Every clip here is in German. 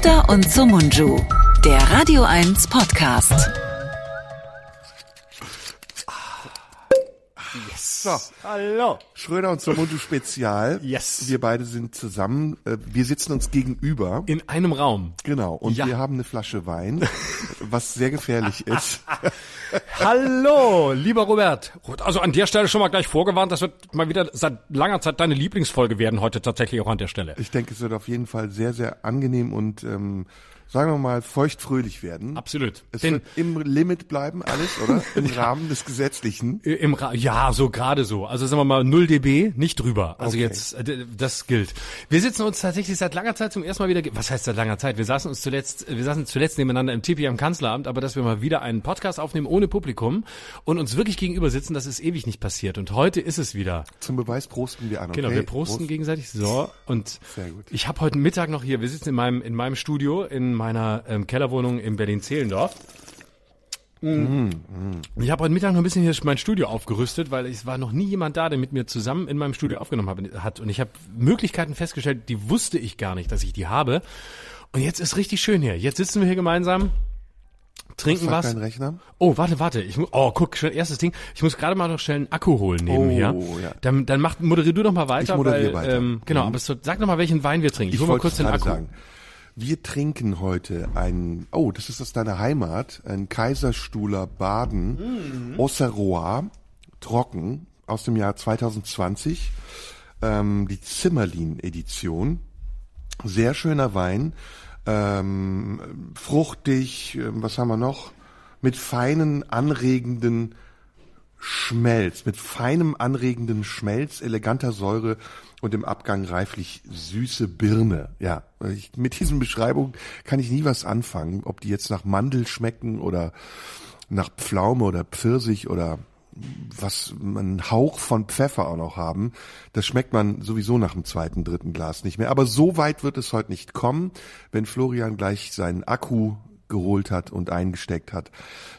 Schröder und Sumunju, der Radio 1 Podcast. So, Hallo. Schröder und Somundu Spezial. Yes. Wir beide sind zusammen. äh, Wir sitzen uns gegenüber. In einem Raum. Genau. Und Ja. wir haben eine Flasche Wein, was sehr gefährlich ist. Hallo, lieber Robert. Also an der Stelle schon mal gleich vorgewarnt, das wird mal wieder seit langer Zeit deine Lieblingsfolge werden, heute tatsächlich auch an der Stelle. Ich denke, es wird auf jeden Fall sehr, sehr angenehm und ähm, sagen wir mal feuchtfröhlich werden. Absolut. Es Denn wird im Limit bleiben, alles, oder? Im Rahmen des Gesetzlichen. äh, im Ra ja, so gerade so. Also sagen wir mal 0 dB, nicht drüber. Also Okay. jetzt, äh, das gilt. Wir sitzen uns tatsächlich seit langer Zeit zum ersten Mal wieder, was heißt seit langer Zeit? Wir saßen uns zuletzt, wir saßen zuletzt nebeneinander im Tipi am Kanzleramt, aber dass wir mal wieder einen Podcast aufnehmen ohne Publikum und uns wirklich gegenüber sitzen, das ist ewig nicht passiert. Und heute ist es wieder. Zum Beweis prosten wir an. Okay? Genau, wir prosten Prost. gegenseitig. So und ich habe heute Mittag noch hier. Wir sitzen in meinem in meinem Studio in meiner ähm, Kellerwohnung in Berlin Zehlendorf. Mm, Ich habe heute Mittag noch ein bisschen hier mein Studio aufgerüstet, weil es war noch nie jemand da, der mit mir zusammen in meinem Studio aufgenommen hat. Und ich habe Möglichkeiten festgestellt, die wusste ich gar nicht, dass ich die habe. Und jetzt ist richtig schön hier. Jetzt sitzen wir hier gemeinsam, trinken was. dein Rechner? Oh, warte, warte. Ich oh, guck, schnell, erstes Ding. Ich muss gerade mal noch schnell einen Akku holen nebenher. Oh, ja. Dann, dann mach, moderier du doch mal weiter. Ich moderiere weil, weiter. Ähm, genau, Mhm. aber so, sag doch mal, welchen Wein wir trinken. Ich, hol mal kurz den Akku. sagen. Wir trinken heute ein, oh, das ist aus deiner Heimat, ein Kaiserstuhler Baden, Mhm. Auxerrois, trocken, aus dem Jahr 2020, ähm, die Zimmerlin-Edition. Sehr schöner Wein, ähm, fruchtig, ähm, was haben wir noch? Mit feinen, anregenden Schmelz, mit feinem anregenden Schmelz, eleganter Säure und im Abgang reiflich süße Birne. Ja, ich, mit diesen Beschreibungen kann ich nie was anfangen, ob die jetzt nach Mandel schmecken oder nach Pflaume oder Pfirsich oder was einen Hauch von Pfeffer auch noch haben, das schmeckt man sowieso nach dem zweiten, dritten Glas nicht mehr. Aber so weit wird es heute nicht kommen, wenn Florian gleich seinen Akku geholt hat und eingesteckt hat.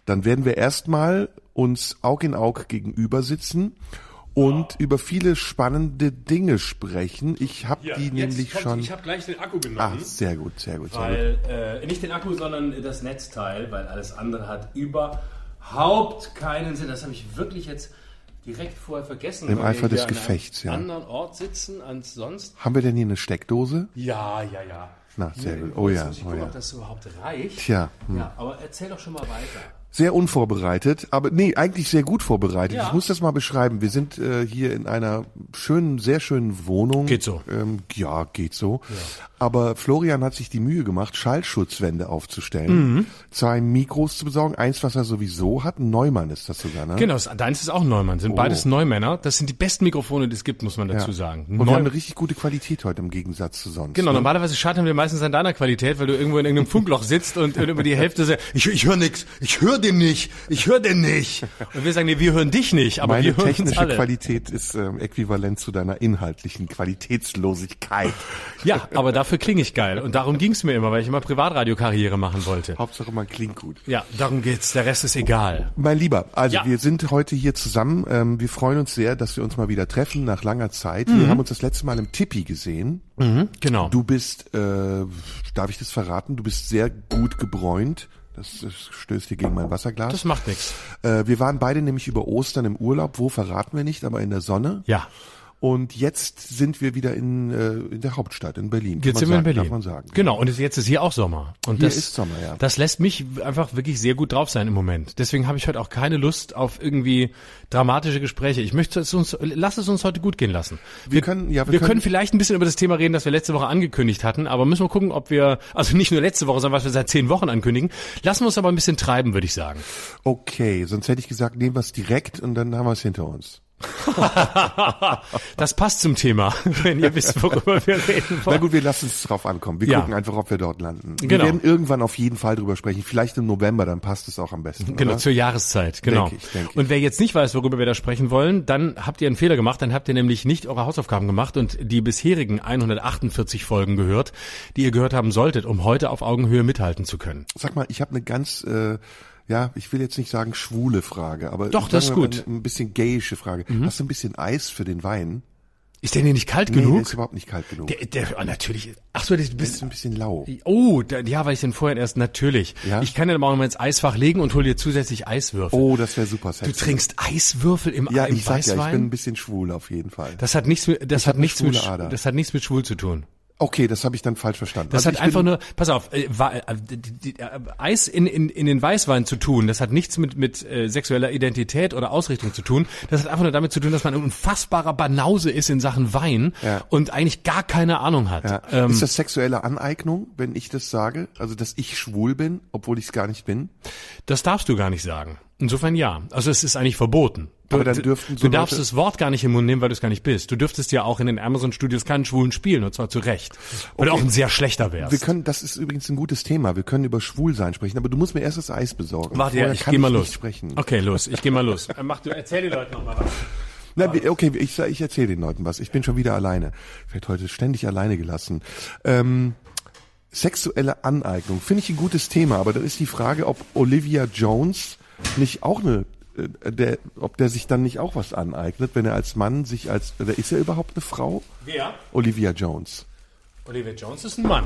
Dann werden wir erstmal uns Aug in Aug gegenüber sitzen und über viele spannende Dinge sprechen. Ich habe die nämlich schon. Ich habe gleich den Akku genommen. Ah, sehr gut, sehr gut, sehr gut. weil äh, nicht den Akku, sondern das Netzteil, weil alles andere hat überhaupt keinen Sinn. Das habe ich wirklich jetzt direkt vorher vergessen. Im Eifer des Gefechts, ja. anderen Ort sitzen als sonst. Haben wir denn hier eine Steckdose? Ja, ja, ja. Na, sehr gut. Oh ja, ich oh gucken, ja. ob das überhaupt reicht. Tja, hm. Ja, aber erzähl doch schon mal weiter. Sehr unvorbereitet, aber nee, eigentlich sehr gut vorbereitet. Ja. Ich muss das mal beschreiben. Wir sind äh, hier in einer schönen, sehr schönen Wohnung. Geht so. Ähm, ja, geht so. Aber Florian hat sich die Mühe gemacht, Schallschutzwände aufzustellen, Mhm. zwei Mikros zu besorgen, eins, was er sowieso hat, Neumann ist das sogar, ne? Genau, deins ist auch Neumann. Sind beides Neumänner. Das sind die besten Mikrofone, die es gibt, muss man Ja. dazu sagen. Und wir Neu- haben eine richtig gute Qualität heute im Gegensatz zu sonst. Genau, ne? normalerweise scheitern wir meistens an deiner Qualität, weil du irgendwo in irgendeinem Funkloch sitzt und, über die Hälfte sagst, ich, ich höre nix, ich höre den nicht, ich höre den nicht. Und wir sagen, nee, wir hören dich nicht, aber Meine wir hören technische alle. Qualität ist ähm, äquivalent zu deiner inhaltlichen Qualitätslosigkeit. Ja, aber dafür klinge ich geil. Und darum ging's mir immer, weil ich immer Privatradiokarriere machen wollte. Hauptsache man klingt gut. Ja, darum geht's. Der Rest ist egal. Mein Lieber, also Ja. wir sind heute hier zusammen. Ähm, wir freuen uns sehr, dass wir uns mal wieder treffen nach langer Zeit. Mhm. Wir haben uns das letzte Mal im Tippi gesehen. Genau. Du bist, äh, darf ich das verraten? Du bist sehr gut gebräunt. Das, das stößt hier gegen mein Wasserglas. das macht nichts. äh, wir waren beide nämlich über Ostern im Urlaub. Wo verraten wir nicht, aber in der Sonne. Ja. Und jetzt sind wir wieder in, äh, in der Hauptstadt, in Berlin. Jetzt sind wir in Berlin. Darf man sagen. Genau, und jetzt ist hier auch Sommer. Und Hier das, ist Sommer, ja. Das lässt mich einfach wirklich sehr gut drauf sein im Moment. Deswegen habe ich heute auch keine Lust auf irgendwie dramatische Gespräche. Ich möchte es uns, lass es uns heute gut gehen lassen. Wir können, ja, Wir können vielleicht ein bisschen über das Thema reden, das wir letzte Woche angekündigt hatten, aber müssen wir gucken, ob wir, also nicht nur letzte Woche, sondern was wir seit zehn Wochen ankündigen. Lassen wir uns aber ein bisschen treiben, würde ich sagen. Okay, sonst hätte ich gesagt, nehmen wir es direkt und dann haben wir es hinter uns. Das passt zum Thema, wenn ihr wisst, worüber wir reden Na wollen. gut, wir lassen es drauf ankommen. Wir Ja. gucken einfach, ob wir dort landen. Wir Genau. werden irgendwann auf jeden Fall drüber sprechen. Vielleicht im November, dann passt es auch am besten. Genau, oder? zur Jahreszeit, genau. Denke ich, denke ich. Und wer jetzt nicht weiß, worüber wir da sprechen wollen, dann habt ihr einen Fehler gemacht, dann habt ihr nämlich nicht eure Hausaufgaben gemacht und die bisherigen 148 Folgen gehört, die ihr gehört haben solltet, um heute auf Augenhöhe mithalten zu können. Sag mal, ich habe eine ganz, äh, ja, ich will jetzt nicht sagen schwule Frage, aber Doch, das ist gut. Mhm. Ein bisschen gayische Frage. Hast du ein bisschen Eis für den Wein? Ist der denn nicht kalt Nee, der genug? ist überhaupt nicht kalt genug. Der, der, oh, natürlich. Ach so, du Der bist ist ein bisschen lau. Oh, da, ja, weil ich den vorher erst natürlich. Ja? Ich kann den aber auch noch mal ins Eisfach legen und hol dir zusätzlich Eiswürfel. Oh, das wäre super du sexy. trinkst Eiswürfel im, ja, im ich sag ja, Weißwein? ich bin ein bisschen schwul auf jeden Fall. das hat nichts mit, das Ich hat nichts mit, Ader. das hat nichts mit schwul zu tun. Okay, das habe ich dann falsch verstanden. Das Also hat einfach nur, pass auf, äh, äh, äh, Eis in, in, in den Weißwein zu tun, das hat nichts mit, mit äh, sexueller Identität oder Ausrichtung zu tun. Das hat einfach nur damit zu tun, dass man ein unfassbarer Banause ist in Sachen Wein Ja. und eigentlich gar keine Ahnung hat. Ja. Ähm, ist das sexuelle Aneignung, wenn ich das sage? Also, dass ich schwul bin, obwohl ich es gar nicht bin? Das darfst du gar nicht sagen. Insofern ja. Also es ist eigentlich verboten. Du, Aber dann dürften so du darfst Leute- das Wort gar nicht im Mund nehmen, weil du es gar nicht bist. Du dürftest ja auch in den Amazon Studios keinen Schwulen spielen, und zwar zu Recht. Weil du auch ein sehr schlechter wärst. Wir können, das ist übrigens ein gutes Thema. Wir können über Schwulsein sprechen, aber du musst mir erst das Eis besorgen. Warte, ja, ich kann geh mal nicht los. Sprechen. Okay, los. Ich geh mal los. Äh, Mach du, erzähl den Leuten noch mal was. Na, okay, ich, ich erzähle den Leuten was. Ich bin schon wieder alleine. Ich werde heute ständig alleine gelassen. Ähm, sexuelle Aneignung finde ich ein gutes Thema, aber dann ist die Frage, ob Olivia Jones nicht auch eine, der, ob der sich dann nicht auch was aneignet, wenn er als Mann sich als, oder ist er überhaupt eine Frau? Wer? Olivia Jones. Oliver Jones ist ein Mann.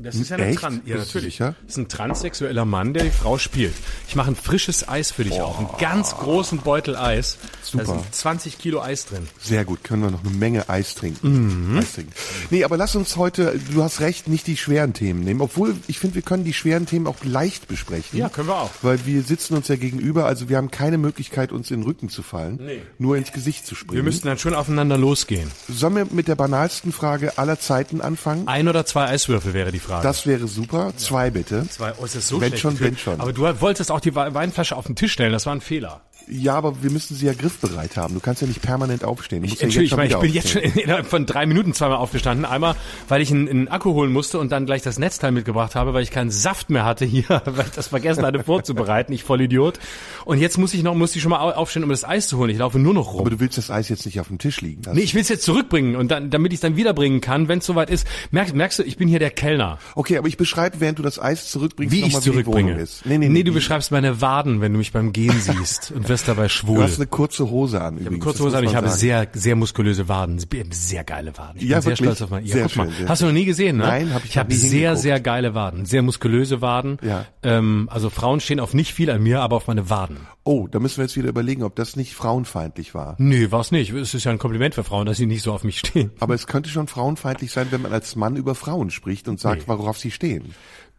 Das ist ja ein Echt? Trans. Ja, Bist natürlich. sicher? Das ist ein transsexueller Mann, der die Frau spielt. Ich mache ein frisches Eis für dich auch. Einen ganz großen Beutel Eis. Super. Da sind 20 Kilo Eis drin. Sehr gut, können wir noch eine Menge Eis trinken. Mhm. Eis trinken. Nee, aber lass uns heute, du hast recht, nicht die schweren Themen nehmen. Obwohl, ich finde, wir können die schweren Themen auch leicht besprechen. Ja, können wir auch. Weil wir sitzen uns ja gegenüber, also wir haben keine Möglichkeit, uns in den Rücken zu fallen. Nee. Nur ins Gesicht zu springen. Wir müssten dann schon aufeinander losgehen. Sollen wir mit der banalsten Frage aller Zeiten anfangen? Ein oder zwei Eiswürfel wäre die Frage. Das wäre super. Zwei bitte. Zwei, oh, ist das so Wenn schlecht schon, wenn schon. Aber du wolltest auch die Wei- Weinflasche auf den Tisch stellen, das war ein Fehler. Ja, aber wir müssen sie ja griffbereit haben. Du kannst ja nicht permanent aufstehen. Du musst ja Entschuldigung, ich, meine, ich bin jetzt schon aufstehen. innerhalb von drei Minuten zweimal aufgestanden. Einmal, weil ich einen, einen Akku holen musste und dann gleich das Netzteil mitgebracht habe, weil ich keinen Saft mehr hatte hier, weil ich das vergessen hatte vorzubereiten. Ich voll Idiot. Und jetzt muss ich noch, muss ich schon mal au- aufstehen, um das Eis zu holen. Ich laufe nur noch rum. Aber du willst das Eis jetzt nicht auf dem Tisch liegen lassen. Nee, ich will es jetzt zurückbringen und dann, damit ich es dann wiederbringen kann, wenn es soweit ist. Merkst, merkst du, ich bin hier der Kellner. Okay, aber ich beschreibe, während du das Eis zurückbringst, Wie ich es zurückbringe. Ist. Nee, nee, nee, du beschreibst meine Waden, wenn du mich beim Gehen siehst und wirst dabei Du schwul. hast eine kurze Hose an übrigens. Kurze das Hose an, ich habe sehr, sehr muskulöse Waden. Sehr geile Waden. Ich Ja, bin sehr stolz auf meine. Ja, Sehr guck mal. schön, Hast du noch nie gesehen, ne? Nein, hab ich Ich habe sehr, sehr geile Waden. Sehr muskulöse Waden. Ja. Ähm, also Frauen stehen auf nicht viel an mir, aber auf meine Waden. Oh, da müssen wir jetzt wieder überlegen, ob das nicht frauenfeindlich war. Nö, war's nicht. Es ist ja ein Kompliment für Frauen, dass sie nicht so auf mich stehen. Aber es könnte schon frauenfeindlich sein, wenn man als Mann über Frauen spricht und sagt, worauf sie stehen.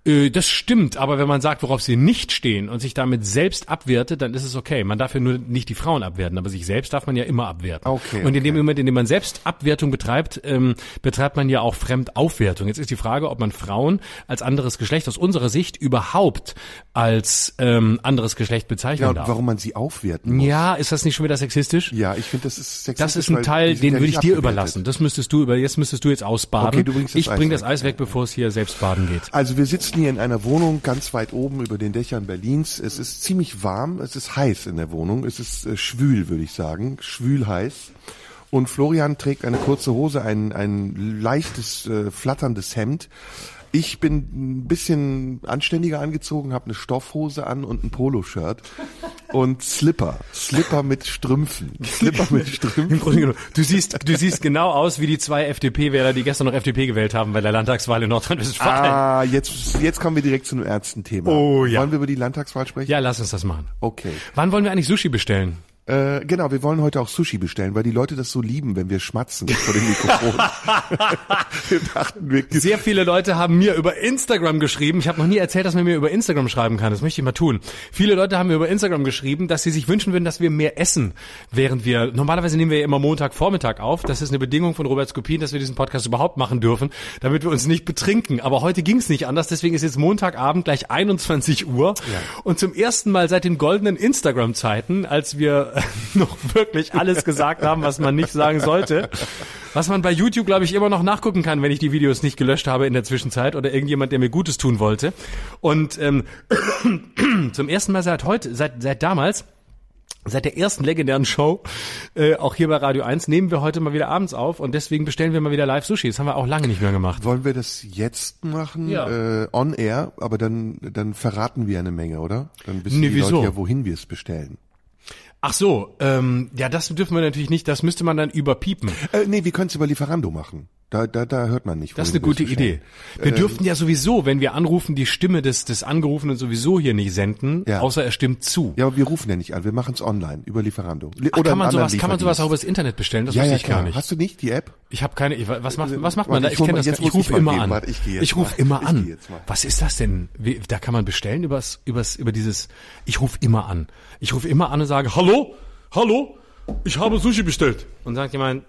Äh, Das stimmt, aber wenn man sagt, worauf sie nicht stehen und sich damit selbst abwertet, dann ist es okay. Man darf ja nur nicht die Frauen abwerten, aber sich selbst darf man ja immer abwerten. Okay, und in dem okay. Moment, in dem man selbst Abwertung betreibt, ähm, betreibt man ja auch Fremdaufwertung. Jetzt ist die Frage, ob man Frauen als anderes Geschlecht aus unserer Sicht überhaupt als ähm, anderes Geschlecht bezeichnen Ja, darf. warum man sie aufwerten muss. Ja, ist das nicht schon wieder sexistisch? Ja, ich finde, das ist sexistisch. Das ist ein Teil, den ja würde ich nicht dir abgewertet. überlassen. Das müsstest du über, jetzt müsstest du jetzt ausbaden. Okay, du bringst das ich Eis bring weg. das Eis weg, bevor es hier selbst baden geht. Also wir sitzen hier in einer Wohnung ganz weit oben über den Dächern Berlins. Es ist ziemlich warm, es ist heiß in der Wohnung, es ist äh, schwül, würde ich sagen, schwül heiß. Und Florian trägt eine kurze Hose, ein, ein leichtes, äh, flatterndes Hemd. Ich bin ein bisschen anständiger angezogen, habe eine Stoffhose an und ein Poloshirt und Slipper, Slipper mit Strümpfen, Slipper mit Strümpfen. Du siehst, du siehst genau aus wie die zwei FDP-Wähler, die gestern noch FDP gewählt haben bei der Landtagswahl in Nordrhein-Westfalen. Ah, jetzt, jetzt kommen wir direkt zu einem ernsten Thema. Oh, ja. Wollen wir über die Landtagswahl sprechen? Ja, lass uns das machen. Okay. Wann wollen wir eigentlich Sushi bestellen? Äh, genau, wir wollen heute auch Sushi bestellen, weil die Leute das so lieben, wenn wir schmatzen vor dem Mikrofon. wir dachten, wir, Sehr viele Leute haben mir über Instagram geschrieben. Ich habe noch nie erzählt, dass man mir über Instagram schreiben kann. Das möchte ich mal tun. Viele Leute haben mir über Instagram geschrieben, dass sie sich wünschen würden, dass wir mehr essen, während wir normalerweise nehmen wir ja immer Montagvormittag auf. Das ist eine Bedingung von Robert Skopin, dass wir diesen Podcast überhaupt machen dürfen, damit wir uns nicht betrinken. Aber heute ging es nicht anders. Deswegen ist jetzt Montagabend gleich 21 Uhr und zum ersten Mal seit den goldenen Instagram-Zeiten, als wir noch wirklich alles gesagt haben, was man nicht sagen sollte. Was man bei YouTube, glaube ich, immer noch nachgucken kann, wenn ich die Videos nicht gelöscht habe in der Zwischenzeit oder irgendjemand, der mir Gutes tun wollte. Und ähm, zum ersten Mal seit heute, seit, seit damals, seit der ersten legendären Show, äh, auch hier bei Radio 1, nehmen wir heute mal wieder abends auf und deswegen bestellen wir mal wieder live Sushi. Das haben wir auch lange nicht mehr gemacht. wollen wir das jetzt machen? Ja. Äh, on air, aber dann, dann verraten wir eine Menge, oder? Dann wissen Nee, die wieso? Leute ja, wohin wir es bestellen. Ach so, ähm, ja, das dürfen wir natürlich nicht, das müsste man dann überpiepen. Äh, nee, wir können es über Lieferando machen. Da, da, da hört man nicht. Das ist eine gute Idee. Wir dürften ja sowieso, wenn wir anrufen, die Stimme des, des Angerufenen sowieso hier nicht senden, Ja. außer er stimmt zu. Ja, aber wir rufen ja nicht an, wir machen es online über Lieferando. Li- Ach, Oder kann man sowas, kann man sowas auch Lieferdienst. übers Internet bestellen? Das ja, wusste ja, ich klar. gar nicht. Hast du nicht die App? Ich habe keine. Was macht was macht man da? ich kenne das. jetzt Ich rufe immer gehen. an. Warte, ich Ich rufe immer an. Was ist das denn? Wie, da kann man bestellen übers übers über dieses. Ich rufe immer an. Ich rufe immer an und sage Hallo, hallo, ich habe Sushi bestellt. Und sagt jemand.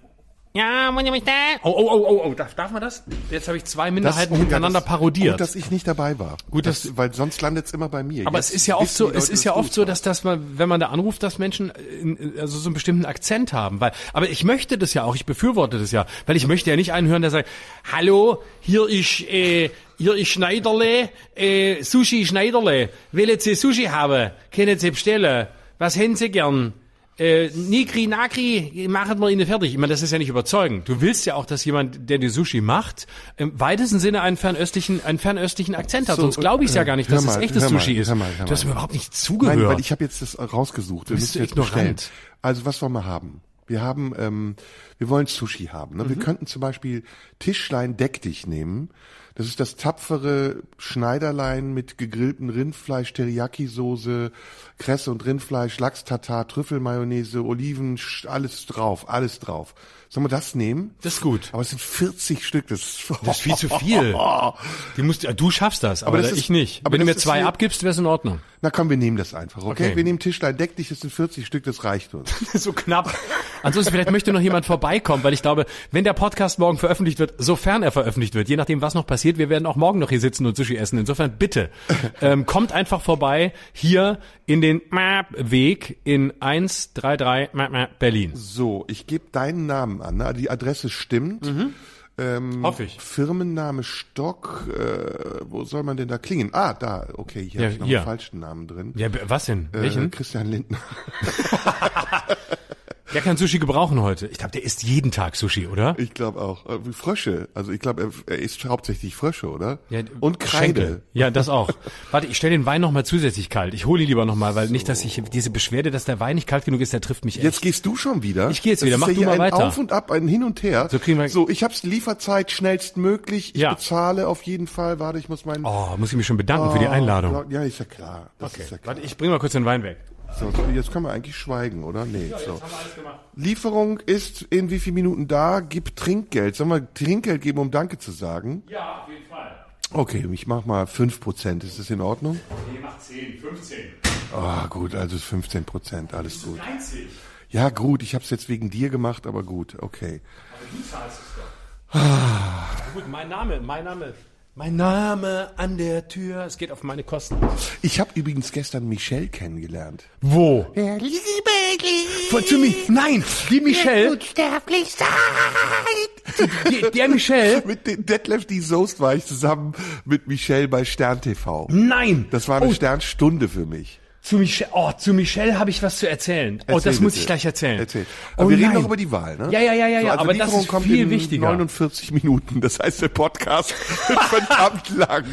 Ja, muss ich bestellen? Oh, oh, oh, oh, oh, darf, darf man das? Jetzt habe ich zwei Minderheiten oh, ja, hintereinander das- parodiert. Gut, dass ich nicht dabei war. Gut, dass- weil sonst landet es immer bei mir. Aber Jetzt es ist ja oft so, die es Leute, ist ja oft so, dass, dass man, wenn man da anruft, dass Menschen in, also so einen bestimmten Akzent haben. Weil, aber ich möchte das ja auch, ich befürworte das ja, weil ich möchte ja nicht einen hören, der sagt, hallo, hier ist, äh, hier ist Schneiderle, äh, Sushi Schneiderle, wollen Sie Sushi haben? Können Sie bestellen? Was hätten Sie gern? Äh, Nigri Nagri, machen wir Ihnen fertig. Ich meine, das ist ja nicht überzeugend. Du willst ja auch, dass jemand, der dir Sushi macht, im weitesten Sinne einen fernöstlichen, einen fernöstlichen Akzent hat. So, Sonst glaube ich ja äh, gar nicht, dass es mal, echtes hör mal, Sushi ist. hör mal, hör du hast mal. mir überhaupt nicht zugehört. Nein, weil ich habe jetzt das rausgesucht. Wir Bist du jetzt ignorant? Also was wollen wir haben? Wir haben, ähm, wir wollen Sushi haben. Ne? Wir Mhm. könnten zum Beispiel Tischlein deck dich nehmen. Das ist das tapfere Schneiderlein mit gegrilltem Rindfleisch, Teriyaki-Soße, Kresse und Rindfleisch, Lachs-Tatar, Trüffelmayonnaise, Oliven, alles drauf, alles drauf. Sollen wir das nehmen? Das ist gut. Aber es sind 40 Stück. Das ist, Das ist viel zu viel. Die musst, du schaffst das, aber, das ich ist- nicht. aber Wenn du das mir zwei abgibst, wär's in Ordnung. Na komm, wir nehmen das einfach, okay? Okay. Wir nehmen Tischlein deck dich, das sind 40 Stück, das reicht uns. so knapp. Ansonsten vielleicht möchte noch jemand vorbeikommen, weil ich glaube, wenn der Podcast morgen veröffentlicht wird, sofern er veröffentlicht wird, je nachdem, was noch passiert, wir werden auch morgen noch hier sitzen und Sushi essen. Insofern bitte, ähm, kommt einfach vorbei hier in den Weg in 133 Berlin. So, ich gebe deinen Namen an. Ne? Die Adresse stimmt. Ähm, Hoffe ich. Firmenname Stock. Äh, wo soll man denn da klingen? Ah, da. Okay, hier Ja, habe ich noch hier. einen falschen Namen drin. Ja, was denn? Äh, Welchen? Christian Lindner. Der kann Sushi gebrauchen heute. Ich glaube, der isst jeden Tag Sushi, oder? Ich glaube auch. Äh, wie Frösche. Also ich glaube, er, er isst hauptsächlich Frösche, oder? Ja, Und Kreide. Schenkel. Ja, das auch. Warte, ich stelle den Wein noch mal zusätzlich kalt. Ich hole ihn lieber noch mal, weil nicht, dass ich diese Beschwerde, dass der Wein nicht kalt genug ist, der trifft mich echt. Jetzt gehst du schon wieder. Ich gehe jetzt Das wieder. Mach ja du hier mal ein weiter. Auf und ab, ein Hin und Her. So kriegen wir- so ich hab's Lieferzeit schnellstmöglich. Ich Ja. bezahle auf jeden Fall. Warte, ich muss meinen. Oh, muss ich mich schon bedanken für die Einladung. Ja, ist ja klar. Das ist ja klar. Warte, ich bring mal kurz den Wein weg. So, so, jetzt können wir eigentlich schweigen, oder? Nee, so. Lieferung ist in wie viel Minuten da? Gib Trinkgeld. Sollen wir Trinkgeld geben, um Danke zu sagen? Ja, auf jeden Fall. Okay, ich mach mal 5%. Ist das in Ordnung? Nee, mach 10, 15. Ah, gut, also 15%. Alles gut. 90. Ja, gut, ich hab's jetzt wegen dir gemacht, aber gut, okay. Aber du zahlst es doch. Ah. Gut, mein Name, mein Name. Mein Name an der Tür. Es geht auf meine Kosten. Ich habe übrigens gestern Michelle kennengelernt. Wo? Der liebe Von zu mir. Nein, die Michelle. Die, der Michelle. Mit dem Detlef die Soest war ich zusammen mit Michelle bei Stern TV. Nein. Das war eine oh, Sternstunde für mich. Zu Michelle. Oh, zu Michelle habe ich was zu erzählen. oh, Erzähl das muss bitte. ich gleich erzählen. Erzähl. Oh, Aber wir reden nein. noch über die Wahl, ne? Ja, ja, ja, ja, ja, also aber das Lieferung ist kommt viel wichtiger. 49 Minuten. Das heißt, der Podcast wird verdammt lang.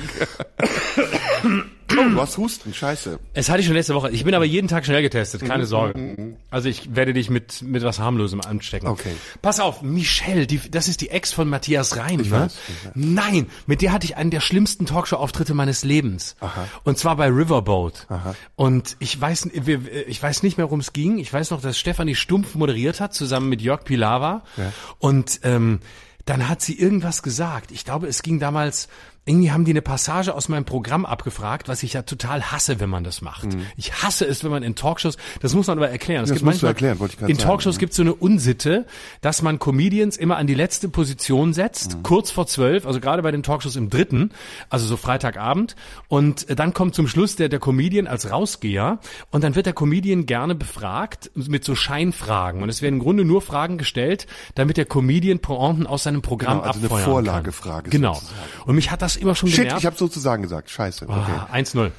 Oh, du hast Husten, scheiße. Es hatte ich schon letzte Woche. Ich bin aber jeden Tag schnell getestet, keine Mhm, Sorge. Also ich werde dich mit, mit was harmlosem anstecken. Okay. Pass auf, Michelle, die, das ist die Ex von Matthias Reim, Ich ne? weiß, ich weiß. Nein, mit der hatte ich einen der schlimmsten Talkshow-Auftritte meines Lebens. Aha. Und zwar bei Riverboat. Aha. Und ich weiß, ich weiß nicht mehr, worum es ging. Ich weiß noch, dass Stefanie Stumpf moderiert hat, zusammen mit Jörg Pilawa. Ja. Und ähm, dann hat sie irgendwas gesagt. Ich glaube, es ging damals, irgendwie haben die eine Passage aus meinem Programm abgefragt, was ich ja total hasse, wenn man das macht. Ich hasse es, wenn man in Talkshows, das muss man aber erklären. Mhm. Das gibt musst manchmal, erklären, wollte ich gerade In sagen, Talkshows ja. gibt es so eine Unsitte, dass man Comedians immer an die letzte Position setzt, Mhm. kurz vor zwölf, also gerade bei den Talkshows im dritten, also so Freitagabend. Und äh, dann kommt zum Schluss der, der Comedian als Rausgeher und dann wird der Comedian gerne befragt mit so Scheinfragen. Und es werden im Grunde nur Fragen gestellt, damit der Comedian Pointen aus seinem Programm Genau, also eine abfeuern Vorlagefrage Kann. Genau. Und mich hat das immer schon Shit, genervt. ich habe sozusagen gesagt. Scheiße. Okay. Ah, 1-0.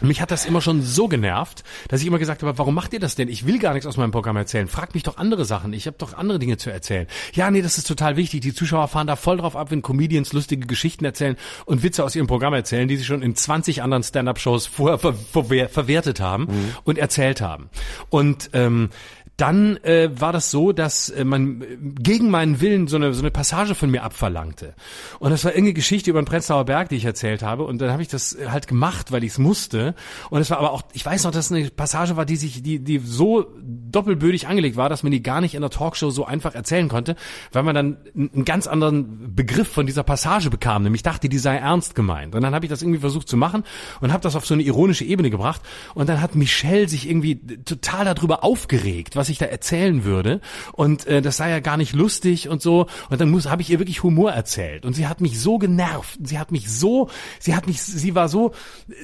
Mich hat das immer schon so genervt, dass ich immer gesagt habe, warum macht ihr das denn? Ich will gar nichts aus meinem Programm erzählen. Fragt mich doch andere Sachen. Ich habe doch andere Dinge zu erzählen. Ja, nee, das ist total wichtig. Die Zuschauer fahren da voll drauf ab, wenn Comedians lustige Geschichten erzählen und Witze aus ihrem Programm erzählen, die sie schon in 20 anderen Stand-up-Shows vorher ver ver verwertet haben mhm. und erzählt haben. Und ähm, dann äh, war das so, dass äh, man äh, gegen meinen Willen so eine, so eine Passage von mir abverlangte. Und das war irgendeine Geschichte über den Prenzlauer Berg, die ich erzählt habe. Und dann habe ich das halt gemacht, weil ich es musste. Und es war aber auch, ich weiß noch, dass es eine Passage war, die sich, die, die so doppelbödig angelegt war, dass man die gar nicht in der Talkshow so einfach erzählen konnte, weil man dann einen ganz anderen Begriff von dieser Passage bekam. Nämlich dachte, die sei ernst gemeint. Und dann habe ich das irgendwie versucht zu machen und habe das auf so eine ironische Ebene gebracht. Und dann hat Michelle sich irgendwie total darüber aufgeregt, was ich da erzählen würde. Und äh, das sei ja gar nicht lustig und so. Und dann muss habe ich ihr wirklich Humor erzählt. Und sie hat mich so genervt. Sie hat mich so, sie hat mich, sie war so,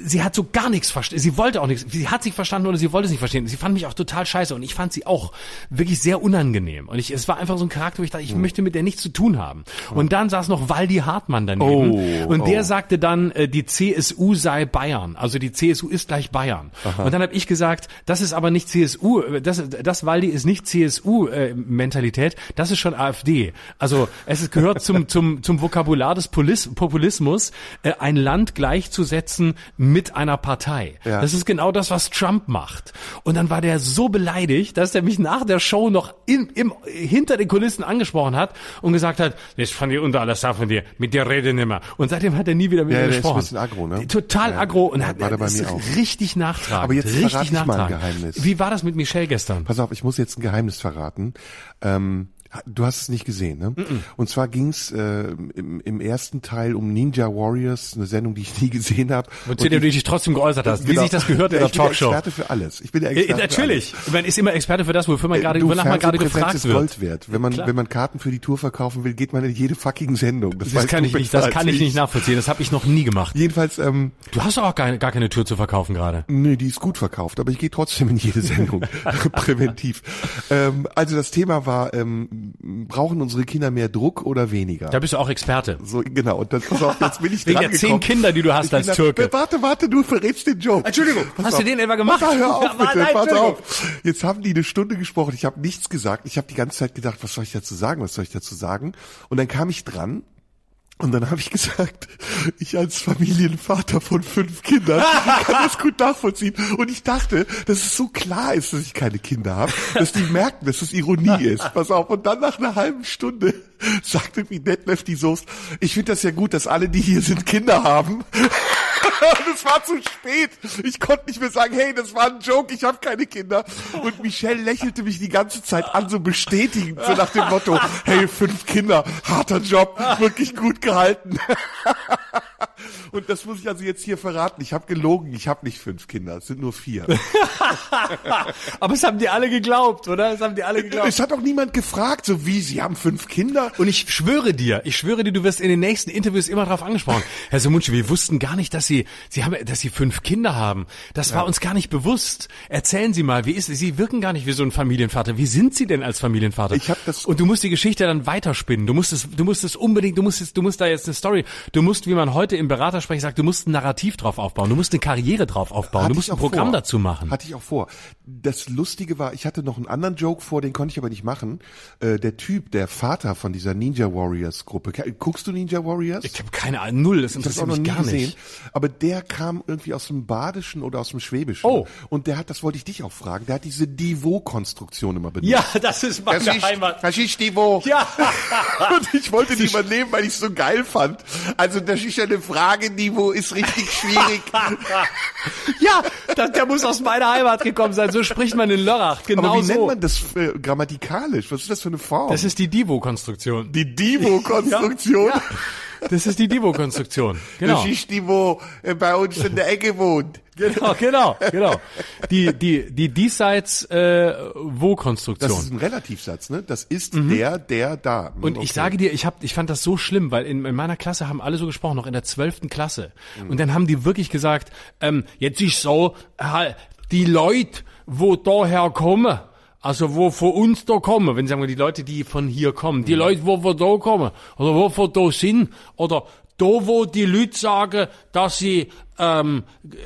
sie hat so gar nichts verstanden. Sie wollte auch nichts. Sie hat sich verstanden oder sie wollte es nicht verstehen. Sie fand mich auch total scheiße und ich fand sie auch wirklich sehr unangenehm. Und ich, es war einfach so ein Charakter, wo ich dachte, ich mhm. möchte mit der nichts zu tun haben. Und dann saß noch Waldi Hartmann daneben. Oh, und der oh. sagte dann, äh, die CSU sei Bayern. Also die CSU ist gleich Bayern. Aha. Und dann habe ich gesagt, das ist aber nicht CSU, das, das Waldi ist nicht CSU-Mentalität, äh, das ist schon AfD. Also es ist, gehört zum, zum, zum Vokabular des Polis Populismus, äh, ein Land gleichzusetzen mit einer Partei. Ja. Das ist genau das, was Trump macht. Und dann war der so beleidigt, dass er mich nach der Show noch in, im, hinter den Kulissen angesprochen hat und gesagt hat, das fand ich unter alles von dir, mit dir rede nimmer. Und seitdem hat er nie wieder mit ja, mir gesprochen. Ist ein bisschen aggro, ne? Total ja, aggro und hat, war bei mir auch. richtig nachtragend. Aber jetzt richtig verrate ich mal ein Geheimnis. Wie war das mit Michelle gestern? Pass auf, ich muss jetzt ein Geheimnis verraten. Ähm, Du hast es nicht gesehen, ne? Mm -mm. Und zwar ging es äh, im, im, ersten Teil um Ninja Warriors, eine Sendung, die ich nie gesehen habe. Und zu der du dich trotzdem geäußert hast, genau. wie sich das gehört in der Talkshow. Ich bin der Experte für alles. Ich bin der Experte ja, Natürlich. Man ist immer Experte für das, wofür man äh, gerade, wonach man gerade gefragt ist wird. Gold wert. Wenn man, wenn man Karten für die Tour verkaufen will, geht man in jede fucking Sendung. Das, das kann ich nicht, das kann ich nicht nachvollziehen. Das habe ich noch nie gemacht. Jedenfalls, ähm, Du hast auch gar, gar keine Tour zu verkaufen gerade. Nee, die ist gut verkauft, aber ich gehe trotzdem in jede Sendung. Präventiv. Ähm, also das Thema war, ähm, brauchen unsere Kinder mehr Druck oder weniger? Da bist du auch Experte. So, genau. Und dann, pass auf, jetzt bin ich Wegen der zehn Kinder, die du hast als Türke. Warte, warte, du verrätst den Joke. Entschuldigung, pass hast auf. du den etwa gemacht? Pass, hör auf, bitte, nein, pass auf. Jetzt haben die eine Stunde gesprochen, ich habe nichts gesagt. Ich habe die ganze Zeit gedacht, was soll ich dazu sagen, was soll ich dazu sagen? Und dann kam ich dran und dann habe ich gesagt, ich als Familienvater von fünf Kindern kann das gut nachvollziehen. Und ich dachte, dass es so klar ist, dass ich keine Kinder habe, dass die merken, dass es Ironie ist. Pass auf. Und dann nach einer halben Stunde sagte wie Detlef die Soest, ich finde das ja gut, dass alle, die hier sind, Kinder haben. Und es war zu spät. Ich konnte nicht mehr sagen, hey, das war ein Joke, ich habe keine Kinder. Und Michelle lächelte mich die ganze Zeit an, so bestätigend, so nach dem Motto, hey, fünf Kinder, harter Job, wirklich gut gehalten. Und das muss ich also jetzt hier verraten. Ich habe gelogen. Ich habe nicht fünf Kinder. Es sind nur vier. Aber es haben die alle geglaubt, oder? Es haben die alle geglaubt. Es hat auch niemand gefragt, so wie, Sie haben fünf Kinder? Und ich schwöre dir, ich schwöre dir, du wirst in den nächsten Interviews immer darauf angesprochen. Herr Somunci, wir wussten gar nicht, dass Sie, Sie haben, dass Sie fünf Kinder haben. Das ja. war uns gar nicht bewusst. Erzählen Sie mal, wie ist? Sie wirken gar nicht wie so ein Familienvater. Wie sind Sie denn als Familienvater? Ich habe das. Und du musst die Geschichte dann weiterspinnen. Du musst es, du musst es unbedingt, du musst es, du musst da jetzt eine Story. Du musst, wie man heute im Beratersprech sagt, du musst ein Narrativ drauf aufbauen, du musst eine Karriere drauf aufbauen, hatte du musst ein Programm vor. dazu machen. Hatte ich auch vor. Das Lustige war, ich hatte noch einen anderen Joke vor, den konnte ich aber nicht machen. Äh, der Typ, der Vater von dieser Ninja Warriors Gruppe, guckst du Ninja Warriors? Ich habe keine Ahnung, null, das interessiert mich gar gesehen, nicht. Aber der kam irgendwie aus dem Badischen oder aus dem Schwäbischen. Oh. Und der hat, das wollte ich dich auch fragen, der hat diese Divo-Konstruktion immer benutzt. Ja, das ist meine das ist, Heimat. Das ist Divo. Ja. Und ich wollte die übernehmen, weil ich es so geil fand. Also das ist ja eine Frage, Divo ist richtig schwierig. ja, das, der muss aus meiner Heimat gekommen sein. So spricht man in Lörrach. Genau Aber wie so. nennt man das äh, grammatikalisch? Was ist das für eine Form? Das ist die Divo-Konstruktion. Die Divo-Konstruktion? ja, ja. Das ist die Divo-Konstruktion. Genau. Das ist die, wo äh, bei uns in der Ecke wohnt. Genau, genau, genau. Die, die, die diesseits äh, Wo-Konstruktion. Das ist ein Relativsatz, ne? Das ist mhm. der, der, da. Und okay. ich sage dir, ich hab, ich fand das so schlimm, weil in, in meiner Klasse haben alle so gesprochen, noch in der zwölften Klasse. Mhm. Und dann haben die wirklich gesagt, ähm, jetzt ist so, die Leute, wo daher kommen, also wo von uns da kommen, wenn sagen wir die Leute, die von hier kommen, die mhm. Leute, wo wir da kommen, oder wo wir da sind, oder da wo die Leute sagen, dass sie ähm, äh,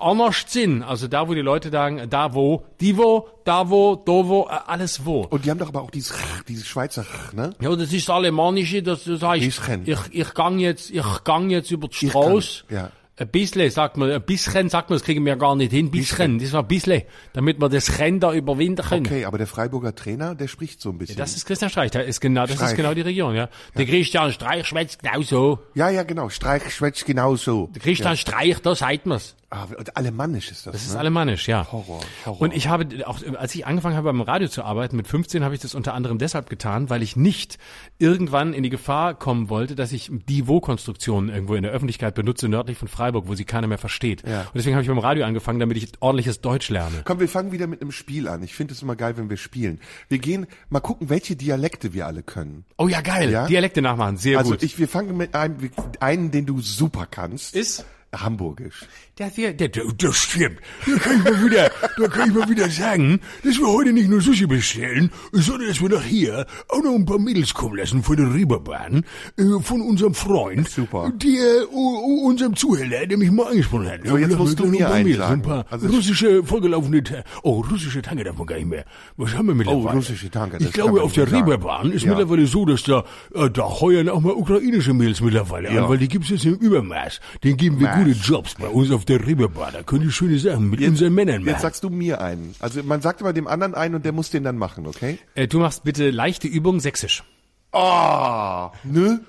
anders sind, also da wo die Leute sagen, da wo, die wo, da wo, da wo, äh, alles wo. Und die haben doch aber auch dieses, dieses Schweizer, ne? Ja, das ist Alemannische, das, das heißt, ich, ich gang jetzt, ich gang jetzt über kann, Straße. ja. Ein bisschen, sagt man, ein bisschen, sagt man, das kriegen wir gar nicht hin. Bisschen, das war ein bisschen, damit wir das Rennen da überwinden können. Okay, aber der Freiburger Trainer, der spricht so ein bisschen. Das ist Christian Streich, der ist genau, das Streich. ist genau die Region, ja. Der Christian Streich schwätzt genauso. ja, ja, genau. Streich schwätzt genauso. Der Christian Streich, da sagt man's. Ah, alemannisch ist das, Das ist ne? alemannisch, ja. Horror, Horror. Und ich habe auch, als ich angefangen habe beim Radio zu arbeiten, mit 15 habe ich das unter anderem deshalb getan, weil ich nicht irgendwann in die Gefahr kommen wollte, dass ich die Wo-Konstruktionen irgendwo in der Öffentlichkeit benutze, nördlich von Freiburg, wo sie keiner mehr versteht. Ja. Und deswegen habe ich beim Radio angefangen, damit ich ordentliches Deutsch lerne. Komm, wir fangen wieder mit einem Spiel an. Ich finde es immer geil, wenn wir spielen. Wir gehen mal gucken, welche Dialekte wir alle können. Oh ja, geil. Ja? Dialekte nachmachen, sehr Also gut. ich, wir fangen mit einem, einen, den du super kannst. Ist? Hamburgisch. Der, der, der, das stimmt. Da kann ich mal wieder, da kann ich mal wieder sagen, dass wir heute nicht nur Sushi bestellen, sondern dass wir nach hier auch noch ein paar Mädels kommen lassen von der Reeperbahn, äh, von unserem Freund, Super. der, uh, unserem Zuhälter, der mich mal angesprochen hat. So, jetzt Ja, musst du mir ein Mädels. Ein paar Also- russische, vorgelaufene, Ta- oh, russische Tanke man gar nicht mehr. Was haben wir mittlerweile? Oh, russische Tanke, das Ich glaube, man auf der. Reeperbahn ist Ja. mittlerweile so, dass da, äh, da heuern auch mal ukrainische Mädels mittlerweile Ja. an, weil die gibt's jetzt im Übermaß. Den geben wir Maß. Gute Jobs bei uns auf der Reeperbahn. Da können die schöne Sachen mit unseren Männern Jetzt machen. sagst du mir einen. Also man sagt immer dem anderen einen und der muss den dann machen, okay? Äh, du machst bitte leichte Übung sächsisch. Ah, ne?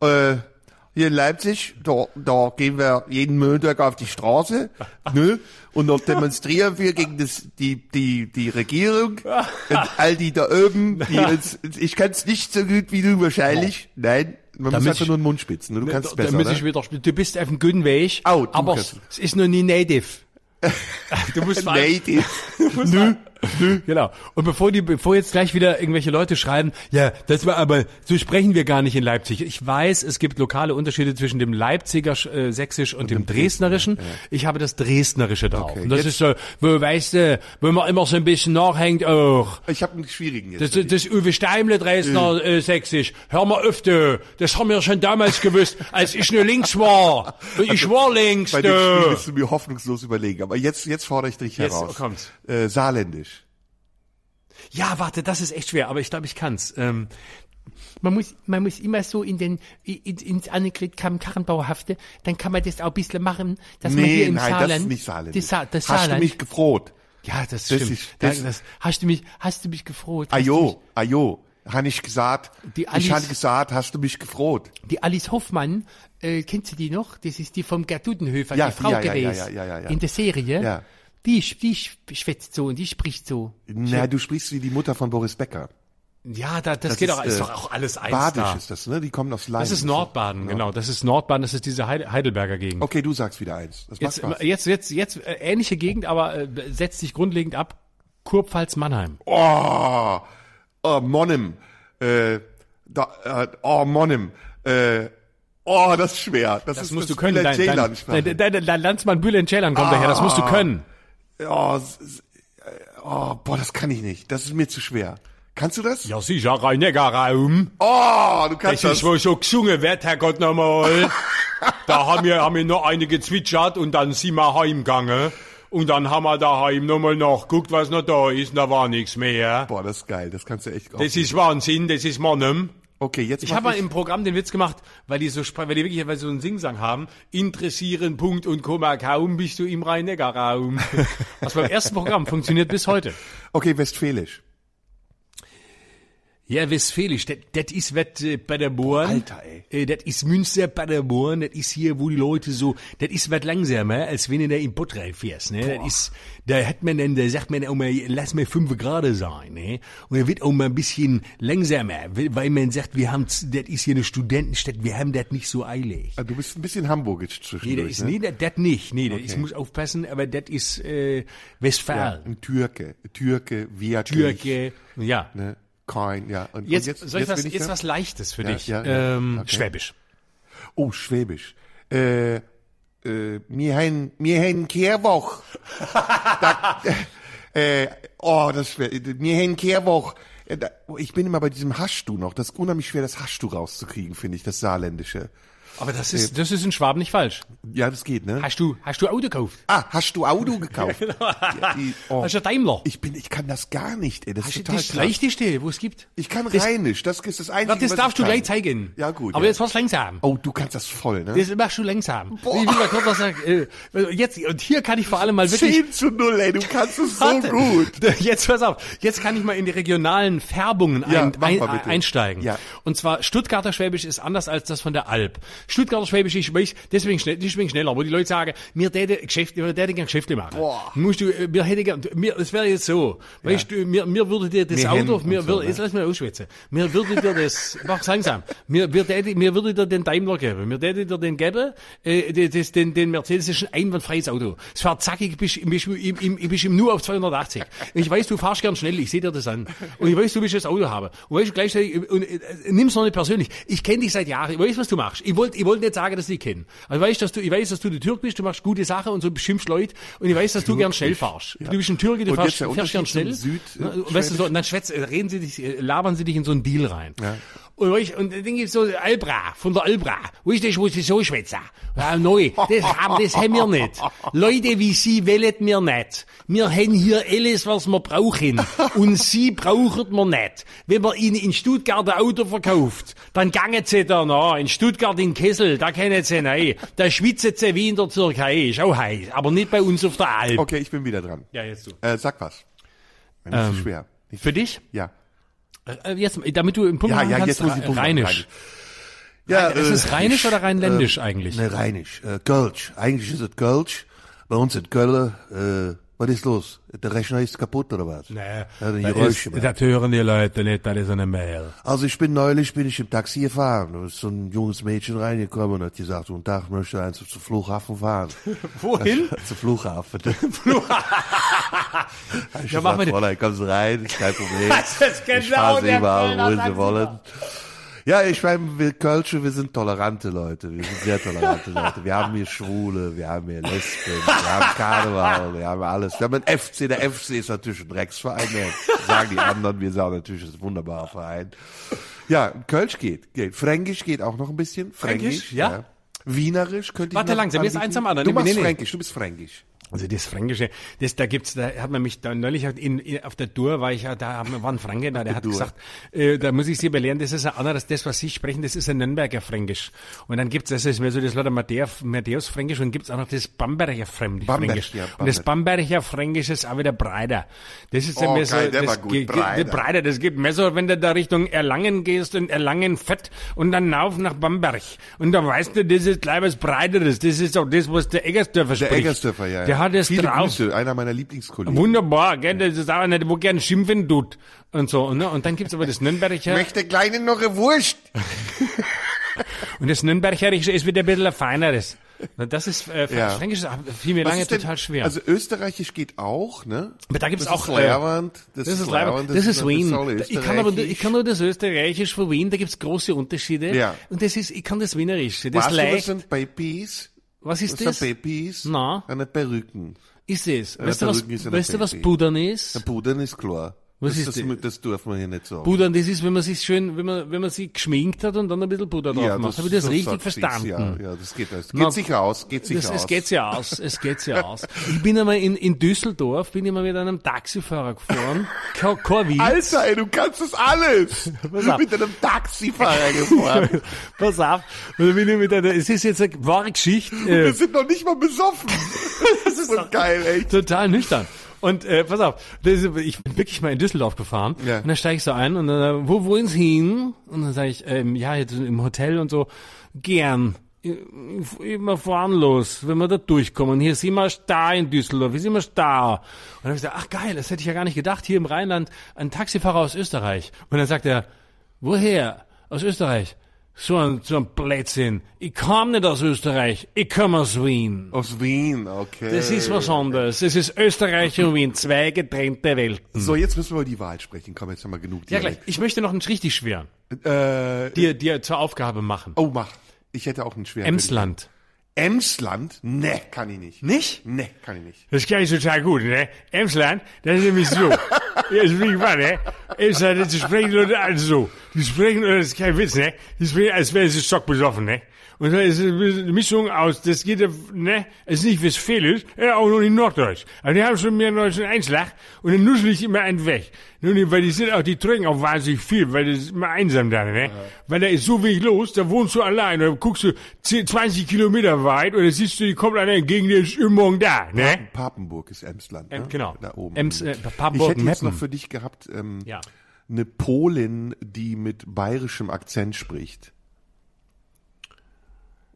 Äh, hier in Leipzig, da, da gehen wir jeden Montag auf die Straße, ne? Und da demonstrieren wir gegen das, die, die, die Regierung und all die da oben, die uns, ich kann's nicht so gut wie du wahrscheinlich. Nein, man Damit muss einfach nur den Mund spitzen. Ne? Du kannst es besser, damit ne? ich wieder, du bist auf dem guten Weg, du aber kannst- es ist noch nie native. du musst Nee, die, Nö, nö. Genau. Und bevor die, bevor jetzt gleich wieder irgendwelche Leute schreiben, ja, das war aber, so sprechen wir gar nicht in Leipzig. Ich weiß, es gibt lokale Unterschiede zwischen dem Leipziger äh, Sächsisch und, dem, Dresdnerischen. Ich habe das Dresdnerische drauf. Okay, und das ist so, wo, weißt du, wo man immer so ein bisschen nachhängt, auch. ich habe einen schwierigen jetzt. Das, das. Uwe Steimle Dresdner äh, Sächsisch. Hör mal du. Das haben wir schon damals gewusst, als ich nur links war. Und ich war links, Bei dem Spiel du. bist du mir hoffnungslos überlegen. Aber jetzt, jetzt fordere ich dich Jetzt heraus. kommt's. Äh, Saarländisch. Ja, warte, das ist echt schwer, aber ich glaube, ich kann's. Ähm, man muss, man muss immer so in den, in, ins Annegret Karrenbauerhafte, dann kann man das auch ein bisschen machen, dass man hier Nee, im nein, Saarland, das ist nicht Saarländisch. Das, Sa das Hast Saarland, du mich gefroht? ja, das, Das stimmt. ist- das- Ja, das, hast du mich, hast du mich gefroht? Ajo, ajo. Han ich gesagt, Die ich Alice- habe gesagt, hast du mich gefroht? Die Alice Hoffmann, äh, kennst du die noch? Das ist die vom Gerd Dudenhöfer, Ja, die Frau ja, ja, ja, gewesen, ja, ja, ja. in der Serie. Ja. Die, die schwätzt so und die spricht so. Na, du sprichst wie die Mutter von Boris Becker. Ja, da, das, Das geht ist, auch, ist äh, doch auch alles eins Badisch da. ist das, ne? Die kommen aus Leiden. Das ist Nordbaden, genau. Das ist Nordbaden, das ist diese Heide- Heidelberger Gegend. Okay, du sagst wieder eins. Das macht Jetzt, jetzt, jetzt, jetzt äh, ähnliche Gegend, aber äh, setzt sich grundlegend ab. Kurpfalz Mannheim. Oh, oh Monnem. Äh, da, äh, oh, Monnem. Äh, oh, das ist schwer. Das, Das ist, musst das du können. Dein, dein, dein, dein, dein Landsmann Bülent Ceylan kommt daher, das musst du können. Oh, oh, boah, das kann ich nicht. Das ist mir zu schwer. Kannst du das? Ja, sicher, Rhein-Neckar-Raum. Oh, du kannst Das das. ist wohl so gesungen wird, Herrgott nochmal. da haben wir, haben wir noch eine gezwitschert und dann sind wir heimgegangen. Und dann haben wir daheim nochmal nachgeguckt, was noch da ist, und da war nichts mehr. Boah, das ist geil. Das kannst du echt. Das ist Wahnsinn, das ist Mannem. Okay, jetzt Ich habe mal im Programm den Witz gemacht, weil die so, weil die wirklich weil so einen Singsang haben. Interessieren, Punkt und Komma, kaum bist du im Rhein-Neckar-Raum. Was beim ersten Programm funktioniert bis heute. Okay, Westfälisch. Ja, Westfälisch, das das ist was äh, Paderborn. Alter, ey. Äh, das ist Münster, Paderborn, das ist hier, wo die Leute so, das ist was langsamer, als wenn du da im Pott reinfährst, ne? Das ist, da hat man dann, da sagt man auch mal, lass mal fünf Grad sein, ne? Und er wird auch mal ein bisschen langsamer, weil man sagt, wir haben, das ist hier eine Studentenstadt, wir haben das nicht so eilig. Ah, Du bist ein bisschen hamburgisch Nee, zwischendurch, das ist, ne? nee, das das nicht, nee, das Okay. ich muss aufpassen, aber das ist, äh, ja, Westfalen. ein Türke, Türke, wirklich. Türke, ja. Ne? Kein, ja. Und, Jetzt, und jetzt, soll ich jetzt was, ich jetzt was Leichtes für Ja, dich. ja, ja. ähm, Okay. Schwäbisch. Oh, Schwäbisch. Äh, äh, mir hein, mir hein Kehrwoch. da, äh, oh, das ist schwer. Mir hein Kehrwoch. Äh, Ich bin immer bei diesem Hast du noch. Das ist unheimlich schwer, das Hast du rauszukriegen, finde ich, das Saarländische. Aber das ist, das ist in Schwaben nicht falsch. Ja, das geht, ne? Hast du, hast du Auto gekauft? Ah, hast du Auto gekauft? ja, die, oh, Hast du Daimler? ich bin, ich kann das gar nicht, ey. Das Hast ist du total das krass. leichteste, wo es gibt? Ich kann Das- Rheinisch, das ist das Einzige, das was darfst du kann. gleich zeigen. Ja, gut, Aber ja. jetzt war's langsam. Oh, du kannst das voll, ne? Das machst du langsam. Ich will mal kurz was sagen. Äh, Jetzt, und hier kann ich vor allem mal wirklich 10 zu 0, ey, du kannst es so gut. Jetzt pass auf. Jetzt kann ich mal in die regionalen Färbungen Ja, ein, ein, einsteigen. Ja. Und zwar Stuttgarter Schwäbisch ist anders als das von der Alp. Stuttgarter Schwäbisch ist, weiß, deswegen, schnell, deswegen schneller, wo die Leute sagen, mir täte Geschäft, mir täte gern Geschäfte machen. Boah. Musst du, äh, mir hätte gern, mir, das wäre jetzt so. Weißt du, mir, mir würde dir das Wir Auto, mir und so, würde, ne? jetzt lass mich ausschwätzen. Mir würde dir das, mach langsam. Mir, mir, täte, mir würde dir den Daimler geben. Mir täte dir den geben, äh, das, den, den Mercedes ist ein einwandfreies Auto. Es fährt zackig, bist, bist, im, im, bist im nur auf 280. Ich weiß, du fahrst gern schnell, ich sehe dir das an. Und ich weiß, du willst das Auto haben. Und weißt du, gleichzeitig, und, äh, nimm's noch nicht persönlich. Ich kenne dich seit Jahren, ich weiß, was du machst. Ich wollte ich wollte nicht sagen, dass ich kenne. Also ich weiß, dass du, ich weiß, dass du der Türk bist, du machst gute Sachen und so beschimpfst Leute. Und ich weiß, dass du gern schnell fahrst. Du bist ein Türke, du Und fährst, fährst gern schnell. Süd- Ne, und weißt du, so, und dann schwätz, reden sie dich, äh, labern sie dich in so einen Deal rein. Ja. Und, weißt, und dann gibt's so Albra, von der Albra. Ist das, wo sie so schwätzen? Ja, neu. Das haben, das haben wir nicht. Leute wie Sie wollen wir nicht. Wir haben hier alles, was wir brauchen. Und Sie brauchen wir nicht. Wenn man Ihnen in Stuttgart ein Auto verkauft, dann gangen Sie da nach. In Stuttgart in Kessel, da kennen Sie nein. Da schwitzen Sie wie in der Türkei. Ist auch heiß. Aber nicht bei uns auf der Alp. Okay, ich bin wieder dran. Ja, jetzt du. Äh, sag was. Nicht Ähm, so schwer. Nicht, Für dich? ja. Äh, jetzt, damit du im Punkt Ja, ja, kannst, jetzt muss ich machen. Rheinisch. Ja, Ist es rheinisch oder rheinländisch äh, eigentlich? Ne, rheinisch. Äh, Kölsch. Eigentlich ist es Kölsch. Bei uns in Köln, äh, was ist los? Der Rechner ist kaputt oder was? Die das, ist, das hören die Leute nicht, das ist eine Mail. Also ich bin neulich, bin ich im Taxi gefahren. Da ist so ein junges Mädchen reingekommen und hat gesagt, guten Tag, ich möchte eins zum Flughafen fahren. Wohin? Zum Flughafen. Ich Ja, mach gesagt, den- Fräulein, kommen Sie rein, kein Problem. Das ist genau ich fahre Sie überall, wo Sie wollen. Ja, ich meine, wir Kölsche, wir sind tolerante Leute. Wir sind sehr tolerante Leute. Wir haben hier Schwule, wir haben hier Lesben, wir haben Karneval, wir haben alles. Wir haben einen FC. Der FC ist natürlich ein Drecksverein. ne? Sagen die anderen, wir sagen natürlich, es ist ein wunderbarer Verein. Ja, Kölsch geht, geht. Fränkisch geht auch noch ein bisschen. Fränkisch, ja. Wienerisch könnte ich Warte langsam, jetzt eins am anderen. Du Nee, machst nee, nee. Fränkisch, du bist Fränkisch. Also das Fränkische, das, da gibt's, da hat man mich da neulich in, in, auf der Tour, war ich ja, da haben war ein Franke da, der hat Tour. gesagt, äh, da muss ich Sie belehren, das ist ein anderes, das, was Sie sprechen, das ist ein Nürnberger Fränkisch. Und dann gibt's, das ist mehr so das Lauter Matthäus, Fränkisch und gibt's auch noch das Bamberger Fremd- Bamberg, Fränkisch. ja, und das Bamberg. Bamberger Fränkisch ist auch wieder breiter. Das ist Oh, mehr so, geil, der das gut, breiter. breiter, das geht mehr so, wenn du da Richtung Erlangen gehst und Erlangen fett und dann rauf nach Bamberg. Und dann weißt du, das ist gleich was breiteres, das ist auch das, was der Eggersdörfer Der spricht. Eggersdörfer, ja. Der ja. Hat es Viele drauf. Grüße, einer meiner Lieblingskollegen. Wunderbar, gell? Das ist auch einer, wo gern schimpfen tut. Und so, ne? Und dann gibt's aber das Nürnberger. Möchte Kleine noch eine Wurst? Und das Nürnbergerische ist wieder ein bisschen ein feineres. Das ist, äh, Ja. Fränkisch fiel mir Was lange denn- total schwer. Also Österreichisch geht auch, ne? aber da gibt's das auch, ist äh, Leerwand, das ist leider, das, ist Wien. Ich kann aber, nur- ich kann nur das Österreichisch von Wien, da gibt's große Unterschiede. Ja. Und das ist, ich kann das Wienerische. Das Weißt du, was sind Babys? Was ist Was das? sind Babys? Na? Eine Perücken. Ist es? Weißt du, was, ist eine weißt du, was Baby. Pudern Ein ist? Pudern ist klar. Was das, ist das, das dürfen wir hier nicht sagen. Pudern, das ist, wenn man sich schön, wenn man, wenn man sich geschminkt hat und dann ein bisschen Puder drauf macht. Habe ich das so richtig verstanden? Ja, ja, das geht, Na, geht sich aus, geht sich Das, aus. es geht ja aus, es geht ja aus. Ich bin einmal in, in Düsseldorf, bin ich mal mit einem Taxifahrer gefahren, kein. Alter, ey, du kannst das alles. Pass auf. Mit einem Taxifahrer gefahren. Pass auf, und bin ich mit einer, es ist jetzt eine wahre Geschichte, äh, Wir sind noch nicht mal besoffen. Das ist so geil, ey. total nüchtern. Und äh, pass auf, ich bin wirklich mal in Düsseldorf gefahren Ja. und dann steige ich so ein und dann, wo wollen Sie hin? Und dann sage ich, ähm, ja, jetzt im Hotel und so, gern. Wir fahren los, wenn wir da durchkommen. Hier sind wir da in Düsseldorf, hier sind wir da. Und dann habe ich gesagt, ach geil, das hätte ich ja gar nicht gedacht, hier im Rheinland ein Taxifahrer aus Österreich. Und dann sagt er, woher? Aus Österreich. So ein, so ein Blödsinn. Ich kam nicht aus Österreich, ich komme aus Wien. Aus Wien, okay. Das ist was anderes. Es ist Österreich und Wien, zwei getrennte Welten. So, jetzt müssen wir über die Wahrheit sprechen. Komm, jetzt haben wir genug Ja, gleich. Dialekt. Ich möchte noch einen richtig schweren, Äh, dir, dir zur Aufgabe machen. oh, mach. Ich hätte auch einen schweren. Emsland. Emsland? Ne, kann ich nicht. Nicht? Ne, kann ich nicht. Das kann ich total gut, ne? Emsland, das ist nämlich so. Jetzt bin ich mal, ne? Emsland, das sprechen Leute alle so. die sprechen, das ist kein Witz, ne? Die sprechen, als wären sie stockbesoffen, ne? Und das ist eine Mischung aus, das geht, ne? Es ist nicht Westfälisch, äh, auch noch nicht Norddeutsch. Aber die haben schon mehr deutschen Einschlag und dann nuschel ich immer einen weg. Nun, weil die sind auch, die trinken auch wahnsinnig viel, weil das ist immer einsam da, ne? Weil da ist so wenig los, da wohnst du allein, da guckst du 10, 20 Kilometer weit und da siehst du, die kommt einer entgegen, der ist immer morgen da, ne? Papenburg ist Emsland. Em- ne? genau. Da oben. Ems, äh, ich Papenburg, hätte jetzt Meppen. noch für dich gehabt, ähm, Ja. eine Polin, die mit bayerischem Akzent spricht.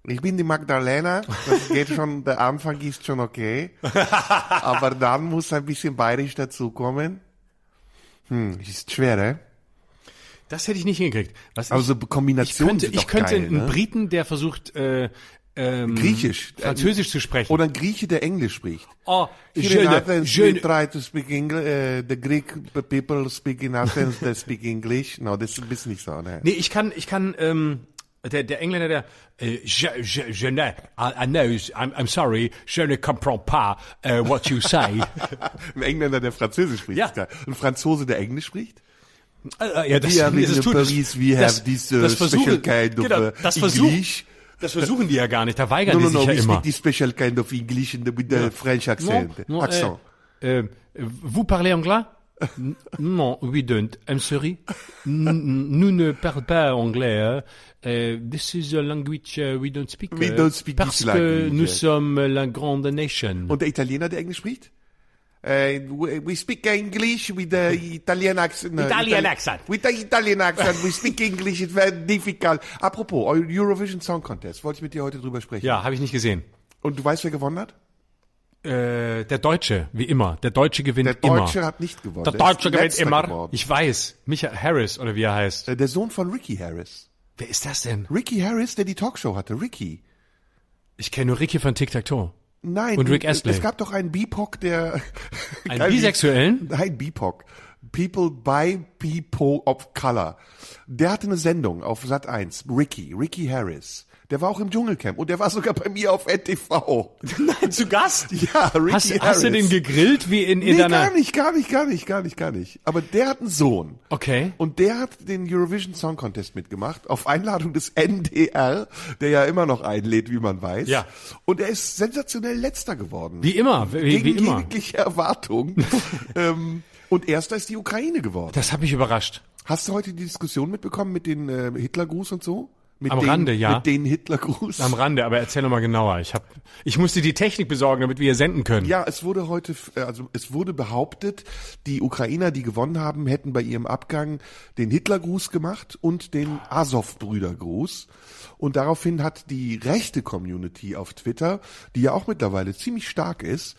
Ich bin die Magdalena, das geht schon, der Anfang ist schon okay, aber dann muss ein bisschen bayerisch dazukommen. Hm, ist schwer, ne? Das hätte ich nicht hingekriegt. Was Also ich, ich Kombinationen könnte, ich könnte geil, einen ne? Briten, der versucht, äh, ähm, Griechisch. Französisch zu sprechen. Oder ein Grieche, der Englisch spricht. Oh, Here in Athens, je we try to speak English. Uh, the Greek people speak in Athens, they speak English. No, das ist nicht so. Ne? Nee, ich kann, ich kann, ähm, der, der Engländer, der, äh, je, je, je ne, I, I know, I'm, I'm sorry, je ne comprends pas uh, what you say. Ein Engländer, der Französisch spricht. Ja. Ein Franzose, der Englisch spricht. Äh, ja, das, We in das tut- Paris, we das- have this uh, das special kind of genau, das English. das versuchen die ja gar nicht, da weigern No, no, die no, sich we ja immer. speak this special kind of English in the, with the French accent. Non, non, accent. euh, euh, vous parlez anglais Non, we don't. I'm sorry. Nous ne parlons pas anglais. hein. Euh, this is a language uh, we don't speak. We euh, don't speak parce this que nous sommes la grande nation. Und der Italiener, der Englisch spricht? Uh, we we speak English with the Italian accent. no, Italian Itali- accent. With the Italian accent. We speak English. It's very difficult. Apropos, Eurovision Song Contest. Wollte ich mit dir heute drüber sprechen? Ja, habe ich nicht gesehen. Und du weißt, wer gewonnen hat? Äh, der Deutsche, wie immer. Der Deutsche gewinnt Der Deutsche immer. hat nicht gewonnen. Der Der Deutsche gewinnt immer. geworden. Ich weiß. Michael Harris oder wie er heißt. Äh, Der Sohn von Ricky Harris. Wer ist das denn? Ricky Harris, der die Talkshow hatte. Ricky. Ich kenne nur Ricky von Tic Tac Toe. Nein. Und Rick es- Astley. Es gab doch einen BIPOC, der... Einen Bisexuellen? Nein, BIPOC. People by People of Color. Der hatte eine Sendung auf Sat 1. Ricky. Ricky Harris. Der war auch im Dschungelcamp und der war sogar bei mir auf NTV. Nein, zu Gast? Ja, Ricky Hast, Harris. hast du den gegrillt wie in, in Nee, deiner... gar nicht, gar nicht, gar nicht, gar nicht, gar nicht. Aber der hat einen Sohn. Okay. Und der hat den Eurovision Song Contest mitgemacht, auf Einladung des NDR, der ja immer noch einlädt, wie man weiß. Ja. Und er ist sensationell letzter geworden. Wie immer, wie, Gegen wie immer. jegliche Erwartung. ähm, und erster ist die Ukraine geworden. Das hat mich überrascht. Hast du heute die Diskussion mitbekommen mit den äh, Hitlergruß und so? Mit Am den, Rande, ja. Mit den Hitlergruß. Am Rande, aber erzähl noch mal genauer. Ich hab, ich musste die Technik besorgen, damit wir hier senden können. Ja, es wurde heute, äh, also es wurde behauptet, die Ukrainer, die gewonnen haben, hätten bei ihrem Abgang den Hitlergruß gemacht und den Azov-Brüdergruß. Und daraufhin hat die rechte Community auf Twitter, die ja auch mittlerweile ziemlich stark ist,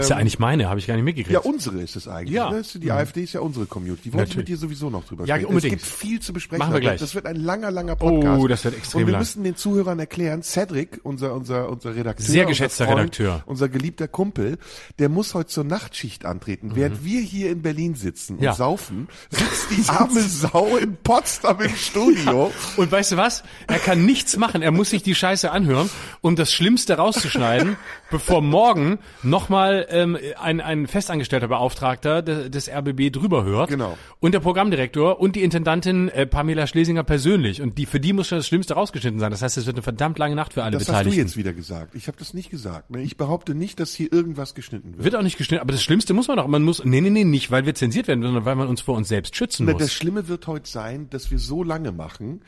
ist ja eigentlich meine, habe ich gar nicht mitgekriegt. ja, unsere ist es eigentlich. Ja. Ne? Die AfD ist ja unsere Community. Die wollte ich mit dir sowieso noch drüber Ja, sprechen. unbedingt. Es gibt viel zu besprechen. Machen wir gleich. Das wird ein langer, langer Podcast. Oh, das wird extrem Und wir lang. müssen den Zuhörern erklären, Cedric, unser, unser, unser Redakteur. Sehr unser geschätzter Freund, Redakteur. Unser geliebter Kumpel, der muss heute zur Nachtschicht antreten. Während wir hier in Berlin sitzen und Mhm. Ja. saufen, sitzt die arme Sau in Potsdam im Studio. Und weißt du was? Er kann nichts machen. Er muss sich die Scheiße anhören, um das Schlimmste rauszuschneiden, bevor morgen nochmal ähm, ein, ein festangestellter Beauftragter de, des RBB drüber hört. Genau. Und der Programmdirektor und die Intendantin äh, Pamela Schlesinger persönlich. Und die für die muss schon das Schlimmste rausgeschnitten sein. Das heißt, es wird eine verdammt lange Nacht für alle Das hast du Beteiligten. jetzt wieder gesagt. Ich habe das nicht gesagt. ne? Ich behaupte nicht, dass hier irgendwas geschnitten wird. Wird auch nicht geschnitten, aber das Schlimmste muss man doch. Man muss, nee, nee, nee, nicht, weil wir zensiert werden, sondern weil man uns vor uns selbst schützen Na, muss. Das Schlimme wird heute sein, dass wir so lange machen,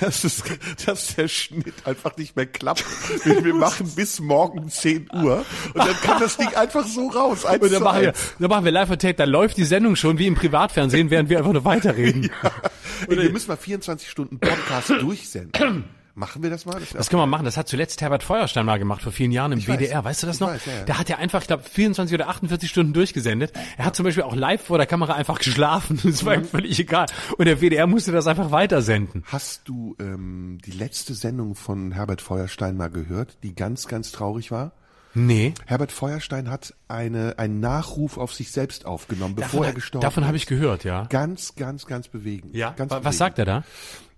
dass, es, dass der Schnitt einfach nicht mehr klappt. wir, wir machen bis morgen 10 Uhr und dann kann das Ding einfach so raus. Eins Und dann machen, wir, dann machen wir live Tape, da läuft die Sendung schon wie im Privatfernsehen, während wir einfach nur weiterreden. Ey, wir müssen mal 24 Stunden Podcast durchsenden. Machen wir das mal? Das, Das können wir machen. Das hat zuletzt Herbert Feuerstein mal gemacht, vor vielen Jahren im Ich weiß. WDR. Weißt du das noch? weiß, ja, ja. Der hat ja einfach, ich glaube, 24 oder 48 Stunden durchgesendet. Er hat zum Beispiel auch live vor der Kamera einfach geschlafen. Das Mhm. war ihm völlig egal. Und der WDR musste das einfach weitersenden. Hast du ähm, die letzte Sendung von Herbert Feuerstein mal gehört, die ganz, ganz traurig war? Nee. Herbert Feuerstein hat eine, einen Nachruf auf sich selbst aufgenommen, bevor er gestorben davon ist. habe ich gehört, ja. Ganz, ganz, ganz bewegend. Ja. Ganz Wa- bewegend. Was sagt er da?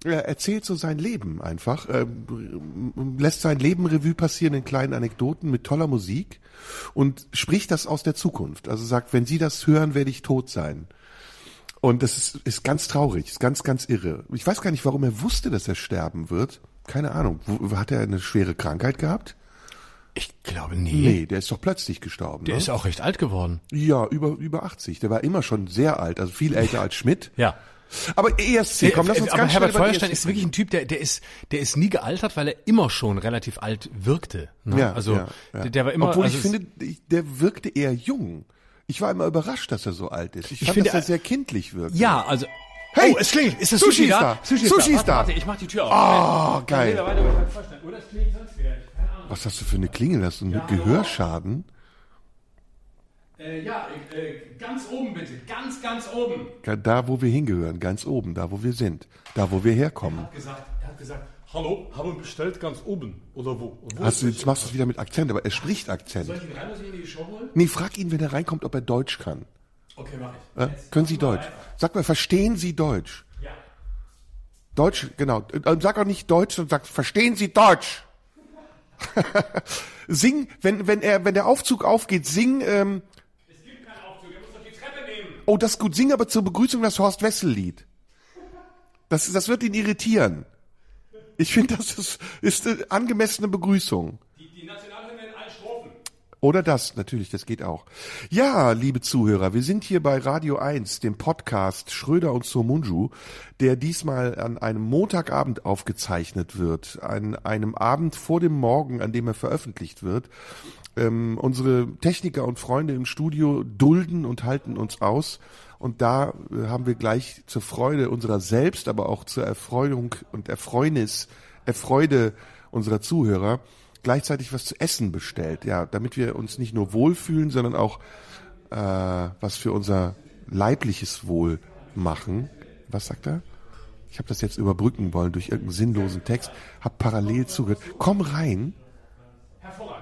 Er erzählt so sein Leben einfach, ähm, lässt sein Leben Revue passieren in kleinen Anekdoten mit toller Musik und spricht das aus der Zukunft. Also sagt, wenn Sie das hören, werde ich tot sein. Und das ist, ist ganz traurig, ist ganz, ganz irre. Ich weiß gar nicht, warum er wusste, dass er sterben wird. Keine Ahnung. Hat er eine schwere Krankheit gehabt? Ich glaube nie. Nee, der ist doch plötzlich gestorben. Der ne? ist auch recht alt geworden. ja, über, über 80. Der war immer schon sehr alt, also viel älter als Schmidt. Ja. Aber ESC, komm, lass uns aber ganz Herbert Feuerstein ESC ist wirklich ein Typ, der, der ist, der ist nie gealtert, weil er immer schon relativ alt wirkte. Ne? Ja, also ja, ja. Der, der war immer. Obwohl also ich finde, ich- der wirkte eher jung. Ich war immer überrascht, dass er so alt ist. Ich, fand, finde, dass er äh, sehr kindlich wirkte. Ja, also. Hey, oh, es klingelt. Ist das Sushi Sushi, ist da? Sushi, Sushi ist Warte, da. Warte, ich mach die Tür auf. Oh, geil. Ich-. Was hast du für eine Klingel? Hast du einen Gehörschaden? Äh, ja, äh, ganz oben bitte. Ganz, ganz oben. Da, wo wir hingehören, ganz oben, da, wo wir sind, da, wo wir herkommen. Gesagt, er hat gesagt, hallo, haben bestellt ganz oben. Oder wo? wo Hast du, jetzt machst du es wieder mit Akzent, aber er spricht Akzent. Soll ich ihn rein soll ich ihn in die Show holen? Nee, frag ihn, wenn er reinkommt, ob er Deutsch kann. Okay, mach ich. Äh? Können Sie Deutsch? Sag mal, verstehen Sie Deutsch? Ja. Deutsch, genau. Äh, Sag auch nicht Deutsch, sondern sag, verstehen Sie Deutsch? sing, wenn, wenn er, wenn der Aufzug aufgeht, sing, ähm, Es gibt keinen Aufzug, er muss doch die Treppe nehmen. Oh, das ist gut, sing aber zur Begrüßung das Horst Wessel-Lied. Das, das wird ihn irritieren. Ich finde, das ist, ist eine angemessene Begrüßung. Die, die Nationalhymne in allen Strophen. Oder das, natürlich, das geht auch. Ja, liebe Zuhörer, wir sind hier bei Radio 1, dem Podcast Schröder und Somunju, der diesmal an einem Montagabend aufgezeichnet wird, an einem Abend vor dem Morgen, an dem er veröffentlicht wird. Ähm, unsere Techniker und Freunde im Studio dulden und halten uns aus. Und da äh, haben wir gleich zur Freude unserer selbst, aber auch zur Erfreuung und Erfreunis, Erfreude unserer Zuhörer gleichzeitig was zu essen bestellt, ja, damit wir uns nicht nur wohlfühlen, sondern auch äh, was für unser leibliches Wohl machen. Was sagt er? Ich habe das jetzt überbrücken wollen durch irgendeinen sinnlosen Text, hab parallel zugehört. Komm rein. Hervorragend.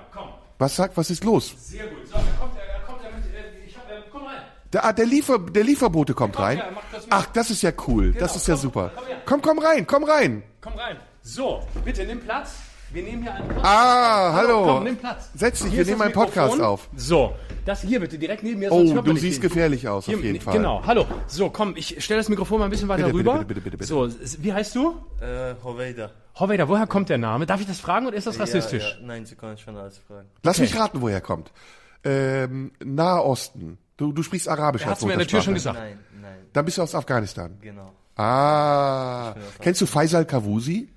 Was sagt, was ist los? Sehr gut. So, er kommt, er, kommt, möchte, äh, ich hab, äh, komm rein. Der, ah, der, Liefer, der Lieferbote kommt rein. ja, er macht das. Ach, das ist ja cool. Das ist ja komm, super. komm her. Komm, komm rein, komm rein. Komm rein. So, bitte nimm Platz. Wir nehmen hier einen Platz. Ah, hallo. Komm, nimm Platz. Setz dich, Hier wir ist nehmen das einen Podcast Mikrofon. auf. So, das hier bitte direkt neben mir. Oh, sonst hört man du siehst gefährlich aus, auf Hier, jeden Fall. Genau, hallo. So, komm, ich stelle das Mikrofon mal ein bisschen weiter Bitte, bitte, rüber. bitte, bitte, bitte, bitte. So, s- wie heißt du? Äh, Hoveida. Hoveda, woher kommt der Name? Darf ich das fragen oder ist das rassistisch? Ja, ja. Nein, Sie können schon alles fragen. Lass mich raten, woher er kommt. Ähm, Nahe Osten. Du, du sprichst Arabisch als hat's mir in der Tür schon Muttersprache. gesagt. Nein, nein, Dann bist du aus Afghanistan. genau. Ah. Kennst du Faisal Kavusi?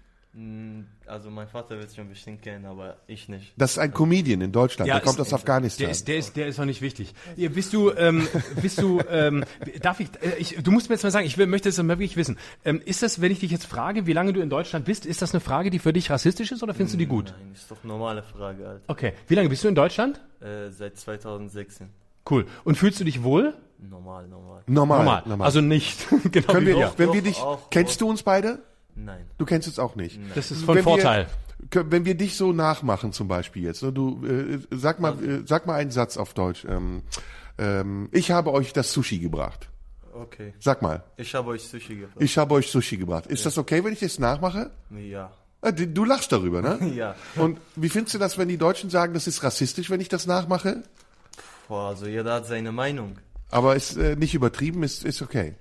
Mm, Also mein Vater wird es schon bestimmt kennen, aber ich nicht. Das ist ein Comedian in Deutschland. der kommt aus Afghanistan. Der ist, der ist, der ist noch nicht wichtig. Bist du, ähm, bist du, ähm, darf ich, äh, ich, du musst mir jetzt mal sagen, ich will, möchte es mal wirklich wissen. Ähm, ist das, wenn ich dich jetzt frage, wie lange du in Deutschland bist, ist das eine Frage, die für dich rassistisch ist oder findest du die gut? Nein, ist doch eine normale Frage, Alter. Okay. Wie lange bist du in Deutschland? Äh, seit 2016. Cool. Und fühlst du dich wohl? Normal, normal. normal. Normal. normal. Also nicht. genau Können wie wir, wir. wenn Doch, wir dich, auch, kennst du uns beide? Nein. Du kennst uns auch nicht. Das ist von Wenn Vorteil. Wir, wenn wir dich so nachmachen zum Beispiel jetzt, ne, du äh, sag mal, äh, sag mal einen Satz auf Deutsch. Ähm, ähm, ich habe euch das Sushi gebracht. Okay. Sag mal, Ich habe euch Sushi gebracht. ich habe euch Sushi gebracht. Ist das okay, wenn ich das nachmache? Ja. Äh, du- Du lachst darüber, ne? Ja. Und wie findest du das, wenn die Deutschen sagen, das ist rassistisch, wenn ich das nachmache? Boah, also jeder hat seine Meinung. Aber ist äh, nicht übertrieben, ist, ist okay.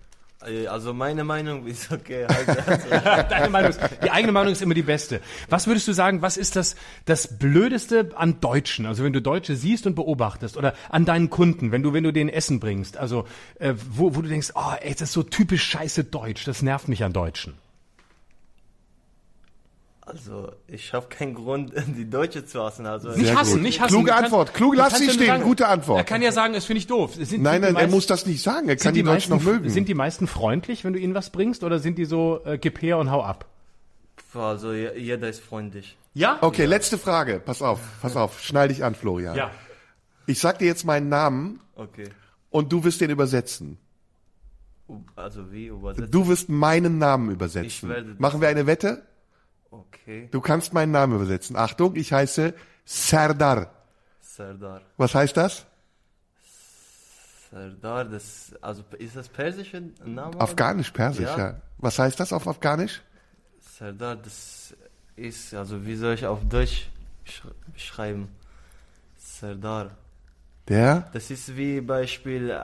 Äh, Also meine Meinung ist okay. Halt, Deine Meinung ist, die eigene Meinung ist immer die beste. Was würdest du sagen, was ist das, das Blödeste an Deutschen? Also wenn du Deutsche siehst und beobachtest oder an deinen Kunden, wenn du, wenn du denen Essen bringst, also äh, wo, wo du denkst, oh, ey, das ist so typisch scheiße Deutsch, das nervt mich an Deutschen. Also ich habe keinen Grund, die Deutsche zu hassen. Also Nicht Sehr hassen, gut. nicht hassen. Kluge Du kannst- Antwort. Kluge, du lass sie ja stehen. sagen- Gute Antwort. Er kann ja sagen, das finde ich doof. Sind, sind Nein, nein, er meisten- muss das nicht sagen. Er kann sind die, die, Deutschen meisten, noch mögen. Sind die meisten freundlich, wenn du ihnen was bringst, oder sind die so äh, gib her und hau ab? also je- jeder ist freundlich. Ja? Okay, letzte Frage. Pass auf, pass auf. Schnall dich an, Florian. Ja. Ich sag dir jetzt meinen Namen Okay. und du wirst den übersetzen. Also wie übersetzt? Du wirst meinen Namen übersetzen. Ich werde Machen wir eine Wette? Okay. Du kannst meinen Namen übersetzen. Achtung, ich heiße Serdar. Serdar. Was heißt das? Serdar, das, also ist das persische Name? Afghanisch, Persisch, ja. Ja. Was heißt das auf Afghanisch? Serdar, das ist, also wie soll ich auf Deutsch sch- beschreiben? Serdar. Der? Das ist wie Beispiel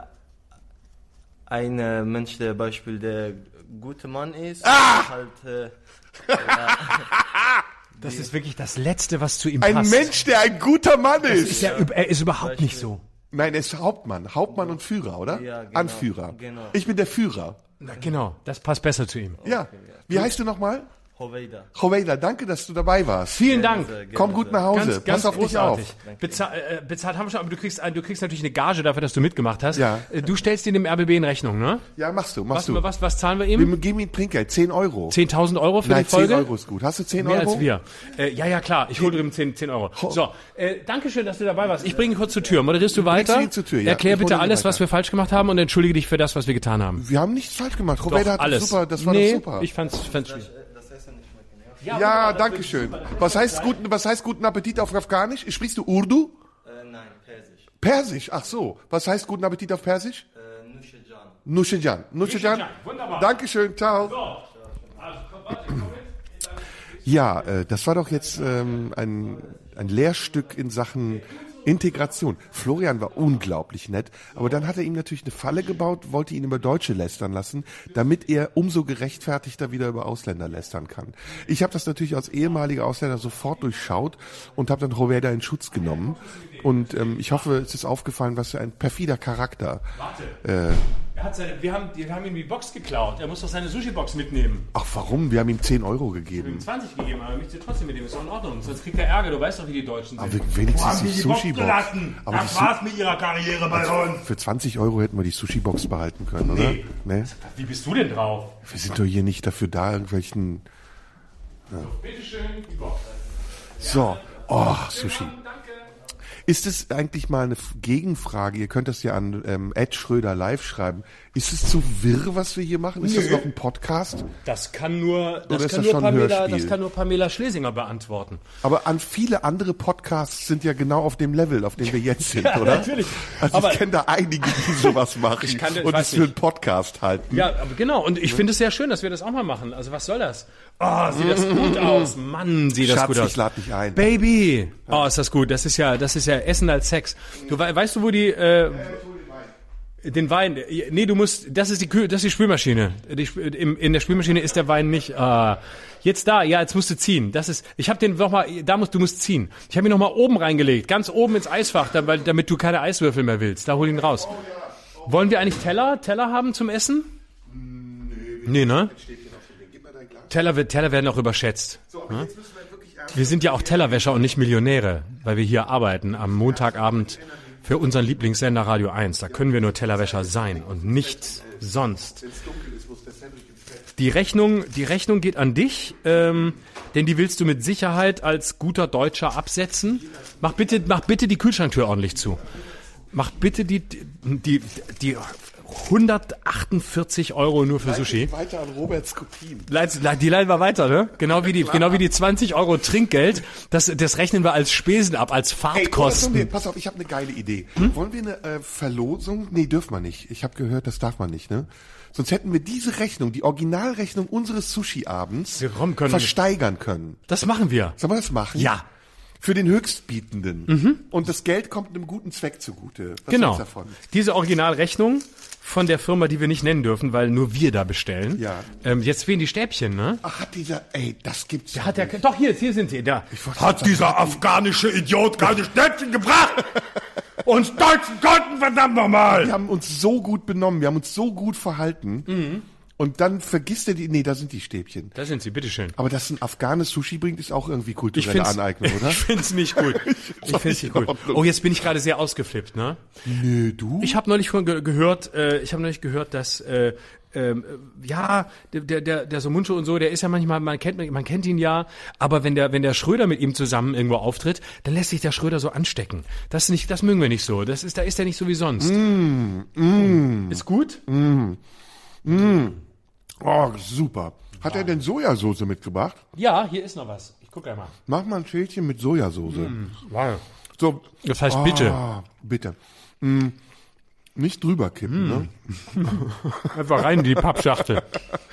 ein äh, Mensch, der Beispiel der gute Mann ist, Ah! halt äh, Das ist wirklich das Letzte, was zu ihm Ein passt. Mensch, der ein guter Mann ist. Ist ja, er ist überhaupt nicht so. Nein, er ist Hauptmann. Hauptmann und Führer, oder? Ja, genau, Anführer. genau. Ich bin der Führer. Na, genau, das passt besser zu ihm. Ja. Wie heißt du nochmal? Hoveida. Joveida, danke, dass du dabei warst. Vielen Dank. Sehr gerne, Komm gut nach Hause. Ganz, ganz Pass auf dich auf. großartig. Bezahl, äh, bezahlt haben wir schon, aber du kriegst, du kriegst natürlich eine Gage dafür, dass du mitgemacht hast. Ja. Äh, Du stellst ihn dem RBB in Rechnung, ne? Ja, machst du, machst Was, du. was, was zahlen wir ihm? Wir geben ihm Trinkgeld, 10 Euro. 10.000 Euro für Nein, die Folge? 10 Euro ist gut. Hast du 10 Mehr Euro? als wir. Äh, ja, ja, klar. Ich hole drüben 10, 10 Euro. So, äh, danke schön, dass du dabei warst. Ich bringe ihn kurz zur Tür. Moderierst du weiter? ihn zur Tür, ja. Erklär Ich bitte alles, weiter. was wir falsch gemacht haben und entschuldige dich für das, was wir getan haben. Wir haben nichts falsch gemacht. Joveida hat alles. super, das war nee, doch super. ich fand's, fand's schwierig. Das Essen nicht schmecken, ja? ja, danke schön. Was heißt guten, was heißt guten Appetit auf Afghanisch? Sprichst du Urdu? Äh, nein, Persisch. Persisch, ach so. Was heißt guten Appetit auf Persisch? Äh, Nushejan. Nushejan. Nushejan. Wunderbar. Dankeschön, ciao. So. Also, komm, warte, komm. Ja, äh, das war doch jetzt ähm, ein, ein Lehrstück in Sachen Integration. Florian war unglaublich nett, aber dann hat er ihm natürlich eine Falle gebaut, wollte ihn über Deutsche lästern lassen, damit er umso gerechtfertigter wieder über Ausländer lästern kann. Ich habe das natürlich als ehemaliger Ausländer sofort durchschaut und habe dann Roverda in Schutz genommen. Und ähm, ich hoffe, es ist aufgefallen, was für ein perfider Charakter. Er hat seine, wir, haben, wir haben ihm die Box geklaut. Er muss doch seine Sushi-Box mitnehmen. Ach, warum? Wir haben ihm 10 Euro gegeben. 20 gegeben, aber er möchte trotzdem mitnehmen. Ist doch in Ordnung. Sonst kriegt er Ärger. Du weißt doch, wie die Deutschen sind. Aber wenigstens die Box Sushi-Box. Aber die das Su- war's mit ihrer Karriere bei uns. Für 20 Euro hätten wir die Sushi-Box behalten können, oder? Nee. Wie bist du denn drauf? Wir sind doch hier nicht dafür da, irgendwelchen. Bitteschön, die Box. So. Oh, Sushi. Ist es eigentlich mal eine Gegenfrage? Ihr könnt das ja an ähm, Ed Schröder live schreiben. Ist es zu wirr, was wir hier machen? Ist das noch ein Podcast? Das kann nur, das kann das nur Pamela, das kann nur Pamela Schlesinger beantworten. Aber an viele andere Podcasts sind ja genau auf dem Level, auf dem wir jetzt sind, oder? natürlich. Also Aber- ich kenne da einige, die sowas machen Ich kann- ich und es für einen. Podcast halten. Ja, aber genau. Und ich finde es sehr schön, dass wir das auch mal machen. Also was soll das? Oh, sieht das gut aus. Mann, sieht das Schatz, gut aus. ich lade dich ein. Baby. Oh, ist das gut. Das ist ja, das ist ja Essen als Sex. Du wei- weißt du, wo die, äh, den Wein, nee, du musst, das ist die Kühl, das ist die Spülmaschine. Die, im, in der Spülmaschine ist der Wein nicht, ah. Jetzt da, ja, jetzt musst du ziehen. Das ist, ich habe den noch mal, da musst du musst ziehen. Ich habe ihn noch mal oben reingelegt, ganz oben ins Eisfach, da- weil- damit du keine Eiswürfel mehr willst. Da hol ihn raus. Wollen wir eigentlich Teller, Teller haben zum Essen? Nee, ne? Teller, Teller werden auch überschätzt. Ne? Wir sind ja auch Tellerwäscher und nicht Millionäre, weil wir hier arbeiten am Montagabend für unseren Lieblingssender Radio 1. Da können wir nur Tellerwäscher sein und nichts sonst. Die Rechnung, die Rechnung geht an dich, ähm, denn die willst du mit Sicherheit als guter Deutscher absetzen. Mach bitte, mach bitte die Kühlschranktür ordentlich zu. Mach bitte die, die, die 148 Euro nur für Sushi. Weiter an Robert Skopin. Leit, leit, die leiten wir weiter, ne? Genau wie die, genau wie die 20 Euro Trinkgeld. Das, das rechnen wir als Spesen ab, als Fahrtkosten. pass auf, ich habe eine geile Idee. Hm? Wollen wir eine äh, Verlosung? Nee, dürfen wir nicht. Ich habe gehört, das darf man nicht, ne? Sonst hätten wir diese Rechnung, die Originalrechnung unseres Sushi-Abends, versteigern können. Das machen wir. Sollen wir das machen? Ja. Mhm. Für den Höchstbietenden. Und das Geld kommt einem guten Zweck zugute. Was Genau. Diese Originalrechnung von der Firma, die wir nicht nennen dürfen, weil nur wir da bestellen. Ja. Ähm, jetzt fehlen die Stäbchen, ne? Ach, hat dieser, ey, das gibt's ja Hat der, doch hier, hier sind sie, da. Hat dieser afghanische Idiot keine Stäbchen gebracht? Uns Deutschen konnten verdammt nochmal. Wir haben uns so gut benommen, wir haben uns so gut verhalten. Mhm. Und dann vergisst er die, nee, da sind die Stäbchen. Da sind sie, bitteschön. Aber dass ein Afghanes Sushi bringt, ist auch irgendwie kulturelle Aneignung, oder? ich find's nicht gut. Ich find's nicht gut. Oh, jetzt bin ich gerade sehr ausgeflippt, ne? Nö, du? Ich habe neulich von ge gehört, äh, ich habe neulich gehört, dass äh, ähm, äh, ja, der, der, der, so Mundschuh und so, der ist ja manchmal, man kennt, man kennt ihn ja, aber wenn der, wenn der Schröder mit ihm zusammen irgendwo auftritt, dann lässt sich der Schröder so anstecken. Das ist nicht, das mögen wir nicht so. Das ist, da ist er nicht so wie sonst. Ist gut? Oh, super. Hat er denn Sojasauce mitgebracht? Ja, hier ist noch was. Ich gucke einmal. Mach mal ein Schälchen mit Sojasauce. Wow. So. Das heißt bitte. Ah, bitte. Mm, nicht drüber kippen, ne? Einfach rein in die Pappschachtel.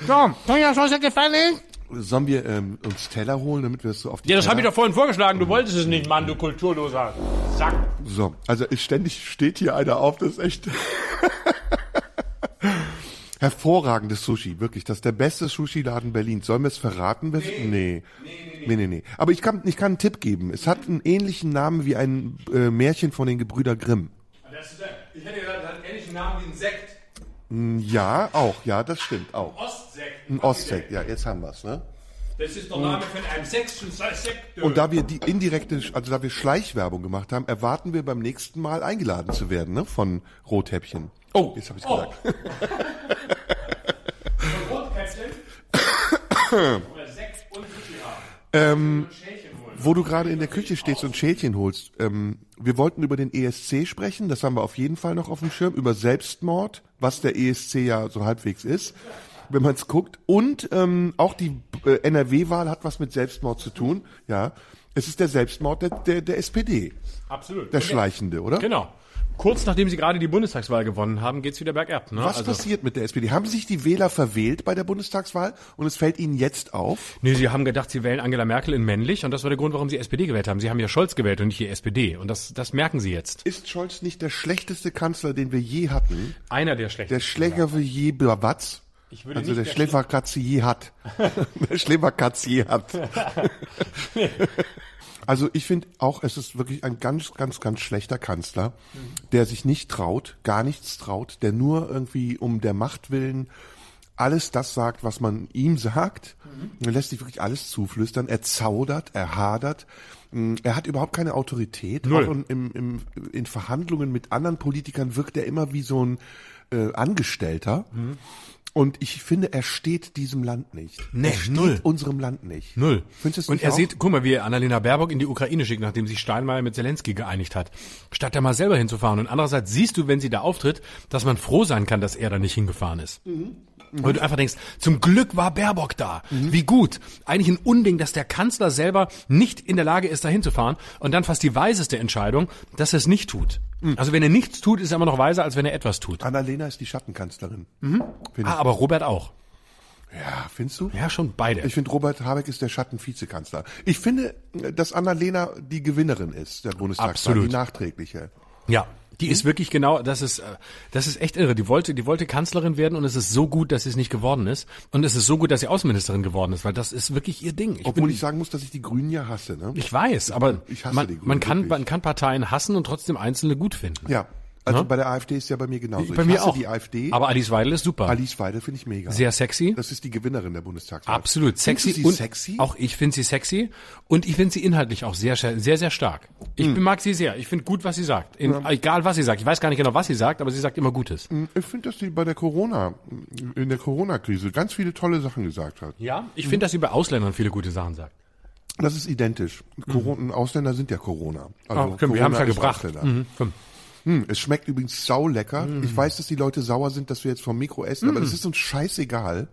So, Sojasauce gefallen? Sollen wir ähm, uns Teller holen, damit wir es so auf die Ja, das habe ich Teller- doch vorhin vorgeschlagen. Du wolltest es nicht, Mann, du kulturloser Sack. So, also es ständig steht hier einer auf, das ist echt... Hervorragendes Sushi, wirklich. Das ist der beste Sushi-Laden Berlins. Sollen wir es verraten? Nee. Nee. Nee, nee, nee. Aber ich kann, ich kann einen Tipp geben. Es hat einen ähnlichen Namen wie ein äh, Märchen von den Gebrüder Grimm. Ich hätte gedacht, das hat einen ähnlichen Namen wie ein Sekt. Ja, auch. Ja, das stimmt auch. Ostsekt. Ein Ostsekt. Ja, jetzt haben wir's, ne? Das ist der Name von einem sächsischen Sekt. Und da wir die indirekte, also da wir Schleichwerbung gemacht haben, erwarten wir beim nächsten Mal eingeladen zu werden, ne? Von Rothäppchen. Oh. Jetzt habe ich Oh. gesagt. Oder und. Ähm, Wo du gerade in der Küche stehst und Schälchen holst, ähm, wir wollten über den ESC sprechen, das haben wir auf jeden Fall noch auf dem Schirm, über Selbstmord, was der ESC ja so halbwegs ist, wenn man es guckt. Und ähm, auch die äh, NRW-Wahl hat was mit Selbstmord zu tun, ja. Es ist der Selbstmord der, der, der SPD, Absolut. der Schleichende, oder? Genau. Kurz nachdem sie gerade die Bundestagswahl gewonnen haben, geht's wieder bergab. Ne? Was passiert mit der SPD? Haben sich die Wähler verwählt bei der Bundestagswahl und es fällt ihnen jetzt auf? Nee, sie haben gedacht, sie wählen Angela Merkel in männlich und das war der Grund, warum sie SPD gewählt haben. Sie haben ja Scholz gewählt und nicht die SPD und das, das merken sie jetzt. Ist Scholz nicht der schlechteste Kanzler, den wir je hatten? Einer der Der schlechtesten. Schläger wie je Watz? Ich würde Also nicht der der Schleverkatze je hat. der Schleverkatze je hat. Also ich finde auch, es ist wirklich ein ganz, ganz, ganz schlechter Kanzler, der sich nicht traut, gar nichts traut, der nur irgendwie um der Macht willen alles das sagt, was man ihm sagt. Er lässt sich wirklich alles zuflüstern. Er zaudert, er hadert. Mm, Er hat überhaupt keine Autorität. Null. Auch in, im, in Verhandlungen mit anderen Politikern wirkt er immer wie so ein äh, Angestellter. Und ich finde, er steht diesem Land nicht. Nee, er steht null. unserem Land nicht. Null. Findest du und er auch? sieht, guck mal, wie Annalena Baerbock in die Ukraine schickt, nachdem sich Steinmeier mit Zelensky geeinigt hat. Statt da mal selber hinzufahren. Und andererseits siehst du, wenn sie da auftritt, dass man froh sein kann, dass er da nicht hingefahren ist. Mhm. Und du einfach denkst, zum Glück war Baerbock da. Wie gut. Eigentlich ein Unding, dass der Kanzler selber nicht in der Lage ist, da hinzufahren. Und dann fast die weiseste Entscheidung, dass er es nicht tut. Mhm. Also wenn er nichts tut, ist er immer noch weiser, als wenn er etwas tut. Annalena ist die Schattenkanzlerin. Find Ah, aber Robert auch. Ja, findest du? Ja, schon beide. Ich finde, Robert Habeck ist der Schattenvizekanzler. Ich finde, dass Annalena die Gewinnerin ist, der Bundestagswahl, Absolut. die nachträgliche. Ja, die ist wirklich genau, das ist, äh, das ist echt irre. Die wollte, die wollte Kanzlerin werden und es ist so gut, dass sie es nicht geworden ist. Und es ist so gut, dass sie Außenministerin geworden ist, weil das ist wirklich ihr Ding. Ich, Obwohl bin, ich sagen muss, dass ich die Grünen ja hasse. Ne? ich weiß, aber Ich hasse man, die Grünen, man kann, wirklich. man kann Parteien hassen und trotzdem einzelne gut finden. ja, also bei der AfD ist ja bei mir genauso. Bei ich mir auch. die AfD. Aber Alice Weidel ist super. Alice Weidel finde ich mega. Sehr sexy. Das ist die Gewinnerin der Bundestagswahl. Absolut sexy sie und sexy? auch ich finde sie sexy und ich finde sie inhaltlich auch sehr sehr sehr stark. Ich Hm. mag sie sehr. Ich finde gut, was sie sagt. In, Egal was sie sagt. Ich weiß gar nicht genau, was sie sagt, aber sie sagt immer Gutes. Ich finde, dass sie bei der Corona, in der Corona-Krise ganz viele tolle Sachen gesagt hat. Ja, ich finde, dass sie bei Ausländern viele gute Sachen sagt. Das ist identisch. Corona, Ausländer sind ja Corona. Also Ah, stimmt, wir haben es ja Corona gebracht. Mhm, komm. Hm, es schmeckt übrigens sau lecker. Mhm. Ich weiß, dass die Leute sauer sind, dass wir jetzt vom Mikro essen, aber das ist uns scheißegal.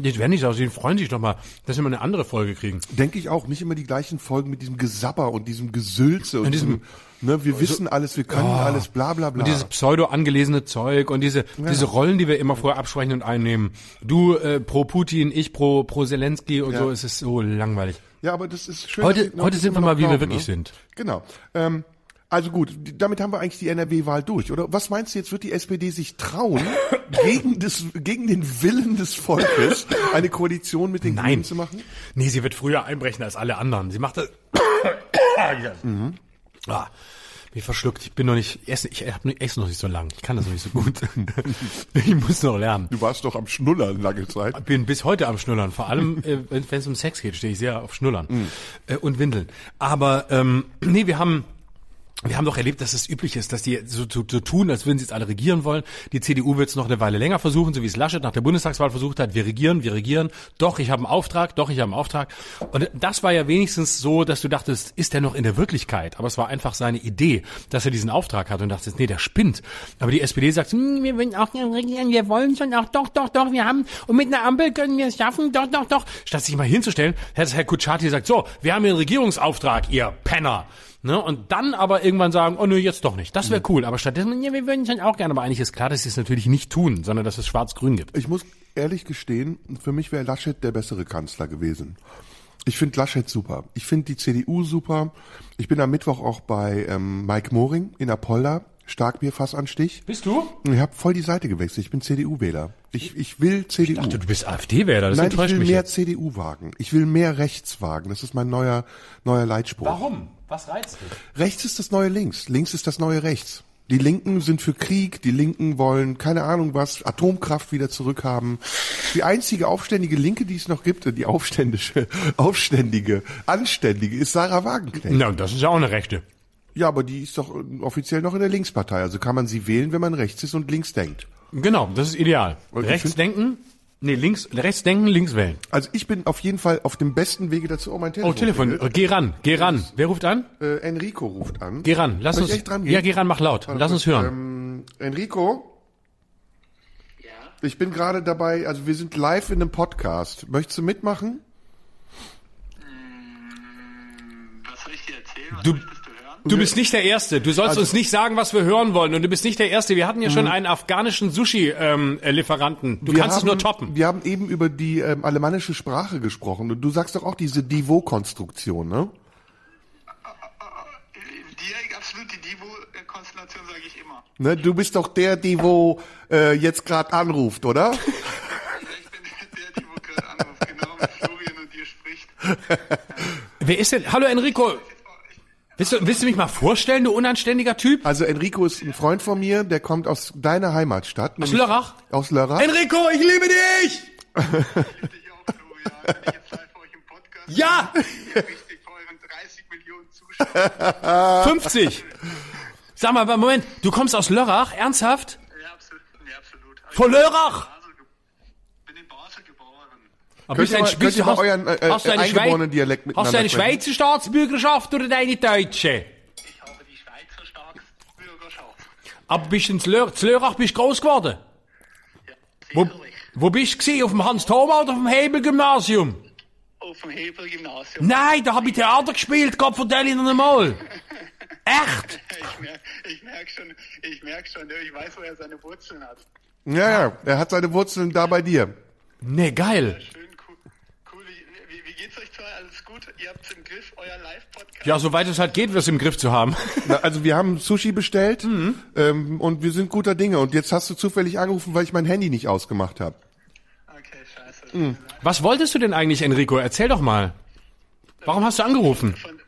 Jetzt werden nicht aus, die freuen sich doch mal, dass wir mal eine andere Folge kriegen. Denke ich auch. Nicht immer die gleichen Folgen mit diesem Gesabber und diesem Gesülze und diesem, ne, wir wissen alles, wir können alles, bla bla bla. Und dieses pseudo angelesene Zeug und diese, diese Rollen, die wir immer vorher absprechen und einnehmen. Du äh, pro Putin, ich pro, pro Zelensky und Ja. so, es ist so langweilig. ja, aber das ist schön. Heute- wir- heute sind wir mal, wie wir wirklich ne? sind. Genau. Ähm, also gut, damit haben wir eigentlich die NRW-Wahl durch, oder? Was meinst du jetzt, wird die SPD sich trauen, gegen, das, gegen den Willen des Volkes eine Koalition mit den Nein. Grünen zu machen? Nee, sie wird früher einbrechen als alle anderen. Sie macht das. Mhm. ah, mich verschluckt. Ich bin noch nicht, ich esse, ich esse noch nicht so lang. Ich kann das noch nicht so gut. ich muss noch lernen. Du warst doch am Schnullern lange Zeit. Ich bin bis heute am Schnullern. Vor allem, äh, wenn es um Sex geht, stehe ich sehr auf Schnullern äh, und Windeln. Aber ähm, nee, wir haben wir haben doch erlebt, dass es üblich ist, dass die so, so, so tun, als würden sie jetzt alle regieren wollen. Die CDU wird es noch eine Weile länger versuchen, so wie es Laschet nach der Bundestagswahl versucht hat. Wir regieren, wir regieren. Doch, ich habe einen Auftrag, doch, ich habe einen Auftrag. Und das war ja wenigstens so, dass du dachtest, ist der noch in der Wirklichkeit? Aber es war einfach seine Idee, dass er diesen Auftrag hat und dachtest, nee, der spinnt. Aber die SPD sagt, hm, wir wollen auch regieren, wir wollen schon auch, doch, doch, doch, wir haben, und mit einer Ampel können wir es schaffen, doch, doch, doch. Statt sich mal hinzustellen, hätte Herr Kutschaty gesagt, so, wir haben hier einen Regierungsauftrag, ihr Penner. Ne? Und dann aber irgendwann sagen, oh nö, jetzt doch nicht. Das wäre cool. Aber stattdessen, ja, wir würden schon auch gerne. Aber eigentlich ist klar, dass sie es natürlich nicht tun, sondern dass es schwarz-grün gibt. Ich muss ehrlich gestehen, für mich wäre Laschet der bessere Kanzler gewesen. Ich finde Laschet super. Ich finde die CDU super. Ich bin am Mittwoch auch bei ähm, Mike Moring in Apolda. Starkbierfassanstich. Bist du? Ich habe voll die Seite gewechselt. Ich bin CDU-Wähler. Ich, ich will CDU. Dachte, du bist AfD-Wähler, das Nein, ich enttäuscht will mich. mehr jetzt. CDU wagen. Ich will mehr rechts wagen. Das ist mein neuer, neuer Leitspruch. Warum? Was reizt dich? Rechts ist das neue Links. Links ist das neue Rechts. Die Linken sind für Krieg, die Linken wollen, keine Ahnung was, Atomkraft wieder zurückhaben. Die einzige aufständige Linke, die es noch gibt, die aufständische, aufständige, anständige, ist Sarah Wagenknecht. Na, das ist ja auch eine Rechte. Ja, aber die ist doch äh, offiziell noch in der Linkspartei. Also kann man sie wählen, wenn man rechts ist und links denkt. Genau, das ist ideal. Und Rechts denken, nee, links, rechts denken, links wählen. Also ich bin auf jeden Fall auf dem besten Wege dazu. Oh, mein Telefon. Oh, Telefon, klingelt. geh ran, geh ran. Wer ruft an? Äh, Enrico ruft an. Geh ran, lass Soll uns. ich echt dran gehen? ja, geh ran, mach laut. Warte Lass uns hören. Ähm, Enrico? Ja? Ich bin gerade dabei, also wir sind live in einem Podcast. Möchtest du mitmachen? Was soll ich dir erzählen? Was Du- du? Du bist nicht der Erste. Du sollst Also- uns nicht sagen, was wir hören wollen. Und du bist nicht der Erste. Wir hatten ja schon einen afghanischen Sushi-Lieferanten. du Wir kannst es haben, nur toppen. Wir haben eben über die ähm, alemannische Sprache gesprochen und du sagst doch auch diese Divo-Konstruktion, ne? Die, absolut, die Divo-Konstellation sage ich immer. ne? Du bist doch der Divo äh, jetzt gerade anruft, oder? Ja, ich bin der, der Divo gerade anruft, genau mit Florian und dir spricht. Wer ist denn? Hallo Enrico. Willst du, willst du mich mal vorstellen, du unanständiger Typ? Also Enrico ist ein Freund von mir, der kommt aus deiner Heimatstadt. Aus Lörrach? Aus Lörrach. Enrico, ich liebe dich! Ich dich auch, Florian. Bin ich jetzt live bei euch im Podcast? Ja! Richtig vor euren 30 Millionen Zuschauern. 50. Sag mal, Moment, du kommst aus Lörrach? Ernsthaft? Ja, absolut. Ja, absolut. Von Lörrach? Basel ge- Bin in Basel geboren. Aber Könnt ihr mal- könnt ihr mal euren, äh, hast du eine eingeborenen Schweiz- Dialekt Hast du miteinander eine sprechen? Schweizer Staatsbürgerschaft oder eine deutsche? Ich habe die Schweizer Staatsbürgerschaft. Aber bist du in bist du groß geworden? Ja, Wo, sicherlich. wo bist du gewesen? Auf dem Hans-Thoma oder auf dem Hebel-Gymnasium? Auf dem Hebel-Gymnasium. Nein, da hab ich Theater gespielt, Gott vertell ich noch mal. Echt? Ich merke ich merk schon, ich merk schon, ich weiß, wo er seine Wurzeln hat. Ja, ja, er hat seine Wurzeln da bei dir. Nee, geil. Schön cool. cool wie, wie, wie geht's euch zwei? Alles gut? Ihr habt's im Griff, euer Live-Podcast? Ja, soweit es halt geht, wir's im Griff zu haben. Na, also wir haben Sushi bestellt Mhm. ähm, und wir sind guter Dinge. Und jetzt hast du zufällig angerufen, weil ich mein Handy nicht ausgemacht habe. Okay, scheiße. Mhm. Was wolltest du denn eigentlich, Enrico? Erzähl doch mal. Warum hast du angerufen? Von,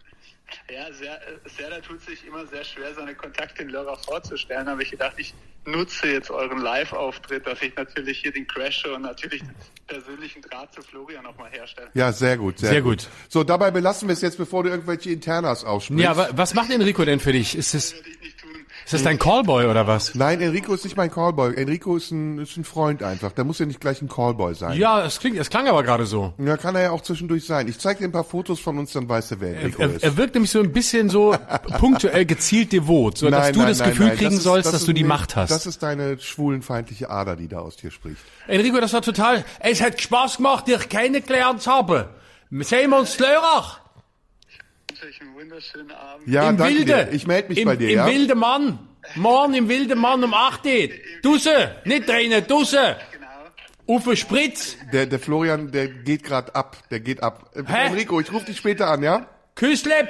ja, sehr, Serda tut sich immer sehr schwer, seine Kontakte in Lörrach vorzustellen, aber ich gedacht, ich nutze jetzt euren Live-Auftritt, dass ich natürlich hier den crashe und natürlich den persönlichen Draht zu Florian nochmal herstelle. Ja, sehr gut, sehr, Sehr gut. gut. So, dabei belassen wir es jetzt, bevor du irgendwelche Internas aussprichst. Ja, wa was macht Enrico denn für dich? Ist das, Ist das dein Callboy oder was? Nein, Enrico ist nicht mein Callboy. Enrico ist ein, ist ein Freund einfach. Der muss ja nicht gleich ein Callboy sein. Ja, es klingt, es klang aber gerade so. Ja, kann er ja auch zwischendurch sein. Ich zeig dir ein paar Fotos von uns, dann weißt du, wer Enrico Er, ist. er wirkt nämlich so ein bisschen so punktuell gezielt devot, so dass Nein, du nein, das nein, Gefühl kriegen Das ist- sollst, das dass ist du die nicht- Macht hast. Das ist deine schwulenfeindliche Ader, die da aus dir spricht. Enrico, das war total. Es hat Spaß gemacht, dich kennengelernt zu haben. Sehen wir uns in Lörrach. Ich wünsche euch einen wunderschönen Abend. Ja, Im danke Wilde. dir. Ich melde mich Im, bei dir, Im ja? Wilde Mann. Morgen im Wilde Mann um 8 Uhr. Dusse, nicht drinnen, dusse. Genau. Auf den Spritz. Der, der Florian, der geht gerade ab. Der geht ab. Äh, Hä? Enrico, ich rufe dich später an, ja? Küssle.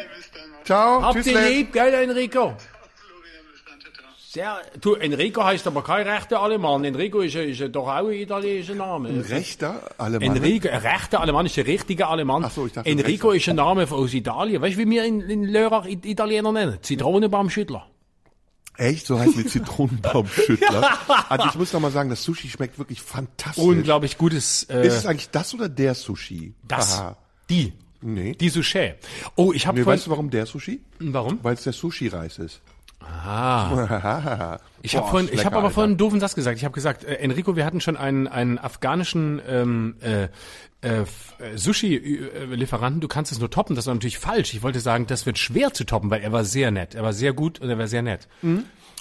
Ciao. Habt ihr lieb, gell, Enrico? Sehr, du, Enrico heißt aber kein rechter Alemann. Enrico ist, ist doch auch ein italienischer Name. Rechter Alemann. Enrico, ein rechter Alemann ist der richtige Alemann. Ach so, ich dachte, Enrico rechter. ist ein Name aus Italien. Weißt du, wie wir in, in Lörrach It- Italiener nennen? Zitronenbaumschüttler. Echt? So heißt die Zitronenbaumschüttler. also ich muss noch mal sagen, das Sushi schmeckt wirklich fantastisch. Unglaublich gutes, äh, Ist es eigentlich das oder der Sushi? das. Aha. Die. Nee. Die Sushi. Oh, ich habe Nee, weißt du, warum der Sushi? warum? Weil es der Sushi-Reis ist. Ah. Ich habe vorhin, ich habe aber vorhin einen doofen Satz gesagt. Ich habe gesagt, äh, Enrico, wir hatten schon einen, einen afghanischen ähm, äh, äh, äh, Sushi-Lieferanten. Du kannst es nur toppen. Das war natürlich falsch. Ich wollte sagen, das wird schwer zu toppen, weil er war sehr nett. Er war sehr gut und er war sehr nett.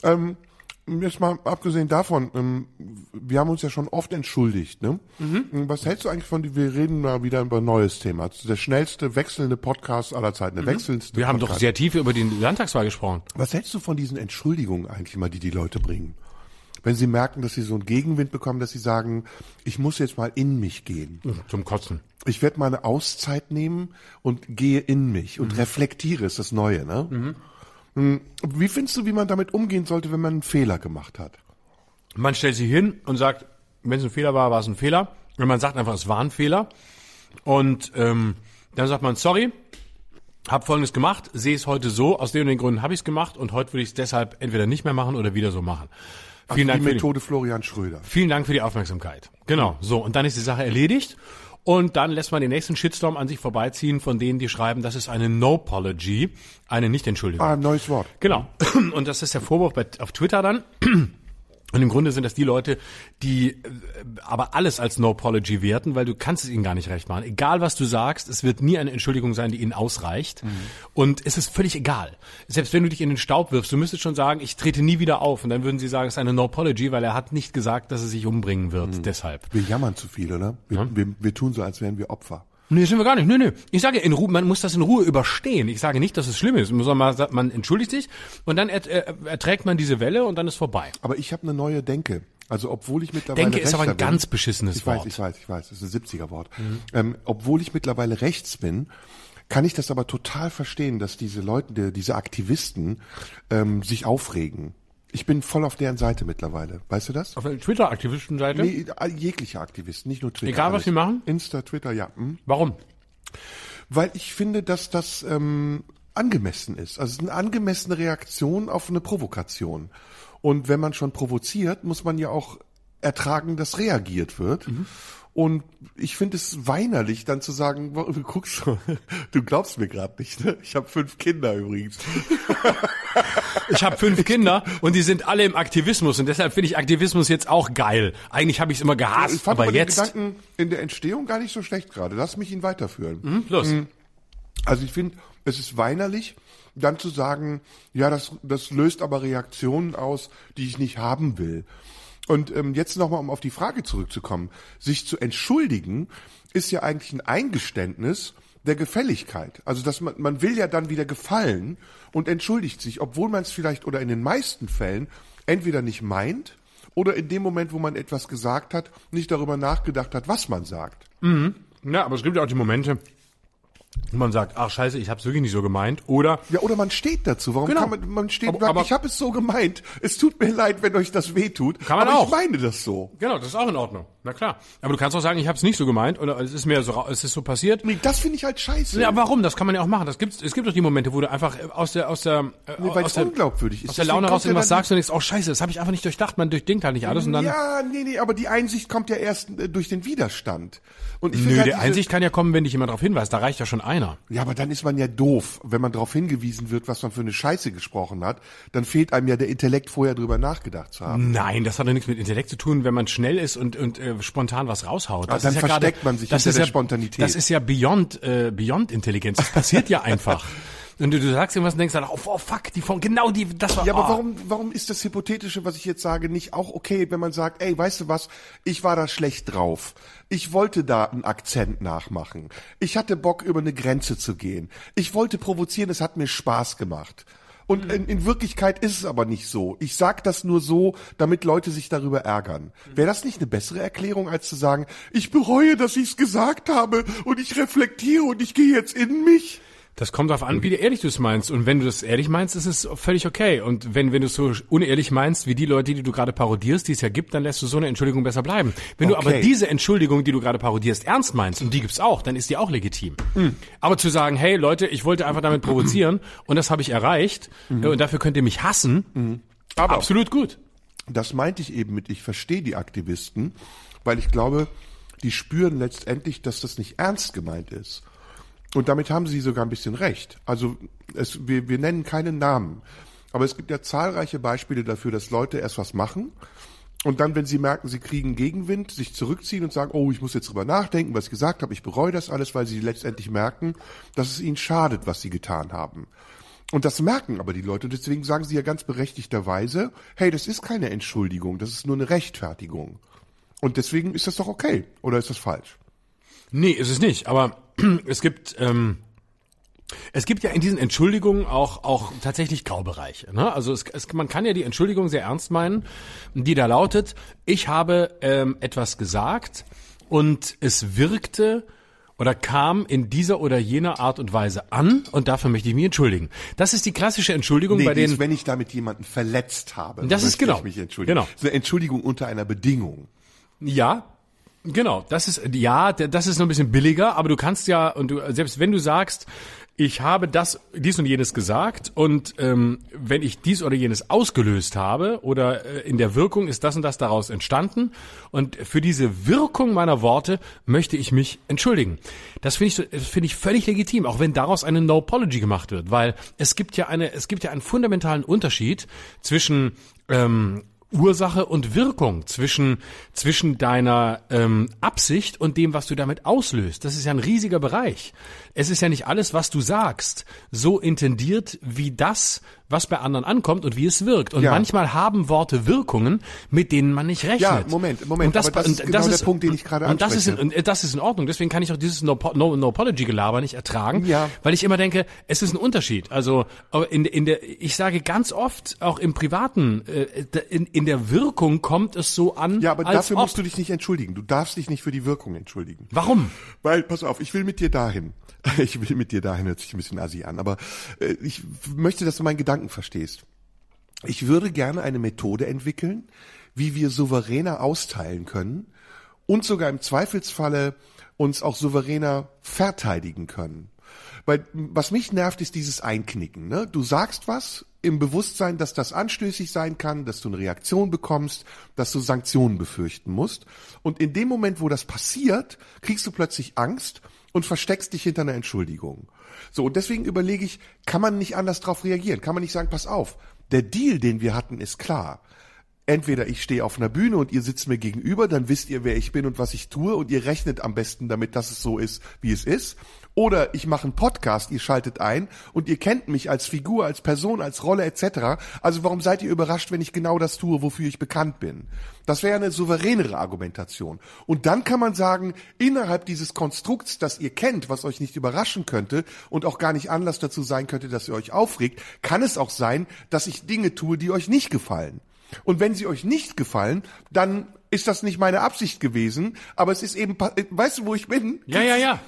Ähm, jetzt mal abgesehen davon, ähm, wir haben uns ja schon oft entschuldigt. Ne? Mhm. Was hältst du eigentlich von, wir reden mal wieder über ein neues Thema. Der schnellste wechselnde Podcast aller Zeiten, der wechselndste Mhm. Wir haben doch sehr tief über die Landtagswahl gesprochen. Was hältst du von diesen Entschuldigungen eigentlich mal, die die Leute bringen? Wenn sie merken, dass sie so einen Gegenwind bekommen, dass sie sagen, ich muss jetzt mal in mich gehen. Zum Kotzen. Ich werde mal eine Auszeit nehmen und gehe in mich Mhm. und reflektiere, ist das Neue, ne? Hm, Wie findest du, wie man damit umgehen sollte, wenn man einen Fehler gemacht hat? Man stellt sich hin und sagt, Wenn es ein Fehler war, war es ein Fehler. Wenn man sagt einfach, es war ein Fehler. Und ähm, dann sagt man, sorry, hab folgendes gemacht, sehe es heute so, aus den und den Gründen habe ich es gemacht und heute würde ich es deshalb entweder nicht mehr machen oder wieder so machen. Vielen die Dank, für die, Methode Florian Schröder. vielen Dank für die Aufmerksamkeit. Genau, so, und dann ist die Sache erledigt. Und dann lässt man den nächsten Shitstorm an sich vorbeiziehen, von denen, die schreiben, das ist eine No-Apology, eine Nicht-Entschuldigung. Ah, neues Wort. Genau. Und das ist der Vorwurf bei, auf Twitter dann. Und im Grunde sind das die Leute, die äh, aber alles als No Apology werten, weil du kannst es ihnen gar nicht recht machen. Egal was du sagst, es wird nie eine Entschuldigung sein, die ihnen ausreicht. Und es ist völlig egal. Selbst wenn du dich in den Staub wirfst, du müsstest schon sagen, ich trete nie wieder auf. Und dann würden sie sagen, es ist eine No Apology, weil er hat nicht gesagt, dass er sich umbringen wird. Deshalb. Wir jammern zu viel, oder? Wir, wir, wir tun so, als wären wir Opfer. Nee, sind wir gar nicht. Nee, nee. Ich sage in Ruhe, man muss das in Ruhe überstehen. Ich sage nicht, dass es schlimm ist. Man, sagen, man entschuldigt sich und dann er, er, erträgt man diese Welle und dann ist vorbei. Aber ich habe eine neue Denke. Also obwohl ich mittlerweile Denke ist aber ein bin- ganz beschissenes ich Wort. Weiß, ich weiß, ich weiß. Das ist ein 70er Wort. Ähm, obwohl ich mittlerweile rechts bin, kann ich das aber total verstehen, dass diese Leute, die- diese Aktivisten ähm, sich aufregen. Ich bin voll auf deren Seite mittlerweile. Weißt du das? Auf der Twitter-Aktivistenseite? Nee, jegliche Aktivisten, nicht nur Twitter. Egal, was alles. sie machen? Insta, Twitter, ja. hm. Warum? Weil ich finde, dass das ähm, angemessen ist. Also es ist eine angemessene Reaktion auf eine Provokation. Und wenn man schon provoziert, muss man ja auch ertragen, dass reagiert wird. Und ich finde es weinerlich, dann zu sagen, du guckst, du glaubst mir gerade nicht, ne? Ich habe fünf Kinder übrigens. Ich habe fünf Kinder und die sind alle im Aktivismus und deshalb finde ich Aktivismus jetzt auch geil. Eigentlich habe ich es immer gehasst, Ich fand aber jetzt. den Gedanken in der Entstehung gar nicht so schlecht gerade. Lass mich ihn weiterführen. Hm, los. Also ich finde, es ist weinerlich, dann zu sagen, ja, das, das löst aber Reaktionen aus, die ich nicht haben will. Und ähm, jetzt nochmal, um auf die Frage zurückzukommen, sich zu entschuldigen, ist ja eigentlich ein Eingeständnis der Gefälligkeit. Also dass man, man will ja dann wieder gefallen und entschuldigt sich, obwohl man es vielleicht oder in den meisten Fällen entweder nicht meint oder in dem Moment, wo man etwas gesagt hat, nicht darüber nachgedacht hat, was man sagt. Ja, aber es gibt ja auch die Momente, man sagt, ach scheiße, ich habe es wirklich nicht so gemeint. Oder Ja, oder man steht dazu. Warum Genau. kann man, man steht Aber- und sagt, aber- ich habe es so gemeint. Es tut mir leid, wenn euch das wehtut. Kann man aber auch. ich meine das so. Genau, das ist auch in Ordnung. Na klar. Aber du kannst auch sagen, ich habe es nicht so gemeint oder es ist mir so, es ist so passiert. Nee, das finde ich halt scheiße. Ja, warum? Das kann man ja auch machen. Das gibt's, es gibt doch die Momente, wo du einfach äh, aus der aus der äh, Nee, weil aus der, unglaubwürdig ist. aus der Laune raus ja irgendwas dann- sagst und denkst, oh scheiße, das habe ich einfach nicht durchdacht. Man durchdenkt halt nicht alles und dann ja, nee, nee, aber die Einsicht kommt ja erst äh, durch den Widerstand. Und ich Nö, halt die Einsicht kann ja kommen, wenn dich jemand darauf hinweist. Da reicht ja schon einer. Ja, aber dann ist man ja doof, wenn man darauf hingewiesen wird, was man für eine Scheiße gesprochen hat. Dann fehlt einem ja der Intellekt, vorher drüber nachgedacht zu haben. Nein, das hat doch nichts mit Intellekt zu tun, wenn man schnell ist und, und äh, spontan was raushaut. Das Ah, dann ist ja versteckt gerade- man sich das hinter ist der ja, Spontanität. Das ist ja beyond, äh, beyond Intelligenz. Das passiert ja einfach. Und du, du sagst irgendwas und denkst dann, oh, oh fuck, die Form, genau die, das war, Ja, aber oh. warum, warum ist das Hypothetische, was ich jetzt sage, nicht auch okay, wenn man sagt, ey, weißt du was, ich war da schlecht drauf. Ich wollte da einen Akzent nachmachen. Ich hatte Bock, über eine Grenze zu gehen. Ich wollte provozieren, es hat mir Spaß gemacht. Und in, in Wirklichkeit ist es aber nicht so. Ich sag das nur so, damit Leute sich darüber ärgern. Wäre das nicht eine bessere Erklärung, als zu sagen, ich bereue, dass ich es gesagt habe und ich reflektiere und ich gehe jetzt in mich? Das kommt darauf an, wie ehrlich du es meinst. Und wenn du das ehrlich meinst, ist es völlig okay. Und wenn, wenn du es so unehrlich meinst, wie die Leute, die du gerade parodierst, die es ja gibt, dann lässt du so eine Entschuldigung besser bleiben. Wenn du Okay. aber diese Entschuldigung, die du gerade parodierst, ernst meinst, und die gibt's auch, dann ist die auch legitim. Aber zu sagen, hey Leute, ich wollte einfach damit provozieren und das habe ich erreicht äh, und dafür könnt ihr mich hassen, Aber- absolut gut. Das meinte ich eben mit, ich verstehe die Aktivisten, weil ich glaube, die spüren letztendlich, dass das nicht ernst gemeint ist. Und damit haben sie sogar ein bisschen recht. Also es, wir, wir nennen keinen Namen. Aber es gibt ja zahlreiche Beispiele dafür, dass Leute erst was machen und dann, wenn sie merken, sie kriegen Gegenwind, sich zurückziehen und sagen, oh, ich muss jetzt drüber nachdenken, was ich gesagt habe, ich bereue das alles, weil sie letztendlich merken, dass es ihnen schadet, was sie getan haben. Und das merken aber die Leute. Deswegen sagen sie ja ganz berechtigterweise, hey, das ist keine Entschuldigung, das ist nur eine Rechtfertigung. Und deswegen ist das doch okay. Oder ist das falsch? Nee, ist es nicht. Aber es gibt, ähm, es gibt ja in diesen Entschuldigungen auch, auch tatsächlich Graubereiche. Ne? Also es, es, man kann ja die Entschuldigung sehr ernst meinen, die da lautet, ich habe ähm, etwas gesagt und es wirkte oder kam in dieser oder jener Art und Weise an und dafür möchte ich mich entschuldigen. Das ist die klassische Entschuldigung Nee, bei die ist, den... wenn ich damit jemanden verletzt habe. Das ist genau. Ich mich entschuldigen. Genau. Das ist eine Entschuldigung unter einer Bedingung. Ja, genau. Das ist ja, das ist noch ein bisschen billiger, aber du kannst ja und du selbst wenn du sagst, ich habe das dies und jenes gesagt und ähm, wenn ich dies oder jenes ausgelöst habe oder äh, in der Wirkung ist das und das daraus entstanden und für diese Wirkung meiner Worte möchte ich mich entschuldigen. Das finde ich finde ich völlig legitim, auch wenn daraus eine No Apology gemacht wird, weil es gibt ja eine es gibt ja einen fundamentalen Unterschied zwischen ähm, Ursache und Wirkung zwischen zwischen deiner ähm, Absicht und dem, was du damit auslöst. Das ist ja ein riesiger Bereich. Es ist ja nicht alles, was du sagst, so intendiert wie das, was bei anderen ankommt und wie es wirkt. Und Ja. manchmal haben Worte Wirkungen, mit denen man nicht rechnet. Ja, Moment, Moment, Und das, aber das ist genau der Punkt, den ich gerade Und das ist, in, das ist in Ordnung. Deswegen kann ich auch dieses No, no, no Apology Gelaber nicht ertragen, Ja. weil ich immer denke, es ist ein Unterschied. Also in, in der, ich sage ganz oft auch im Privaten, äh, in, in der Wirkung kommt es so an, Ja, aber dafür ob. musst du dich nicht entschuldigen. Du darfst dich nicht für die Wirkung entschuldigen. Warum? Weil, pass auf, ich will mit dir dahin. Ich will mit dir dahin, hört sich ein bisschen assi an, aber äh, ich möchte, dass du meinen Gedanken verstehst. Ich würde gerne eine Methode entwickeln, wie wir souveräner austeilen können und sogar im Zweifelsfalle uns auch souveräner verteidigen können. Weil was mich nervt, ist dieses Einknicken. Ne? Du sagst was im Bewusstsein, dass das anstößig sein kann, dass du eine Reaktion bekommst, dass du Sanktionen befürchten musst. Und in dem Moment, wo das passiert, kriegst du plötzlich Angst und versteckst dich hinter einer Entschuldigung. So, und deswegen überlege ich, kann man nicht anders darauf reagieren? Kann man nicht sagen, pass auf, der Deal, den wir hatten, ist klar entweder ich stehe auf einer Bühne und ihr sitzt mir gegenüber, dann wisst ihr, wer ich bin und was ich tue und ihr rechnet am besten damit, dass es so ist, wie es ist. Oder ich mache einen Podcast, ihr schaltet ein und ihr kennt mich als Figur, als Person, als Rolle etc. Also warum seid ihr überrascht, wenn ich genau das tue, wofür ich bekannt bin? Das wäre eine souveränere Argumentation. Und dann kann man sagen, innerhalb dieses Konstrukts, das ihr kennt, was euch nicht überraschen könnte und auch gar nicht Anlass dazu sein könnte, dass ihr euch aufregt, kann es auch sein, dass ich Dinge tue, die euch nicht gefallen. Und wenn sie euch nicht gefallen, dann ist das nicht meine Absicht gewesen, aber es ist eben, äh, weißt du, wo ich bin? Ja, ja, ja.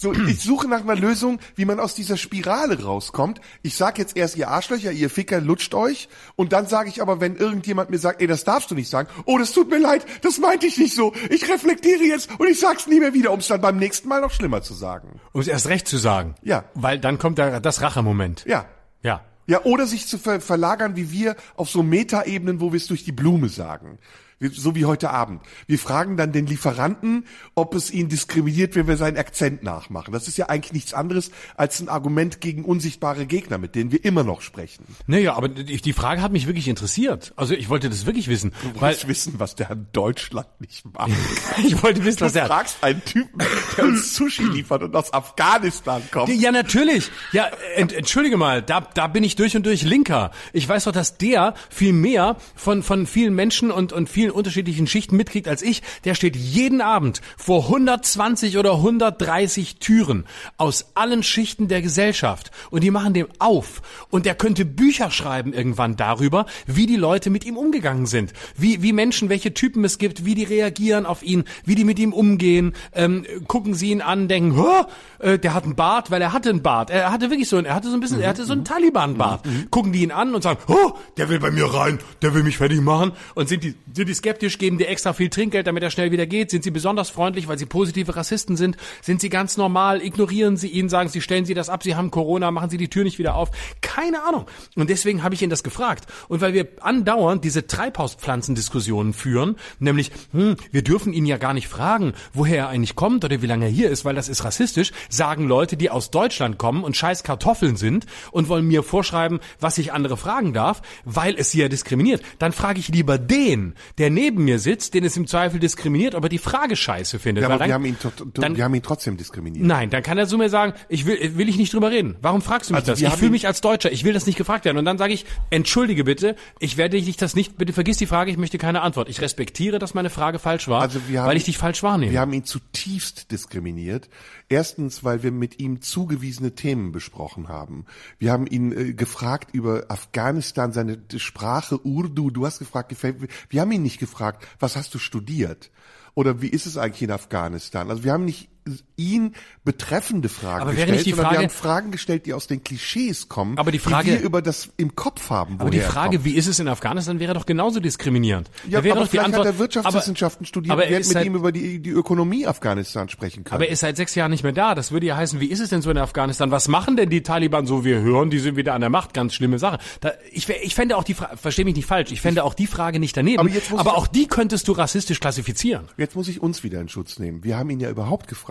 So, ich suche nach einer Lösung, wie man aus dieser Spirale rauskommt. Ich sag jetzt erst, ihr Arschlöcher, ihr Ficker, lutscht euch. Und dann sage ich aber, wenn irgendjemand mir sagt, ey, das darfst du nicht sagen, oh, das tut mir leid, das meinte ich nicht so. Ich reflektiere jetzt und ich sag's nie mehr wieder, um es dann beim nächsten Mal noch schlimmer zu sagen. Um es erst recht zu sagen. Ja. Weil dann kommt da das Rachemoment. Ja. Ja. Ja, oder sich zu ver verlagern wie wir auf so Metaebenen, wo wir es durch die Blume sagen. So wie heute Abend. Wir fragen dann den Lieferanten, ob es ihn diskriminiert, wenn wir seinen Akzent nachmachen. Das ist ja eigentlich nichts anderes als ein Argument gegen unsichtbare Gegner, mit denen wir immer noch sprechen. Naja, aber die die Frage hat mich wirklich interessiert. Also ich wollte das wirklich wissen. Du Weil wissen, was der in Deutschland nicht macht. ich wollte wissen, Du was der fragst einen Typen, der uns Sushi liefert und aus Afghanistan kommt. Ja, natürlich. Ja, ent, entschuldige mal, da, da bin ich durch und durch Linker. Ich weiß doch, dass der viel mehr von, von vielen Menschen und, und vielen unterschiedlichen Schichten mitkriegt als ich. Der steht jeden Abend vor 120 oder 130 Türen aus allen Schichten der Gesellschaft. Und die machen dem auf. Und der könnte Bücher schreiben irgendwann darüber, wie die Leute mit ihm umgegangen sind. Wie, wie Menschen, welche Typen es gibt, wie die reagieren auf ihn, wie die mit ihm umgehen. Ähm, gucken sie ihn an, denken, "Hä? äh, der hat einen Bart, weil er hatte einen Bart. Er hatte wirklich so ein, er hatte so ein bisschen, er hatte so einen Taliban-Bart. Gucken die ihn an und sagen, oh, der will bei mir rein, der will mich fertig machen. Und sind die, sind die skeptisch, geben dir extra viel Trinkgeld, damit er schnell wieder geht? Sind sie besonders freundlich, weil sie positive Rassisten sind? Sind sie ganz normal? Ignorieren sie ihn, sagen sie, stellen sie das ab, sie haben Corona, machen sie die Tür nicht wieder auf? Keine Ahnung. Und deswegen habe ich ihn das gefragt. Und weil wir andauernd diese Treibhauspflanzendiskussionen führen, nämlich, hm, wir dürfen ihn ja gar nicht fragen, woher er eigentlich kommt oder wie lange er hier ist, weil das ist rassistisch, sagen Leute, die aus Deutschland kommen und scheiß Kartoffeln sind und wollen mir vorschreiben, was ich andere fragen darf, weil es sie ja diskriminiert. Dann frage ich lieber den, der neben mir sitzt, den es im Zweifel diskriminiert, ob er die Frage scheiße findet. Ja, aber dann, wir haben ihn, dann, wir haben ihn trotzdem diskriminiert. Nein, dann kann er zu mir sagen, ich will, will ich nicht drüber reden. Warum fragst du mich Also das? Ich fühle mich als Deutscher, ich will das nicht gefragt werden. Und dann sage ich, entschuldige bitte, ich werde dich das nicht, bitte vergiss die Frage, ich möchte keine Antwort. Ich respektiere, dass meine Frage falsch war, Also haben- weil ich dich falsch wahrnehme. Wir haben ihn zutiefst diskriminiert. Erstens, weil wir mit ihm zugewiesene Themen besprochen haben. Wir haben ihn äh, gefragt über Afghanistan, seine Sprache Urdu. Du hast gefragt, gefällt. Wir haben ihn nicht gefragt, was hast du studiert? Oder wie ist es eigentlich in Afghanistan? Also wir haben nicht ihn betreffende Fragen Aber gestellt, nicht die sondern Frage- wir haben Fragen gestellt, die aus den Klischees kommen, Aber die Frage- die wir über das im Kopf haben. Aber die Frage, kommt. wie ist es in Afghanistan, wäre doch genauso diskriminierend. ja, da wäre aber doch die Antwort, hat er Wirtschaftswissenschaften studiert. aber wir hätten ist mit seit- ihm über die, die Ökonomie Afghanistans sprechen können. Aber er ist seit sechs Jahren nicht mehr da. Das würde ja heißen, wie ist es denn so in Afghanistan? Was machen denn die Taliban so? Wir hören, die sind wieder an der Macht. Ganz schlimme Sache. Da, ich, ich fände auch die Frage, versteh mich nicht falsch, ich fände auch die Frage nicht daneben. Aber aber auch die könntest du rassistisch klassifizieren. Jetzt muss ich uns wieder in Schutz nehmen. Wir haben ihn ja überhaupt gefragt.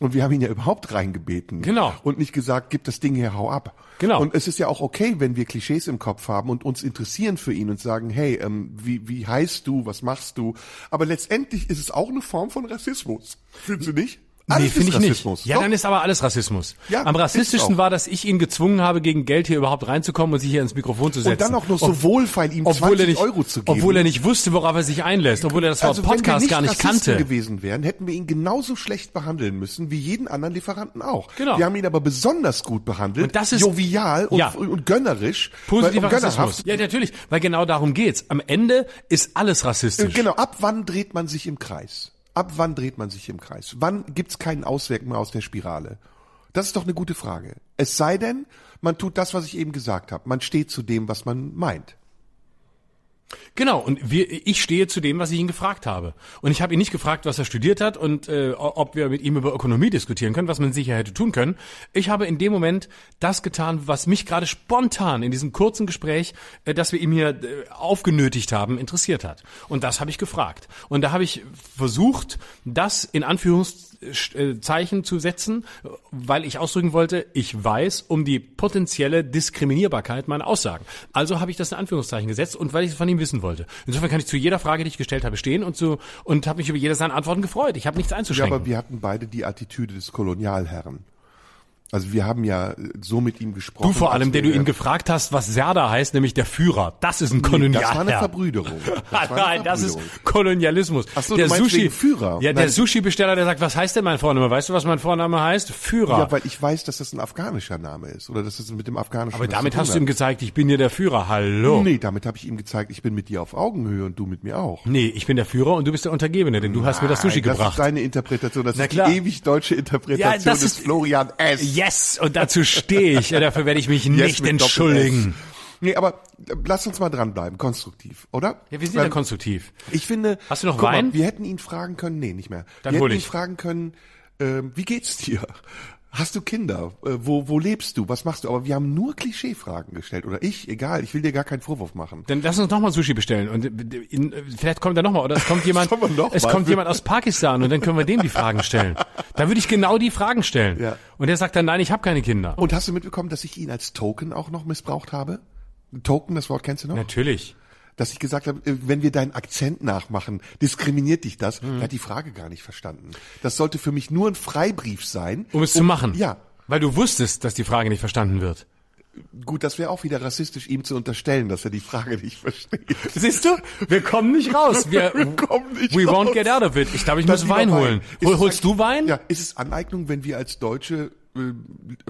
Und wir haben ihn ja überhaupt reingebeten. Genau. Und nicht gesagt, gib das Ding hier, hau ab. Genau. Und es ist ja auch okay, wenn wir Klischees im Kopf haben und uns interessieren für ihn und sagen, hey, ähm, wie, wie heißt du, was machst du? Aber letztendlich ist es auch eine Form von Rassismus. Findest du nicht? Alles finde ist ich nicht. Ja, Doch. dann ist aber alles Rassismus. Ja, Am ist rassistischsten war, dass ich ihn gezwungen habe, gegen Geld hier überhaupt reinzukommen und sich hier ins Mikrofon zu setzen. und dann auch noch so wohlfeil, ihm obwohl 20 er nicht, Euro zu geben. Obwohl er nicht wusste, worauf er sich einlässt, obwohl er das Wort also wenn wir Podcast nicht gar nicht Rassisten kannte. gewesen wären, hätten wir ihn genauso schlecht behandeln müssen wie jeden anderen Lieferanten auch. Genau. Wir haben ihn aber besonders gut behandelt, Und das ist- jovial und, Ja. und gönnerisch, Positiver Rassismus. Ja, natürlich, weil genau darum geht's. Am Ende ist alles rassistisch. Genau, ab wann dreht man sich im Kreis? Ab wann dreht man sich im Kreis? Wann gibt's keinen Ausweg mehr aus der Spirale? Das ist doch eine gute Frage. Es sei denn, man tut das, was ich eben gesagt habe. Man steht zu dem, was man meint. Genau, und wir, ich stehe zu dem, was ich ihn gefragt habe. Und ich habe ihn nicht gefragt, was er studiert hat und äh, ob wir mit ihm über Ökonomie diskutieren können, was man sicher hätte tun können. Ich habe in dem Moment das getan, was mich gerade spontan in diesem kurzen Gespräch, äh, das wir ihm hier äh, aufgenötigt haben, interessiert hat. Und das habe ich gefragt. Und da habe ich versucht, das in Anführungszeichen zu setzen, weil ich ausdrücken wollte, ich weiß um die potenzielle Diskriminierbarkeit meiner Aussagen. Also habe ich das in Anführungszeichen gesetzt und weil ich es von ihm wissen wollte. Insofern kann ich zu jeder Frage, die ich gestellt habe, stehen und so und habe mich über jede seiner Antworten gefreut. Ich habe nichts Ja, einzuschränken. aber wir hatten beide die Attitüde des Kolonialherren. Also wir haben ja äh, so mit ihm gesprochen. du vor allem, der du ihn gefragt hast, was Serda heißt, nämlich der Führer. Das ist ein Nee. Das war eine Verbrüderung. Das war eine Nein, das ist Verbrüderung. Kolonialismus. Ach so, der Sushi, Führer. Ja, der Nein. Sushi-Besteller, der sagt, was heißt denn mein Vorname? Weißt du, was mein Vorname heißt? Führer. Ja, weil ich weiß, dass das ein afghanischer Name ist oder dass es mit dem afghanischen aber damit hast du ihm gezeigt, ich bin hier der Führer. Hallo. Nee, damit habe ich ihm gezeigt, ich bin mit dir auf Augenhöhe und du mit mir auch. Nee, ich bin der Führer und du bist der Untergebene, denn du hast mir das Sushi Nein, das gebracht. ist deine Interpretation, das Na ist klar. die ewig deutsche Interpretation Ja, das des ist- Florian S. Yes, und dazu stehe ich. Dafür werde ich mich Yes nicht entschuldigen. Nee, aber äh, lass uns mal dranbleiben, konstruktiv, oder? Ja, wir sind Weil ja konstruktiv. Ich finde, Hast du noch Wein? Mal, wir hätten ihn fragen können, nee, nicht mehr. Dann wir hätten ihn fragen können, ähm, wie geht's dir? Hast du Kinder? Äh, wo, wo lebst du? Was machst du? Aber wir haben nur Klischeefragen gestellt. Oder ich, egal, ich will dir gar keinen Vorwurf machen. Dann lass uns nochmal Sushi bestellen und äh, in, vielleicht kommt er nochmal oder es kommt jemand, es mal? kommt jemand aus Pakistan und dann können wir dem die Fragen stellen. Da würde ich genau die Fragen stellen. Ja. Und der sagt dann, nein, ich habe keine Kinder. Und hast du mitbekommen, dass ich ihn als Token auch noch missbraucht habe? Token, das Wort kennst du noch? Natürlich. Dass ich gesagt habe, äh, wenn wir deinen Akzent nachmachen, diskriminiert dich das. Mhm. Er hat die Frage gar nicht verstanden. Das sollte für mich nur ein Freibrief sein. Um es zu machen. Ja. Weil du wusstest, dass die Frage nicht verstanden wird. Gut, das wäre auch wieder rassistisch, ihm zu unterstellen, dass er die Frage nicht versteht. Siehst du? Wir kommen nicht raus. Wir, Wir kommen nicht we raus. won't get out of it. Ich glaube, ich Dann muss Wein holen. Hol, es holst du Wein? Ja, ist es Aneignung, wenn wir als Deutsche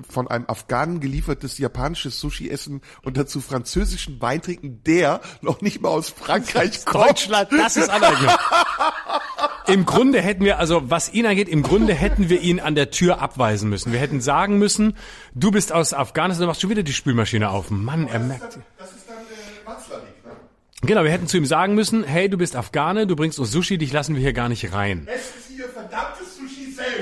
von einem Afghanen geliefertes japanisches Sushi essen und dazu französischen Wein trinken, der noch nicht mal aus Frankreich kommt? Deutschland, das ist Aneignung. Im Grunde hätten wir, also was ihn angeht, im Grunde hätten wir ihn an der Tür abweisen müssen. Wir hätten sagen müssen, du bist aus Afghanistan, du machst schon wieder die Spülmaschine auf. Mann, er merkt. Das ist dann äh, Watzlawick, ne? Genau, wir hätten zu ihm sagen müssen, hey, du bist Afghane, du bringst uns Sushi, dich lassen wir hier gar nicht rein. Essen Sie Sushi selbst!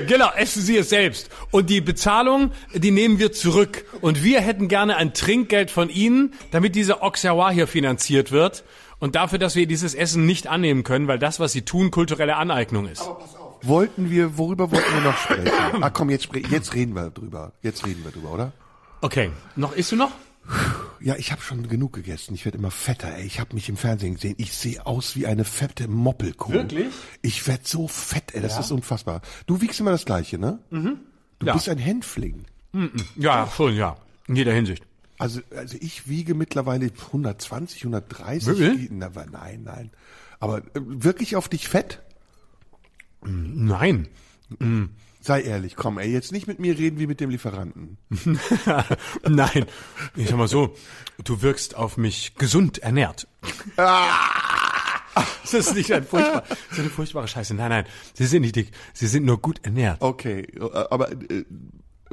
Genau, essen Sie es selbst. Und die Bezahlung, die nehmen wir zurück. Und wir hätten gerne ein Trinkgeld von Ihnen, damit dieser Oxawa hier finanziert wird. Und dafür, dass wir dieses Essen nicht annehmen können, weil das, was Sie tun, kulturelle Aneignung ist. Wollten wir, worüber wollten wir noch sprechen? Ah, komm, jetzt, spre- jetzt reden wir drüber. Jetzt reden wir drüber, oder? Okay, noch isst du noch? Ja, ich habe schon genug gegessen. Ich werde immer fetter, ey. Ich habe mich im Fernsehen gesehen. Ich sehe aus wie eine fette Moppelkuh. Wirklich? Ich werde so fett, ey. Das ist unfassbar. Du wiegst immer das Gleiche, ne? Mhm. Du Ja. bist ein Hänfling. Ja, schon, ja. In jeder Hinsicht. Also, also ich wiege mittlerweile 120, 130. Wirklich? Na, nein, nein. Aber äh, wirklich auf dich fett? Nein. Sei ehrlich, komm, ey, jetzt nicht mit mir reden wie mit dem Lieferanten. Nein. Ich sag mal so, du wirkst auf mich gesund ernährt. Das ist nicht ein furchtbar, das ist eine furchtbare Scheiße. Nein, nein, sie sind nicht dick, sie sind nur gut ernährt. Okay, aber äh,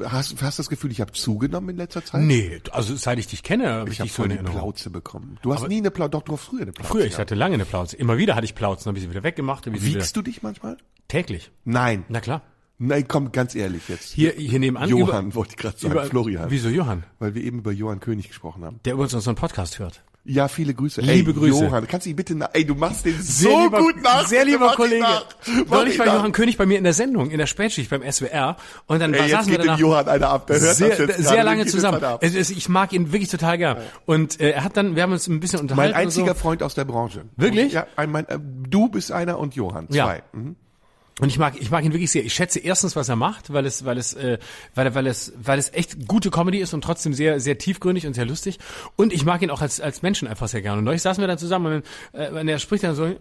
hast hast das Gefühl, ich habe zugenommen in letzter Zeit? Nee, also seit ich dich kenne, habe ich, Ich habe dich so Erinnerung. Plauze bekommen. Du hast nie eine Plauze, doch du hast früher eine Plauze. Früher, ich hatte lange eine Plauze. Immer wieder hatte ich Plauzen, habe ich sie wieder weggemacht. Hab ich sie wieder, Wiegst du dich manchmal? täglich. Nein. Na klar. Nein, komm, ganz ehrlich jetzt. Hier, hier nebenan. Johann über, wollte ich gerade sagen, über, Florian. Wieso Johann? Weil wir eben über Johann König gesprochen haben. Der übrigens unseren Podcast hört. Ja, viele Grüße. Liebe ey, Grüße. Johann, kannst du ihn bitte nach, ey, du machst den Sehr so lieber, gut nach. Sehr lieber Kollege. nach. Neulich war nach. Johann König bei mir in der Sendung, in der Spätschicht beim SWR. Und dann Ey, war, jetzt saßen wir danach Johann einer ab, der hört sehr, sehr gerade, lange zusammen. Es ist, ich mag ihn wirklich total gern. Und äh, er hat dann, wir haben uns ein bisschen unterhalten. Mein einziger so. Freund aus der Branche. Wirklich? Ja, ein, mein, äh, du bist einer und Johann. Ja. Zwei. Mhm. Und ich mag, ich mag ihn wirklich sehr. Ich schätze erstens, was er macht, weil es, weil es, äh, weil, weil es, weil es echt gute Comedy ist und trotzdem sehr, sehr tiefgründig und sehr lustig. Und ich mag ihn auch als als Menschen einfach sehr gerne. Und neulich saßen wir dann zusammen und, äh, und er spricht dann so, äh,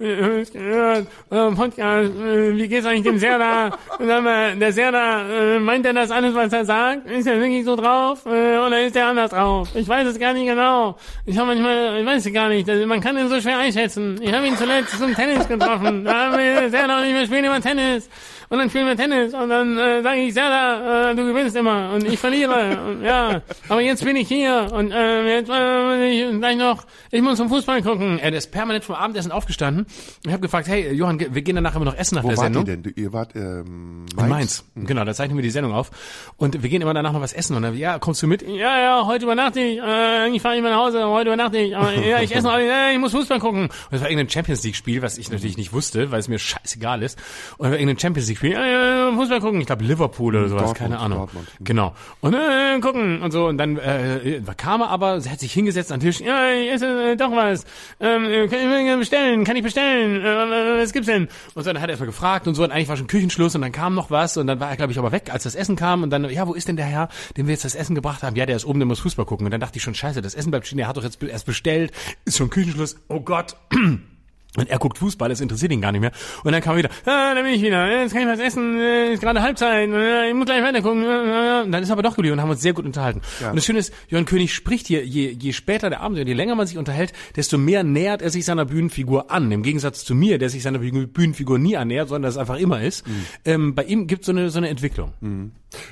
äh, äh, äh, Podcast, äh, wie geht's eigentlich dem Serda? Und dann, äh, der Serda, äh, meint er das alles, was er sagt? Ist er wirklich so drauf? Äh, oder ist er anders drauf? Ich weiß es gar nicht genau. Ich habe manchmal, ich weiß es gar nicht. Also, Man kann ihn so schwer einschätzen. Ich habe ihn zuletzt zum Tennis getroffen. Da haben wir Serda ich, wir spielen immer Tennis. Und dann spielen wir Tennis und dann äh, sage ich, Serda, äh, du gewinnst immer und ich verliere. Und, ja, aber jetzt bin ich hier und äh, jetzt äh, ich gleich noch, ich muss zum Fußball gucken. Er ist permanent vom Abendessen aufgestanden. Ich habe gefragt, hey Johann, wir gehen danach immer noch essen nach Wo der wart Sendung. ihr denn? Du, ihr wart ähm, In Mainz. Genau, da zeichnen wir die Sendung auf. Und wir gehen immer danach noch was essen. Und dann, ja, kommst du mit? Ja, ja, heute übernachte ich. Äh, ich fahre nicht mehr nach Hause, heute übernachte ich. Aber, ja, ich esse noch, ja, ich muss Fußball gucken. Und das war irgendein Champions League-Spiel, was ich natürlich nicht wusste, weil es mir scheißegal ist. Und das war irgendein Champions League-Spiel. Ja, ja, Fußball gucken. Ich glaube Liverpool oder sowas, Dortmund, keine Ahnung. Dortmund. Genau. Und äh, gucken und so. Und dann äh, kam er aber, hat sich hingesetzt an den Tisch. Ja, ich esse äh, doch was. Ähm, äh, kann ich bestellen? Kann ich bestellen? Äh, was gibt's denn? Und so, dann hat er erstmal gefragt und so. Und eigentlich war schon Küchenschluss und dann kam noch was. Und dann war er, glaube ich, aber weg, als das Essen kam. Und dann, ja, wo ist denn der Herr, dem wir jetzt das Essen gebracht haben? Ja, der ist oben, der muss Fußball gucken. Und dann dachte ich schon, scheiße, das Essen bleibt stehen. Der hat doch jetzt erst bestellt. Ist schon Küchenschluss. Oh Gott. Und er guckt Fußball, das interessiert ihn gar nicht mehr. Und dann kam er wieder, ah, da bin ich wieder, jetzt kann ich was essen, äh, ist gerade Halbzeit, äh, ich muss gleich weiter gucken. äh. Und dann ist er aber doch geblieben und haben uns sehr gut unterhalten. Und das Schöne ist, Jörn König spricht hier, je, je später der Abend je länger man sich unterhält, desto mehr nähert er sich seiner Bühnenfigur an. Im Gegensatz zu mir, der sich seiner Bühnen- Bühnenfigur nie annähert, sondern das einfach immer ist. Ähm, bei ihm gibt so eine so eine Entwicklung.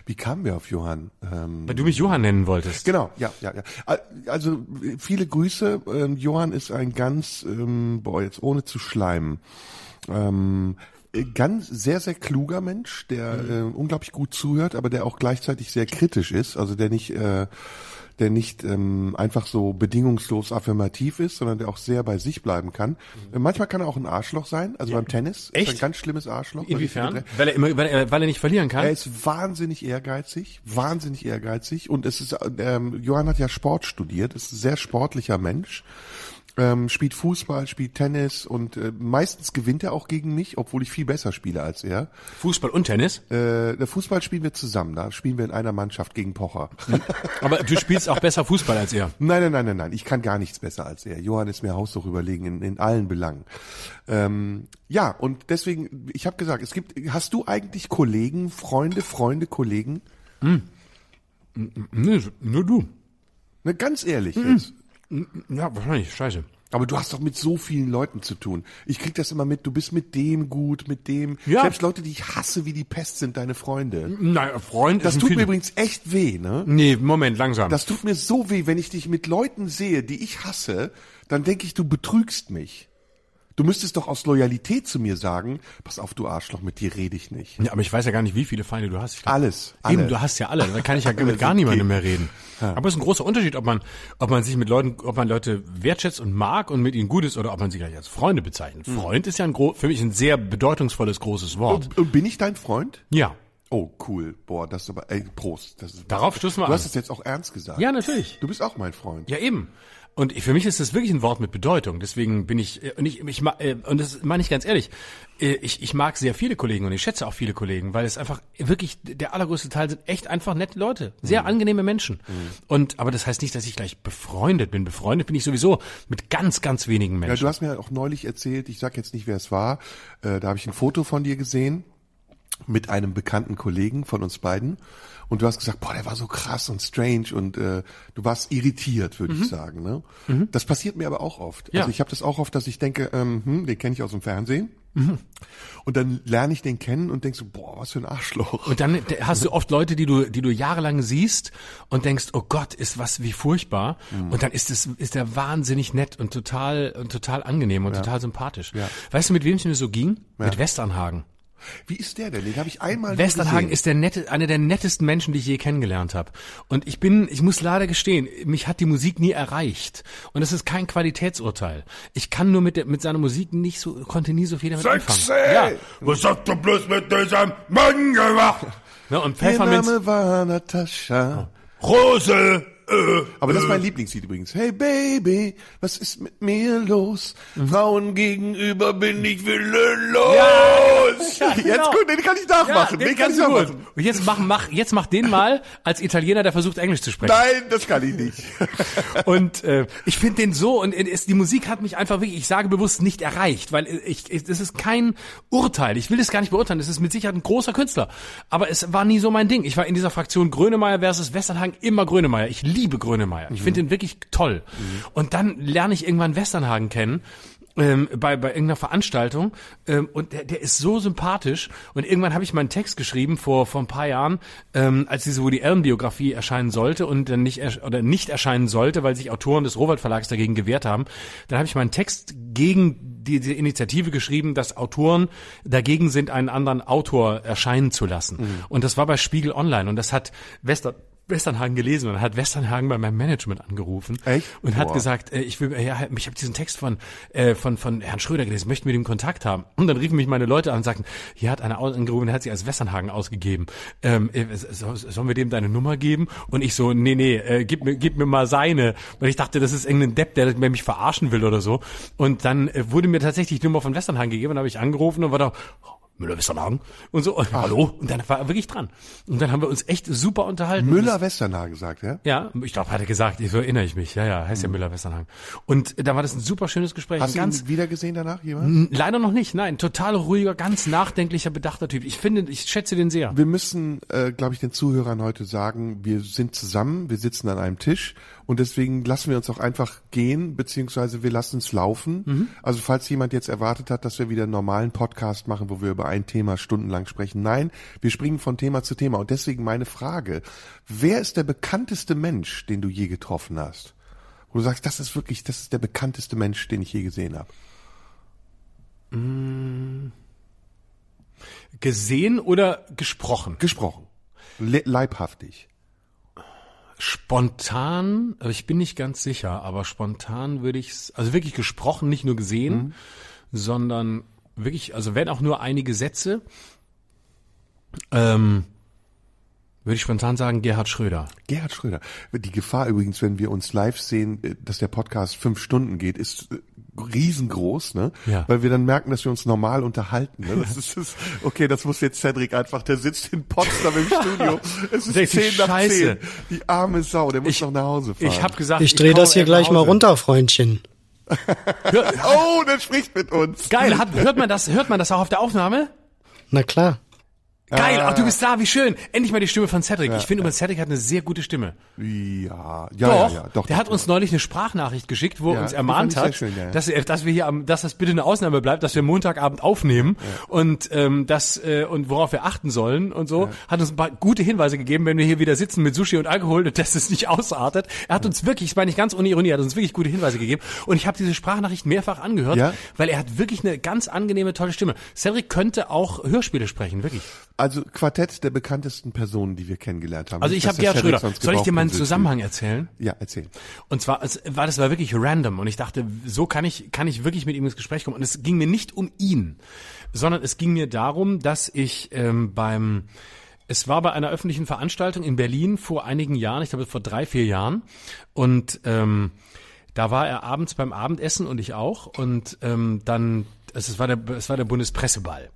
Wie kamen wir auf Johann? Ähm, Weil du mich Johann nennen wolltest. Genau, ja, ja, ja. Also viele Grüße. Ähm, Johann ist ein ganz, ähm, boah, jetzt ohne zu schleimen, ähm, äh, ganz sehr, sehr kluger Mensch, der äh, unglaublich gut zuhört, aber der auch gleichzeitig sehr kritisch ist, also der nicht, äh, der nicht ähm, einfach so bedingungslos affirmativ ist, sondern der auch sehr bei sich bleiben kann. Äh, manchmal kann er auch ein Arschloch sein, also beim Tennis Echt? ein ganz schlimmes Arschloch. Inwiefern? Weil er immer, weil er, weil er nicht verlieren kann. Er ist wahnsinnig ehrgeizig, wahnsinnig ehrgeizig und es ist, ähm, Johann hat ja Sport studiert, ist ein sehr sportlicher Mensch, ähm, spielt Fußball, spielt Tennis und äh, meistens gewinnt er auch gegen mich, obwohl ich viel besser spiele als er. Fußball und Tennis. Äh, der Fußball spielen wir zusammen, da spielen wir in einer Mannschaft gegen Pocher. Aber du spielst auch besser Fußball als er. Nein, nein, nein, nein, nein. Ich kann gar nichts besser als er. Johann ist mir haushoch überlegen in, in allen Belangen. Ähm, ja, und deswegen, ich habe gesagt, es gibt, hast du eigentlich Kollegen, Freunde, Freunde, Kollegen? Nee, nur du. Ne, ganz ehrlich jetzt. Ja, wahrscheinlich, scheiße. Aber du hast doch mit so vielen Leuten zu tun. Ich krieg das immer mit, du bist mit dem gut, mit dem. Ja. Selbst Leute, die ich hasse wie die Pest, sind deine Freunde. Nein, Freund Das ein tut mir übrigens echt weh, ne? Nee, Moment, langsam. Das tut mir so weh, wenn ich dich mit Leuten sehe, die ich hasse, dann denke ich, du betrügst mich. Du müsstest doch aus Loyalität zu mir sagen, pass auf, du Arschloch, mit dir rede ich nicht. ja, aber ich weiß ja gar nicht, wie viele Feinde du hast. Glaub, Alles, alle. Eben, du hast ja alle. Da kann ich ja mit gar niemandem mehr reden. Aber es ist ein großer Unterschied, ob man, ob man sich mit Leuten, ob man Leute wertschätzt und mag und mit ihnen gut ist oder ob man sie gleich als Freunde bezeichnet. Hm. Freund ist ja ein für mich ein sehr bedeutungsvolles großes Wort. Und, und bin ich dein Freund? Ja. Oh, cool. Boah, das ist aber, ey, Prost. Das ist, Darauf stoßen wir du an. hast es jetzt auch ernst gesagt. Ja, natürlich. Du bist auch mein Freund. Ja, eben. Und für mich ist das wirklich ein Wort mit Bedeutung. Deswegen bin ich, äh, und ich, ich äh, und das meine ich ganz ehrlich, äh, ich, ich mag sehr viele Kollegen und ich schätze auch viele Kollegen, weil es einfach wirklich, der allergrößte Teil sind echt einfach nette Leute. Sehr angenehme Menschen. Und, aber das heißt nicht, dass ich gleich befreundet bin. Befreundet bin ich sowieso mit ganz, ganz wenigen Ja, Menschen. du hast mir auch neulich erzählt, ich sag jetzt nicht, wer es war, äh, da habe ich ein Foto von dir gesehen. mit einem bekannten Kollegen von uns beiden und du hast gesagt, boah, der war so krass und strange und äh, du warst irritiert, würde ich sagen. Ne? Das passiert mir aber auch oft. Ja. Also ich habe das auch oft, dass ich denke, ähm, hm, den kenne ich aus dem Fernsehen. Und dann lerne ich den kennen und denk so, boah, was für ein Arschloch. Und dann hast du oft Leute, die du, die du jahrelang siehst und denkst, oh Gott, ist was wie furchtbar. Mhm. Und dann ist es, ist der wahnsinnig nett und total, und total angenehm und total sympathisch. Ja. Weißt du, mit wem es mir so ging? Mit Westernhagen. Wie ist der denn? Den habe ich einmal Westernhagen gesehen. ist der nette, einer der nettesten Menschen, die ich je kennengelernt habe. Und ich bin, ich muss leider gestehen, mich hat die Musik nie erreicht. Und das ist kein Qualitätsurteil. Ich kann nur mit, der, mit seiner Musik nicht so, konnte nie so viel damit Sexy! anfangen. Ja. Was hast du bloß mit diesem Mann gemacht? Ne, und Ihr Pfefferminz, Name war Natascha. Rose! Äh, Aber das ist mein Lieblingslied übrigens. Hey Baby, was ist mit mir los? Mhm. Frauen gegenüber bin ich willenlos. Ja, genau. Jetzt gut, den kann ich nachmachen. den, kann ich nachmachen. Und jetzt mach, mach, jetzt mach den mal als Italiener, der versucht Englisch zu sprechen. Nein, das kann ich nicht. Und äh, ich finde den so und es, die Musik hat mich einfach wirklich, ich sage bewusst nicht erreicht, weil ich, ich das ist kein Urteil. Ich will es gar nicht beurteilen. Es ist mit Sicherheit ein großer Künstler, aber es war nie so mein Ding. Ich war in dieser Fraktion Grönemeyer versus Westernhagen immer Grönemeyer. Ich liebe Grönemeyer. Ich finde ihn wirklich toll. Und dann lerne ich irgendwann Westernhagen kennen ähm, bei, bei irgendeiner Veranstaltung ähm, und der, der ist so sympathisch und irgendwann habe ich meinen Text geschrieben vor vor ein paar Jahren, ähm, als diese Woody Allen Biografie erscheinen sollte und dann nicht oder nicht erscheinen sollte, weil sich Autoren des Rowold Verlags dagegen gewehrt haben. Dann habe ich meinen Text gegen diese Initiative geschrieben, dass Autoren dagegen sind, einen anderen Autor erscheinen zu lassen. Und das war bei Spiegel Online und das hat Wester Westernhagen gelesen und dann hat Westernhagen bei meinem Management angerufen Echt? und hat Boah. gesagt, äh, ich will, äh, ja, ich habe diesen Text von äh, von von Herrn Schröder gelesen, möchten mit ihm Kontakt haben. Und dann riefen mich meine Leute an und sagten, hier hat einer angerufen, der hat sich als Westernhagen ausgegeben. Ähm, äh, so- sollen wir dem deine Nummer geben? Und ich so, nee, nee, äh, gib mir gib mir mal seine, weil ich dachte, das ist irgendein Depp, der der mich verarschen will oder so. Und dann äh, wurde mir tatsächlich die Nummer von Westernhagen gegeben, und habe ich angerufen und war da Müller-Westernhagen und so, und, hallo, und dann war er wirklich dran. Und dann haben wir uns echt super unterhalten. Müller-Westernhagen gesagt, ja? Ja, ich glaube, hat er gesagt, so erinnere ich mich. Ja, ja, heißt ja Müller-Westernhagen. Und da war das ein super schönes Gespräch. Hast du ihn wieder gesehen danach, jemand? Leider noch nicht, nein. Total ruhiger, ganz nachdenklicher, bedachter Typ. Ich finde, ich schätze den sehr. Wir müssen, äh, glaube ich, den Zuhörern heute sagen, wir sind zusammen, wir sitzen an einem Tisch und deswegen lassen wir uns auch einfach gehen, beziehungsweise wir lassen es laufen. Also falls jemand jetzt erwartet hat, dass wir wieder einen normalen Podcast machen, wo wir über ein Thema stundenlang sprechen. Nein, wir springen von Thema zu Thema. Und deswegen meine Frage, wer ist der bekannteste Mensch, den du je getroffen hast? Wo du sagst, das ist wirklich, das ist der bekannteste Mensch, den ich je gesehen habe. Gesehen oder gesprochen? Gesprochen. Le leibhaftig. Spontan, also ich bin nicht ganz sicher, aber spontan würde ich also wirklich gesprochen, nicht nur gesehen, sondern wirklich, also wenn auch nur einige Sätze, ähm, würde ich spontan sagen, Gerhard Schröder. Gerhard Schröder. Die Gefahr übrigens, wenn wir uns live sehen, äh, dass der Podcast fünf Stunden geht, ist äh, riesengroß, ne? Ja. Weil wir dann merken, dass wir uns normal unterhalten. Ne? Das ist, das, okay, das muss jetzt Cedric einfach, der sitzt in Potsdam im Studio. Es ist Denkt zehn nach zehn. Die arme Sau, der muss Ich- noch nach Hause fahren. Ich habe gesagt, Ich drehe das hier gleich mal runter, Freundchen. Oh, der spricht mit uns. Geil, hat, hört man das, hört man das auch auf der Aufnahme? Na klar. Geil, ach, du bist da, wie schön. Endlich mal die Stimme von Cedric. ich finde, übrigens, Cedric hat eine sehr gute Stimme. Ja, ja, doch, ja, ja, doch. der doch, hat uns neulich eine Sprachnachricht geschickt, wo er Ja, uns ermahnt hat, schön, ja, ja. dass, wir- dass wir hier am, dass das bitte eine Ausnahme bleibt, dass wir Montagabend aufnehmen und ähm, das äh, und worauf wir achten sollen und so. Hat uns ein paar gute Hinweise gegeben, wenn wir hier wieder sitzen mit Sushi und Alkohol, dass es nicht ausartet. Er hat uns wirklich, ich meine nicht ganz ohne Ironie, hat uns wirklich gute Hinweise gegeben und ich habe diese Sprachnachricht mehrfach angehört, Ja? weil er hat wirklich eine ganz angenehme, tolle Stimme. Cedric könnte auch Hörspiele sprechen, wirklich. Also Quartett der bekanntesten Personen, die wir kennengelernt haben. Also ich habe Gerhard Schröder. Soll ich dir mal einen gebraucht Zusammenhang erzählen? Ja, erzähl. Und zwar, es war das war wirklich random und ich dachte, so kann ich kann ich wirklich mit ihm ins Gespräch kommen. Und es ging mir nicht um ihn, sondern es ging mir darum, dass ich ähm, beim es war bei einer öffentlichen Veranstaltung in Berlin vor einigen Jahren, ich glaube vor drei vier Jahren, und ähm, da war er abends beim Abendessen und ich auch und ähm, dann es war der es war der Bundespresseball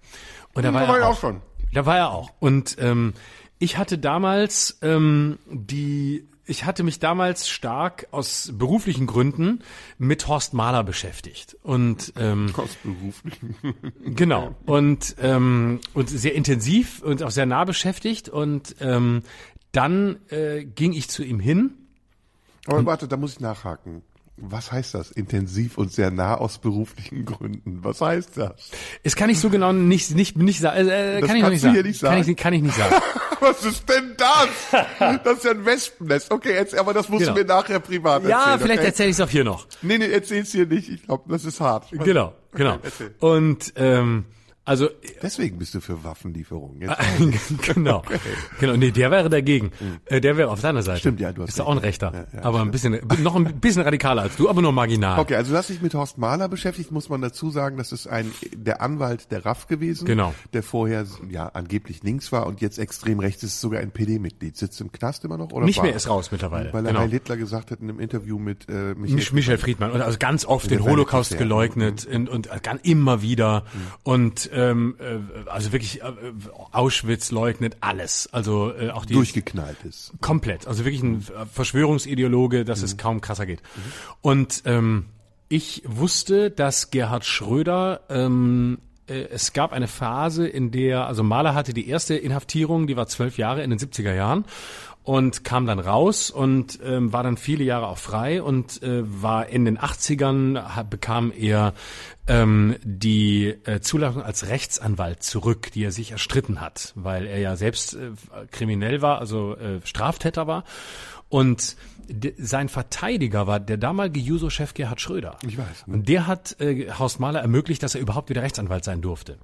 und da war, war er ich auch auch schon. Da war er auch. Und ähm, ich hatte damals ähm, die ich hatte mich damals stark aus beruflichen Gründen mit Horst Mahler beschäftigt und ähm, Aus beruflichen. genau und ähm, und sehr intensiv und auch sehr nah beschäftigt und ähm, dann äh, ging ich zu ihm hin. Aber warte, da muss ich nachhaken. Was heißt das? Intensiv und sehr nah aus beruflichen Gründen. Was heißt das? Es kann ich so genau nicht nicht nicht sagen. Äh, Das kann ich noch nicht sagen. Kann ich, kann ich nicht sagen. Was ist denn das? Das ist ja ein Wespennest. Okay, jetzt, aber das musst Genau. du mir nachher privat erzählen. ja, vielleicht okay? erzähle ich es auch hier noch. Nee, nee, erzähl's hier nicht. Ich glaube, das ist hart. Genau, genau. erzähl. Und ähm, also Deswegen bist du für Waffenlieferungen. Jetzt genau. Genau, nee, der wäre dagegen. Äh, der wäre auf deiner Seite. Mhm. Stimmt, ja, du hast Ist auch ein Rechter. Ja, ja, aber ein bisschen, noch ein bisschen radikaler als du, aber nur marginal. Okay, also du hast dich mit Horst Mahler beschäftigt, muss man dazu sagen, das ist ein der Anwalt der RAF gewesen, Genau. der vorher ja angeblich links war und jetzt extrem rechts ist, sogar ein PD-Mitglied. Sitzt im Knast immer noch oder Nicht war? mehr ist raus mittlerweile. Weil er Genau. Heil Hitler gesagt hat in einem Interview mit äh, Michael, Mich- Michael Friedmann und also ganz oft den Holocaust wirklich sehr- geleugnet und, und ganz immer wieder und ähm, äh, also wirklich äh, Auschwitz leugnet alles. Also äh, auch die durchgeknallt ist. komplett. Also wirklich ein Verschwörungsideologe dass es kaum krasser geht. Und ähm, ich wusste dass Gerhard Schröder ähm, äh, es gab eine Phase, in der, also Mahler hatte die erste Inhaftierung, die war zwölf Jahre in den 70er Jahren und kam dann raus und ähm, war dann viele Jahre auch frei und äh, war in den 80ern, hat, bekam er ähm, die äh, Zulassung als Rechtsanwalt zurück, die er sich erstritten hat, weil er ja selbst äh, kriminell war, also äh, Straftäter war. Und sein Verteidiger war der damalige Juso-Chef Gerhard Schröder. Ich weiß. Und der hat äh, Horst Mahler ermöglicht, dass er überhaupt wieder Rechtsanwalt sein durfte.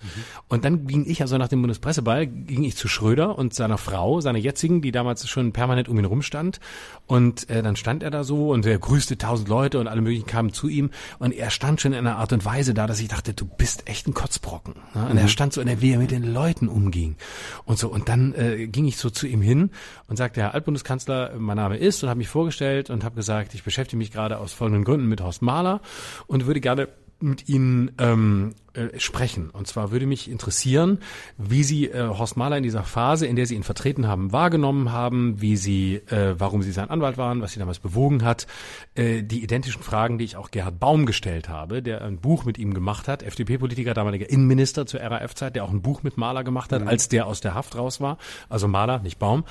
Und dann ging ich, also nach dem Bundespresseball, ging ich zu Schröder und seiner Frau, seiner jetzigen, die damals schon permanent um ihn rumstand. Und äh, dann stand er da so und er grüßte tausend Leute und alle möglichen kamen zu ihm. Und er stand schon in einer Art und Weise da, dass ich dachte, du bist echt ein Kotzbrocken. Ne? Und er stand so in der, wie er mit den Leuten umging. Und so. Und dann äh, ging ich so zu ihm hin und sagte, Herr Altbundeskanzler, mein Name ist und habe mich vorgestellt und habe gesagt, ich beschäftige mich gerade aus folgenden Gründen mit Horst Mahler und würde gerne mit Ihnen ähm, äh, sprechen. Und zwar würde mich interessieren, wie Sie äh, Horst Mahler in dieser Phase, in der Sie ihn vertreten haben, wahrgenommen haben, wie Sie, äh, warum Sie sein Anwalt waren, was Sie damals bewogen hat, äh, die identischen Fragen, die ich auch Gerhard Baum gestellt habe, der ein Buch mit ihm gemacht hat, FDP-Politiker, damaliger Innenminister zur RAF-Zeit, der auch ein Buch mit Mahler gemacht hat, als der aus der Haft raus war, also Mahler, nicht Baum.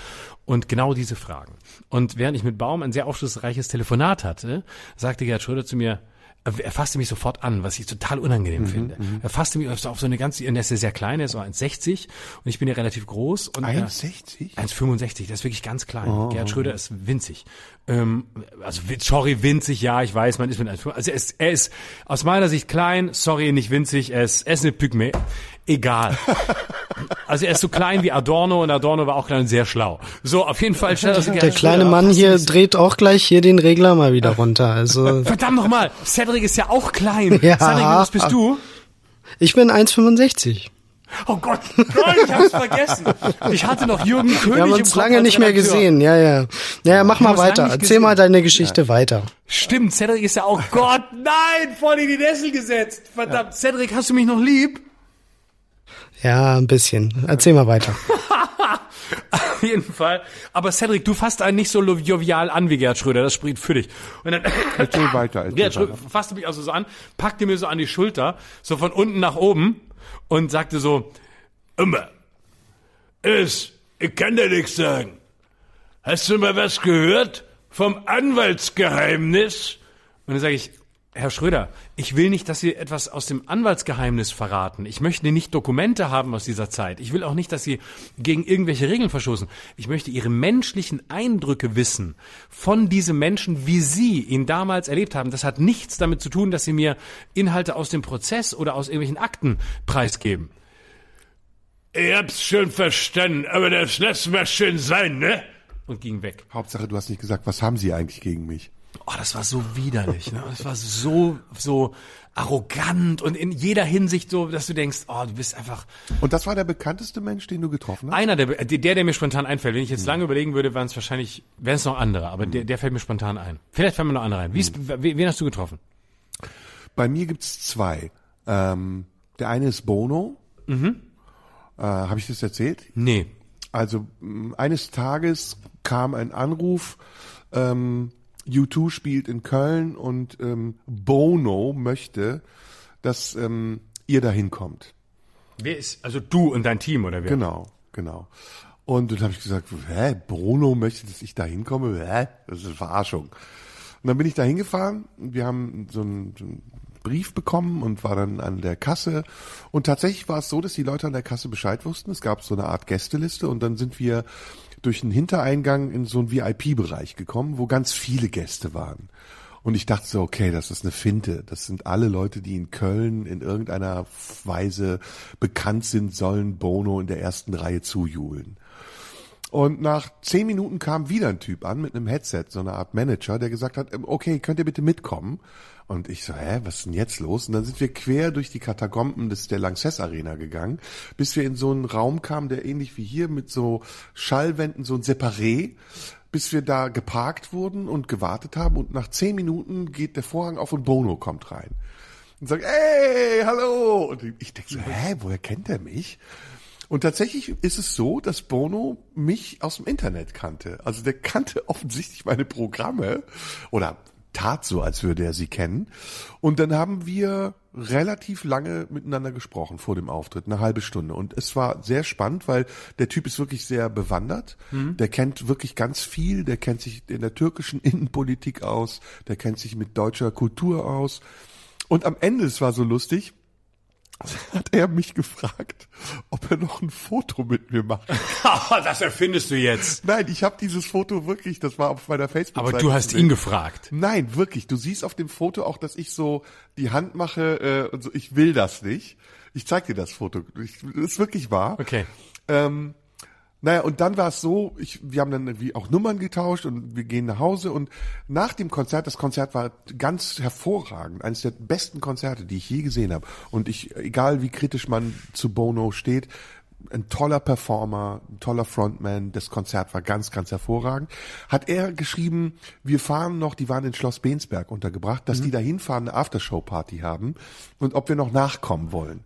Und genau diese Fragen. Und während ich mit Baum ein sehr aufschlussreiches Telefonat hatte, sagte Gerhard Schröder zu mir, er fasste mich sofort an, was ich total unangenehm finde. Er fasste mich auf so auf so eine ganz, und er ist ja sehr klein, er ist so 1,60 und ich bin ja relativ groß. Und er- 1,60? 1,65, das ist wirklich ganz klein. Gerhard Schröder ist winzig. Ähm, also, sorry, winzig, ja, ich weiß, man ist mit 1,65. Also, er ist, er ist aus meiner Sicht klein, sorry, nicht winzig, er ist, er ist eine Pygmäe. Egal. Also, er ist so klein wie Adorno und Adorno war auch klein und sehr schlau. So, auf jeden Fall er Der kleine Mann hier dreht auch gleich hier den Regler mal wieder runter. Also Verdammt nochmal, Cedric ist ja auch klein. Ja. Cedric, was bist du? ich bin 1,65. Oh Gott, Gott, ich hab's vergessen. Ich hatte noch Jürgen König Wir haben uns lange nicht mehr gesehen. Ja, ja. Ja, ja mach mal weiter. Erzähl gesehen. mal deine Geschichte weiter. Stimmt, Cedric ist ja auch Gott, nein, voll in die Nessel gesetzt. Verdammt, Cedric, hast du mich noch lieb? Ja, ein bisschen. Erzähl mal weiter. Auf jeden Fall. Aber Cedric, du fasst einen nicht so jovial an wie Gerhard Schröder, das spricht für dich. Und dann, Erzähl weiter. Erzähl Gerhard Schröder weiter. fasste mich also so an, packte mir so an die Schulter, so von unten nach oben und sagte so, immer, ist, ich kann dir nichts sagen. Hast du mal was gehört vom Anwaltsgeheimnis? Und dann sage ich, Herr Schröder, ich will nicht, dass Sie etwas aus dem Anwaltsgeheimnis verraten. Ich möchte nicht Dokumente haben aus dieser Zeit. Ich will auch nicht, dass Sie gegen irgendwelche Regeln verstoßen. Ich möchte Ihre menschlichen Eindrücke wissen von diesem Menschen, wie Sie ihn damals erlebt haben. Das hat nichts damit zu tun, dass Sie mir Inhalte aus dem Prozess oder aus irgendwelchen Akten preisgeben. Ich hab's schon verstanden, aber das lassen wir schön sein, ne? Und ging weg. Hauptsache, du hast nicht gesagt, was haben sie eigentlich gegen mich? Oh, das war so widerlich, ne? Das war so, so arrogant und in jeder Hinsicht so, dass du denkst, oh, du bist einfach Und das war der bekannteste Mensch, den du getroffen hast? einer der, der, der mir spontan einfällt. Wenn ich jetzt lange überlegen würde, wären es wahrscheinlich, wären es noch andere, aber der, der fällt mir spontan ein. Vielleicht fällt mir noch andere ein. Wie ist, wen wen hast du getroffen? Bei mir gibt's zwei. Ähm, der eine ist Bono. Mhm. Äh, Habe ich das erzählt? Nee. Also eines Tages kam ein Anruf, ähm, U2 spielt in Köln und ähm, Bono möchte, dass ähm, ihr da hinkommt. Wer ist, also du und dein Team oder wer? Genau, genau. Und dann habe ich gesagt, hä, Bono möchte, dass ich da hinkomme? Hä? Das ist eine Verarschung. Und dann bin ich da hingefahren. Wir haben so einen, so einen Brief bekommen und war dann an der Kasse. Und tatsächlich war es so, dass die Leute an der Kasse Bescheid wussten. Es gab so eine Art Gästeliste und dann sind wir durch einen Hintereingang in so einen VIP-Bereich gekommen, wo ganz viele Gäste waren. Und ich dachte so, okay, das ist eine Finte. Das sind alle Leute, die in Köln in irgendeiner Weise bekannt sind, sollen Bono in der ersten Reihe zujuhlen. Und nach zehn Minuten kam wieder ein Typ an mit einem Headset, so eine Art Manager, der gesagt hat, ähm, okay, könnt ihr bitte mitkommen? Und ich so, hä, was ist denn jetzt los? Und dann sind wir quer durch die Katakomben des der Lanxess Arena gegangen, bis wir in so einen Raum kamen, der ähnlich wie hier mit so Schallwänden, so ein Separé, bis wir da geparkt wurden und gewartet haben. Und nach zehn Minuten geht der Vorhang auf und Bono kommt rein. Und sagt, hey, hallo! Und ich denke so, hä, woher kennt er mich? Und tatsächlich ist es so, dass Bono mich aus dem Internet kannte. Also der kannte offensichtlich meine Programme oder tat so, als würde er sie kennen. Und dann haben wir relativ lange miteinander gesprochen vor dem Auftritt, eine halbe Stunde. Und es war sehr spannend, weil der Typ ist wirklich sehr bewandert. Der kennt wirklich ganz viel. Der kennt sich in der türkischen Innenpolitik aus. Der kennt sich mit deutscher Kultur aus. Und am Ende, es war so lustig, hat er mich gefragt, ob er noch ein Foto mit mir macht. das erfindest du jetzt. Nein, ich habe dieses Foto wirklich, das war auf meiner Facebook-Seite. Aber du hast ihn gefragt. Nein, wirklich. Du siehst auf dem Foto auch, dass ich so die Hand mache äh, und so. Ich will das nicht. Ich zeig dir das Foto. Ich, das ist wirklich wahr. Okay. Ähm, naja, und dann war es so, ich, wir haben dann irgendwie auch Nummern getauscht und wir gehen nach Hause und nach dem Konzert, das Konzert war ganz hervorragend, eines der besten Konzerte, die ich je gesehen habe. Und ich, egal wie kritisch man zu Bono steht, ein toller Performer, ein toller Frontman, das Konzert war ganz, ganz hervorragend. Hat er geschrieben, wir fahren noch, die waren in Schloss Bensberg untergebracht, dass die da hinfahren, eine Aftershow-Party haben und ob wir noch nachkommen wollen.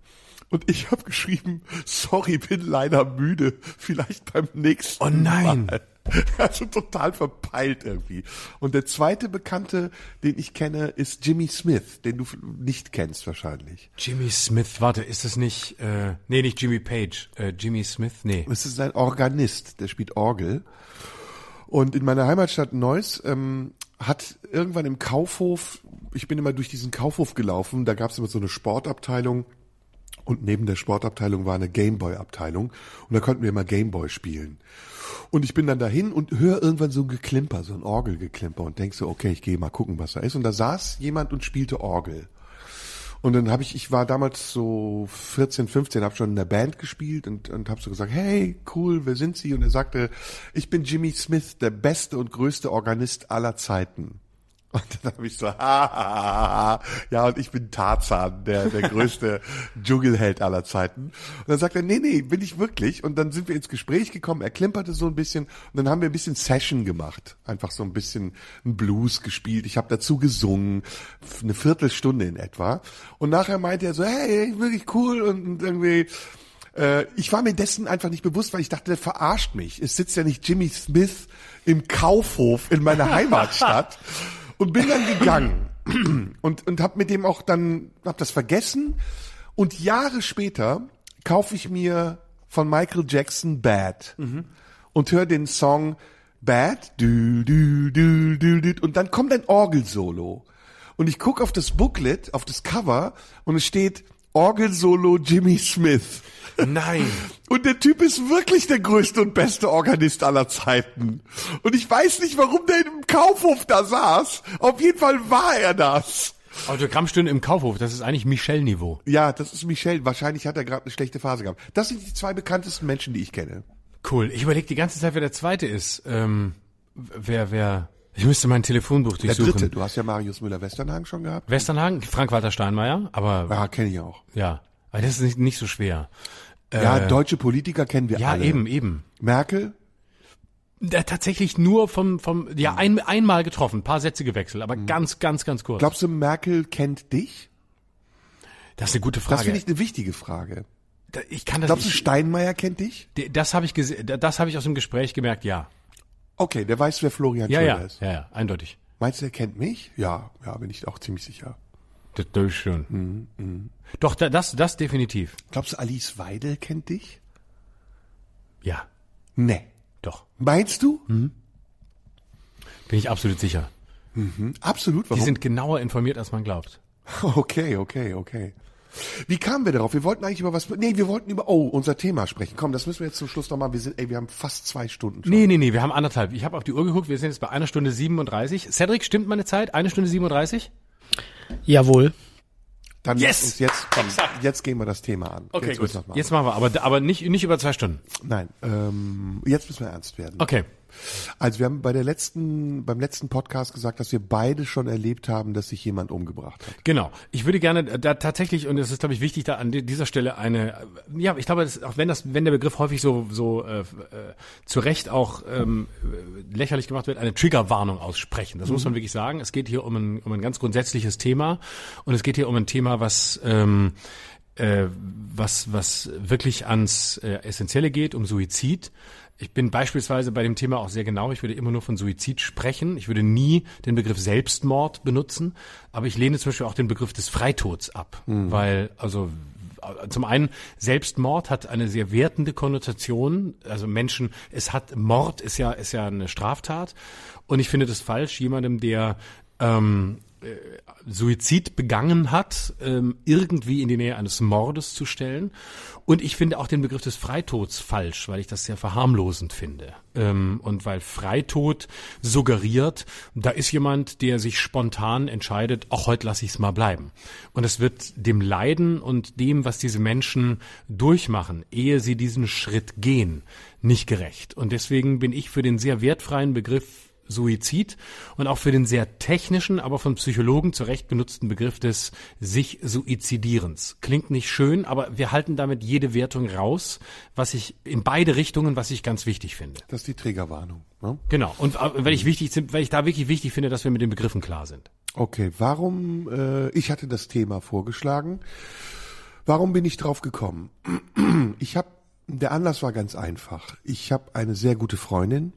Und ich habe geschrieben, sorry, bin leider müde, vielleicht beim nächsten Oh nein. Mal. Also total verpeilt irgendwie. Und der zweite Bekannte, den ich kenne, ist Jimmy Smith, den du nicht kennst wahrscheinlich. Jimmy Smith, warte, ist es nicht, äh, nee, nicht Jimmy Page, äh, Jimmy Smith, nee. Es ist ein Organist, der spielt Orgel. Und in meiner Heimatstadt Neuss ähm, hat irgendwann im Kaufhof, ich bin immer durch diesen Kaufhof gelaufen, da gab es immer so eine Sportabteilung und neben der Sportabteilung war eine Gameboy-Abteilung und da konnten wir immer Gameboy spielen. Und ich bin dann dahin und höre irgendwann so ein Geklimper, so ein Orgelgeklimper und denk so, okay, ich gehe mal gucken, was da ist. Und da saß jemand und spielte Orgel. Und dann habe ich, ich war damals so 14, 15, habe schon in der Band gespielt und, und habe so gesagt, hey, cool, wer sind Sie? Und er sagte, ich bin Jimmy Smith, der beste und größte Organist aller Zeiten. Und dann habe ich so, ha, ha, ha, ja, und ich bin Tarzan, der, der größte Dschungelheld aller Zeiten. Und dann sagt er, nee, nee, bin ich wirklich. Und dann sind wir ins Gespräch gekommen, er klimperte so ein bisschen und dann haben wir ein bisschen Session gemacht. Einfach so ein bisschen ein Blues gespielt. Ich habe dazu gesungen, eine Viertelstunde in etwa. Und nachher meinte er so, hey, wirklich cool und, und irgendwie, äh, ich war mir dessen einfach nicht bewusst, weil ich dachte, der verarscht mich. Es sitzt ja nicht Jimmy Smith im Kaufhof in meiner Heimatstadt und bin dann gegangen und und habe mit dem auch dann hab das vergessen. Und Jahre später kaufe ich mir von Michael Jackson Bad und höre den Song Bad du du du du du und dann kommt ein Orgelsolo. Und ich guck auf das Booklet, auf das Cover und es steht Orgelsolo Jimmy Smith. Nein. Und der Typ ist wirklich der größte und beste Organist aller Zeiten. Und ich weiß nicht, warum der im Kaufhof da saß. Auf jeden Fall war er das. Autogrammstunde im Kaufhof, das ist eigentlich Michel-Niveau. Ja, das ist Michel. Wahrscheinlich hat er gerade eine schlechte Phase gehabt. Das sind die zwei bekanntesten Menschen, die ich kenne. Cool. Ich überlege die ganze Zeit, wer der zweite ist. Ähm, wer, wer, ich müsste mein Telefonbuch Der durchsuchen. dritte. Du hast ja Marius Müller-Westernhagen schon gehabt. Westernhagen, Frank-Walter Steinmeier, aber Ja, kenne ich auch. ja, aber das ist nicht, nicht so schwer. Ja, deutsche Politiker kennen wir Ja, alle. eben, eben. Merkel? Da tatsächlich nur vom, vom, ja, ein, einmal getroffen, paar Sätze gewechselt, aber ganz, ganz, ganz kurz. Glaubst du, Merkel kennt dich? das ist eine gute Das Frage. finde ich eine wichtige Frage. Da- ich kann das Glaubst du, Steinmeier kennt dich? das habe ich gesehen, das habe ich aus dem Gespräch gemerkt, ja. Okay, der weiß, wer Florian Ja, Schröder ja, ist. ja, ja, eindeutig. Meinst du, er kennt mich? Ja, ja, bin ich auch ziemlich sicher. Das, das ist schon. Doch, da- das, das definitiv. Glaubst du, Alice Weidel kennt dich? Ja, Nee. doch. Meinst du? Bin ich absolut sicher. Absolut. Die Warum? sind genauer informiert, als man glaubt. Okay, okay, okay. Wie kamen wir darauf? Wir wollten eigentlich über was, nee, wir wollten über, oh, unser Thema sprechen. Komm, das müssen wir jetzt zum Schluss nochmal, wir sind, ey, wir haben fast zwei Stunden schon. Nee, nee, nee, wir haben anderthalb. Ich habe auf die Uhr geguckt, wir sind jetzt bei einer Stunde 37. Cedric, stimmt meine Zeit? Eine Stunde 37? Jawohl. Dann Yes! uns jetzt, komm, jetzt gehen wir das Thema an. Okay, jetzt gut. machen. Jetzt machen wir, aber, aber nicht, nicht über zwei Stunden. Nein, ähm, jetzt müssen wir ernst werden. Okay. Also wir haben bei der letzten, beim letzten Podcast gesagt, dass wir beide schon erlebt haben, dass sich jemand umgebracht hat. Genau. Ich würde gerne da tatsächlich, und es ist, glaube ich, wichtig, da an di- dieser Stelle eine, ja, ich glaube, auch wenn das, wenn der Begriff häufig so, so äh, äh, zu Recht auch ähm, äh, lächerlich gemacht wird, eine Triggerwarnung aussprechen. Das muss man wirklich sagen. Es geht hier um ein, um ein ganz grundsätzliches Thema und es geht hier um ein Thema, was ähm, äh, was, was wirklich ans äh, Essentielle geht, um Suizid. Ich bin beispielsweise bei dem Thema auch sehr genau. Ich würde immer nur von Suizid sprechen. Ich würde nie den Begriff Selbstmord benutzen. Aber ich lehne zum Beispiel auch den Begriff des Freitods ab. Weil, also, zum einen, Selbstmord hat eine sehr wertende Konnotation. Also Menschen, es hat, Mord ist ja, ist ja eine Straftat. Und ich finde das falsch, jemandem, der, ähm, Suizid begangen hat, ähm, irgendwie in die Nähe eines Mordes zu stellen. Und ich finde auch den Begriff des Freitods falsch, weil ich das sehr verharmlosend finde. Ähm, und weil Freitod suggeriert, da ist jemand, der sich spontan entscheidet, auch heute lasse ich es mal bleiben. Und es wird dem Leiden und dem, was diese Menschen durchmachen, ehe sie diesen Schritt gehen, nicht gerecht. Und deswegen bin ich für den sehr wertfreien Begriff Suizid und auch für den sehr technischen, aber von Psychologen zu Recht benutzten Begriff des sich Suizidierens. Klingt nicht schön, aber wir halten damit jede Wertung raus, was ich in beide Richtungen, was ich ganz wichtig finde. Das ist die Triggerwarnung. Ne? Genau. Und äh, weil ich wichtig, weil ich da wirklich wichtig finde, dass wir mit den Begriffen klar sind. Okay, warum, äh, ich hatte das Thema vorgeschlagen. Warum bin ich drauf gekommen? Ich habe, der Anlass war ganz einfach. Ich habe eine sehr gute Freundin,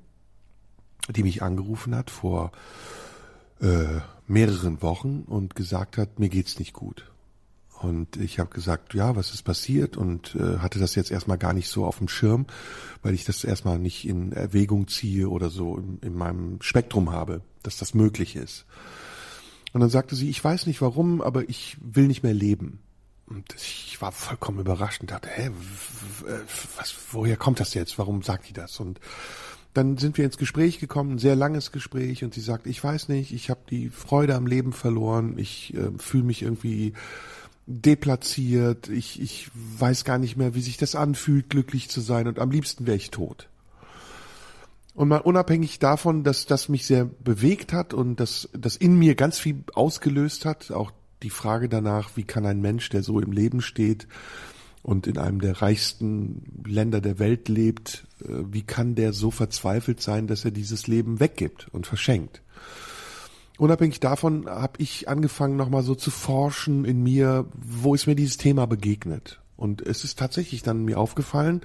die mich angerufen hat vor äh, mehreren Wochen und gesagt hat, mir geht's nicht gut. Und ich habe gesagt, ja, was ist passiert? Und äh, hatte das jetzt erstmal gar nicht so auf dem Schirm, weil ich das erstmal nicht in Erwägung ziehe oder so in, in meinem Spektrum habe, dass das möglich ist. Und dann sagte sie, ich weiß nicht warum, aber ich will nicht mehr leben. Und ich war vollkommen überrascht und dachte, hä, was, woher kommt das jetzt? Warum sagt die das? Und dann sind wir ins Gespräch gekommen, ein sehr langes Gespräch, und sie sagt, ich weiß nicht, ich habe die Freude am Leben verloren, ich äh, fühle mich irgendwie deplatziert, ich, ich weiß gar nicht mehr, wie sich das anfühlt, glücklich zu sein, und am liebsten wäre ich tot. Und mal unabhängig davon, dass das mich sehr bewegt hat und dass das in mir ganz viel ausgelöst hat, auch die Frage danach, wie kann ein Mensch, der so im Leben steht und in einem der reichsten Länder der Welt lebt, äh, wie kann der so verzweifelt sein, dass er dieses Leben weggibt und verschenkt? Unabhängig davon habe ich angefangen, nochmal so zu forschen in mir, wo ist mir dieses Thema begegnet. Und es ist tatsächlich dann mir aufgefallen,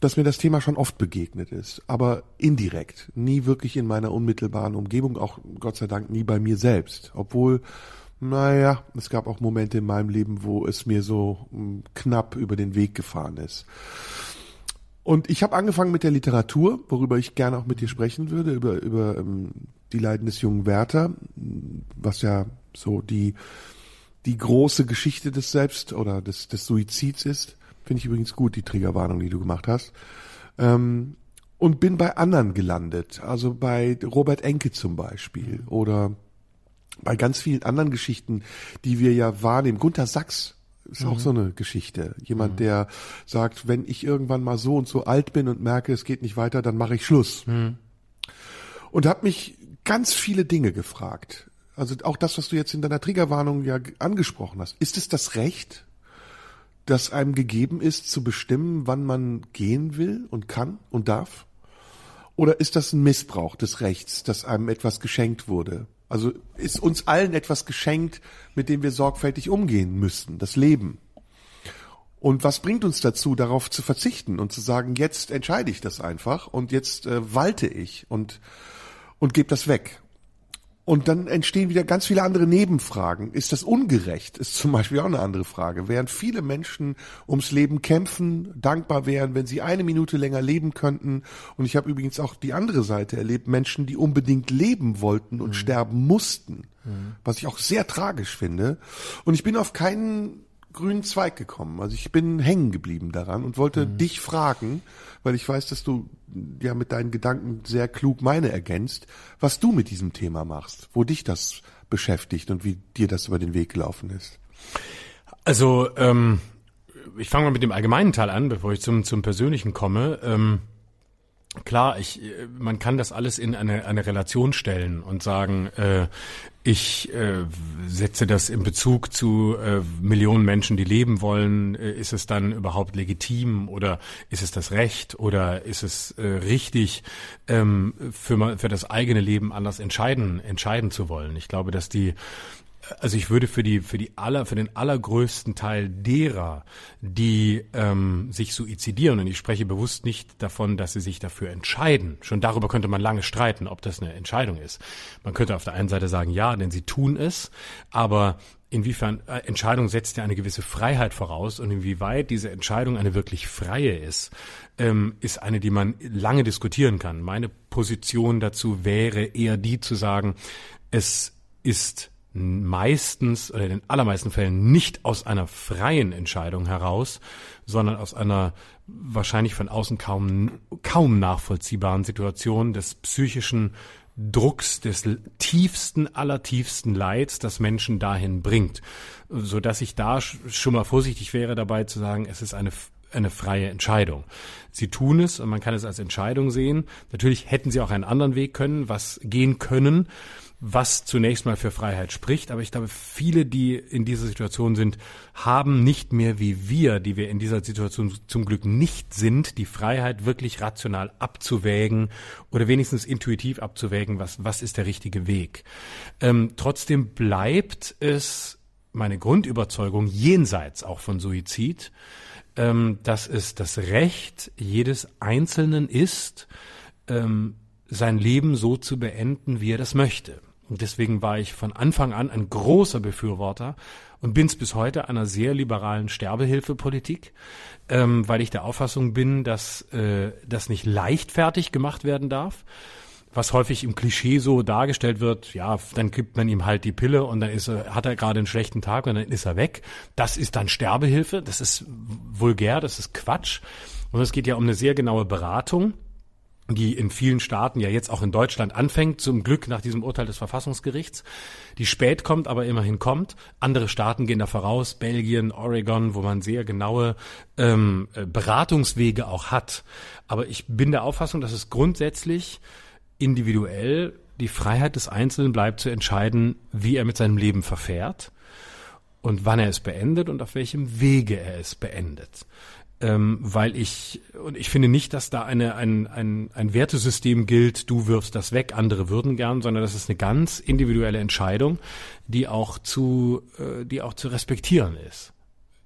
dass mir das Thema schon oft begegnet ist, aber indirekt, nie wirklich in meiner unmittelbaren Umgebung, auch Gott sei Dank nie bei mir selbst. Obwohl, naja, es gab auch Momente in meinem Leben, wo es mir so mm, knapp über den Weg gefahren ist. Und ich habe angefangen mit der Literatur, worüber ich gerne auch mit dir sprechen würde, über, über ähm, die Leiden des jungen Werther, was ja so die, die große Geschichte des Selbst- oder des, des Suizids ist. Finde ich übrigens gut, die Triggerwarnung, die du gemacht hast. Ähm, und bin bei anderen gelandet, also bei Robert Enke zum Beispiel oder bei ganz vielen anderen Geschichten, die wir ja wahrnehmen. Gunther Sachs ist auch so eine Geschichte. Jemand, der sagt, wenn ich irgendwann mal so und so alt bin und merke, es geht nicht weiter, dann mache ich Schluss. Und habe mich ganz viele Dinge gefragt. Also auch das, was du jetzt in deiner Triggerwarnung ja angesprochen hast. Ist es das Recht, das einem gegeben ist, zu bestimmen, wann man gehen will und kann und darf? Oder ist das ein Missbrauch des Rechts, dass einem etwas geschenkt wurde? Also ist uns allen etwas geschenkt, mit dem wir sorgfältig umgehen müssen, das Leben. Und was bringt uns dazu, darauf zu verzichten und zu sagen, jetzt entscheide ich das einfach und jetzt äh, walte ich und, und gebe das weg. Und dann entstehen wieder ganz viele andere Nebenfragen. Ist das ungerecht? Ist zum Beispiel auch eine andere Frage. Während viele Menschen ums Leben kämpfen, dankbar wären, wenn sie eine Minute länger leben könnten. Und ich habe übrigens auch die andere Seite erlebt, Menschen, die unbedingt leben wollten und mhm. sterben mussten. Mhm. Was ich auch sehr tragisch finde. Und ich bin auf keinen grünen Zweig gekommen. Also ich bin hängen geblieben daran und wollte mhm. dich fragen, weil ich weiß, dass du ja mit deinen Gedanken sehr klug meine ergänzt, was du mit diesem Thema machst, wo dich das beschäftigt und wie dir das über den Weg gelaufen ist. Also ähm, ich fange mal mit dem allgemeinen Teil an, bevor ich zum zum persönlichen komme. Ähm, Klar, ich, man kann das alles in eine, eine Relation stellen und sagen, äh, ich äh, setze das in Bezug zu äh, Millionen Menschen, die leben wollen. Äh, ist es dann überhaupt legitim oder ist es das Recht oder ist es äh, richtig, ähm, für, für das eigene Leben anders entscheiden, entscheiden zu wollen? Ich glaube, dass die also ich würde für die für die aller für den allergrößten Teil derer, die ähm, sich suizidieren und ich spreche bewusst nicht davon, dass sie sich dafür entscheiden. Schon darüber könnte man lange streiten, ob das eine Entscheidung ist. Man könnte auf der einen Seite sagen, ja, denn sie tun es, aber inwiefern äh, Entscheidung setzt ja eine gewisse Freiheit voraus und inwieweit diese Entscheidung eine wirklich freie ist, ähm, ist eine, die man lange diskutieren kann. Meine Position dazu wäre eher die zu sagen, es ist meistens oder in den allermeisten Fällen nicht aus einer freien Entscheidung heraus, sondern aus einer wahrscheinlich von außen kaum, kaum nachvollziehbaren Situation des psychischen Drucks, des tiefsten, allertiefsten Leids, das Menschen dahin bringt, so dass ich da schon mal vorsichtig wäre dabei zu sagen, es ist eine eine freie Entscheidung. Sie tun es und man kann es als Entscheidung sehen. Natürlich hätten sie auch einen anderen Weg können, was gehen können was zunächst mal für Freiheit spricht. Aber ich glaube, viele, die in dieser Situation sind, haben nicht mehr wie wir, die wir in dieser Situation zum Glück nicht sind, die Freiheit wirklich rational abzuwägen oder wenigstens intuitiv abzuwägen, was, was ist der richtige Weg. Ähm, trotzdem bleibt es meine Grundüberzeugung jenseits auch von Suizid, ähm, dass es das Recht jedes Einzelnen ist, ähm, sein Leben so zu beenden, wie er das möchte. Und deswegen war ich von Anfang an ein großer Befürworter und bin es bis heute einer sehr liberalen Sterbehilfepolitik, ähm, weil ich der Auffassung bin, dass äh, das nicht leichtfertig gemacht werden darf. Was häufig im Klischee so dargestellt wird, ja, dann gibt man ihm halt die Pille und dann ist er, hat er gerade einen schlechten Tag und dann ist er weg. Das ist dann Sterbehilfe. Das ist vulgär, das ist Quatsch. Und es geht ja um eine sehr genaue Beratung die in vielen Staaten, ja jetzt auch in Deutschland anfängt, zum Glück nach diesem Urteil des Verfassungsgerichts, die spät kommt, aber immerhin kommt. Andere Staaten gehen da voraus, Belgien, Oregon, wo man sehr genaue ähm, äh, Beratungswege auch hat. Aber ich bin der Auffassung, dass es grundsätzlich individuell die Freiheit des Einzelnen bleibt zu entscheiden, wie er mit seinem Leben verfährt und wann er es beendet und auf welchem Wege er es beendet ähm, weil ich und ich finde nicht, dass da eine ein, ein, ein Wertesystem gilt, du wirfst das weg, andere würden gern, sondern das ist eine ganz individuelle Entscheidung, die auch zu äh, die auch zu respektieren ist,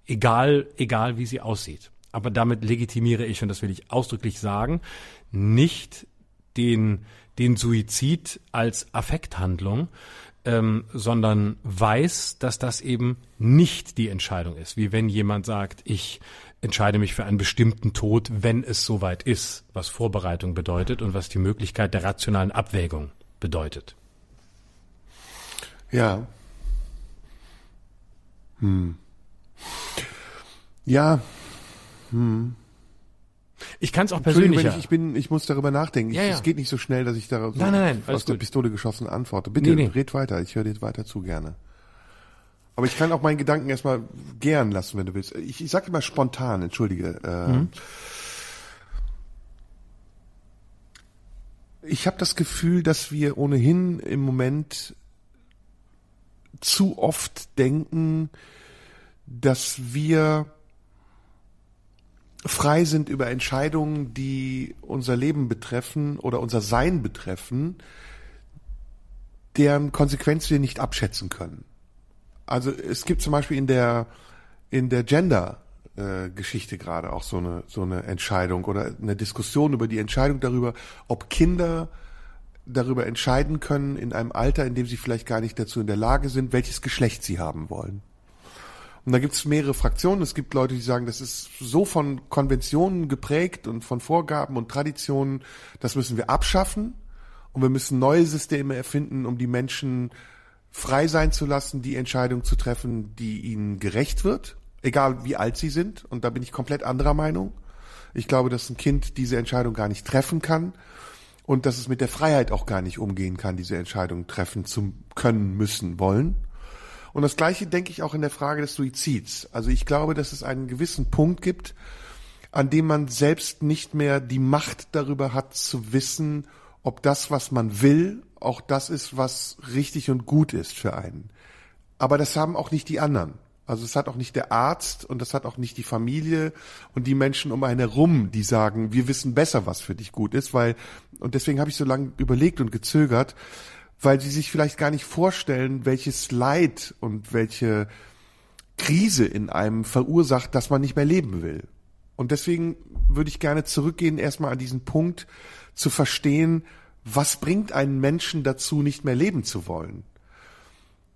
egal egal wie sie aussieht. Aber damit legitimiere ich und das will ich ausdrücklich sagen, nicht den den Suizid als Affekthandlung, ähm, sondern weiß, dass das eben nicht die Entscheidung ist. Wie wenn jemand sagt, ich entscheide mich für einen bestimmten Tod, wenn es soweit ist, was Vorbereitung bedeutet und was die Möglichkeit der rationalen Abwägung bedeutet. Ja. Hm. Ja. Hm. Ich kann es auch persönlich. Ich, ich bin, ich muss darüber nachdenken. Ja, ja. Es geht nicht so schnell, dass ich da so nein, nein, nein, aus der Pistole geschossen antworte. Bitte, nee, nee. red weiter. Ich höre dir weiter zu gerne. Aber ich kann auch meinen Gedanken erstmal gern lassen, wenn du willst. Ich, ich sage immer spontan, entschuldige. Äh, mhm. Ich habe das Gefühl, dass wir ohnehin im Moment zu oft denken, dass wir frei sind über Entscheidungen, die unser Leben betreffen oder unser Sein betreffen, deren Konsequenz wir nicht abschätzen können. Also es gibt zum Beispiel in der in der Gender äh, Geschichte gerade, auch so eine, so eine Entscheidung oder eine Diskussion über die Entscheidung darüber, ob Kinder darüber entscheiden können in einem Alter, in dem sie vielleicht gar nicht dazu in der Lage sind, welches Geschlecht sie haben wollen. Und da gibt es mehrere Fraktionen. Es gibt Leute, die sagen, das ist so von Konventionen geprägt und von Vorgaben und Traditionen, das müssen wir abschaffen. Und wir müssen neue Systeme erfinden, um die Menschen frei sein zu lassen, die Entscheidung zu treffen, die ihnen gerecht wird, egal wie alt sie sind. Und da bin ich komplett anderer Meinung. Ich glaube, dass ein Kind diese Entscheidung gar nicht treffen kann und dass es mit der Freiheit auch gar nicht umgehen kann, diese Entscheidung treffen zu können, müssen, wollen. Und das Gleiche denke ich auch in der Frage des Suizids. Also ich glaube, dass es einen gewissen Punkt gibt, an dem man selbst nicht mehr die Macht darüber hat zu wissen, ob das, was man will, auch das ist, was richtig und gut ist für einen. Aber das haben auch nicht die anderen. Also es hat auch nicht der Arzt und das hat auch nicht die Familie und die Menschen um einen herum, die sagen, wir wissen besser, was für dich gut ist, weil, und deswegen habe ich so lange überlegt und gezögert, weil sie sich vielleicht gar nicht vorstellen, welches Leid und welche Krise in einem verursacht, dass man nicht mehr leben will. Und deswegen würde ich gerne zurückgehen, erstmal an diesen Punkt zu verstehen, was bringt einen Menschen dazu, nicht mehr leben zu wollen?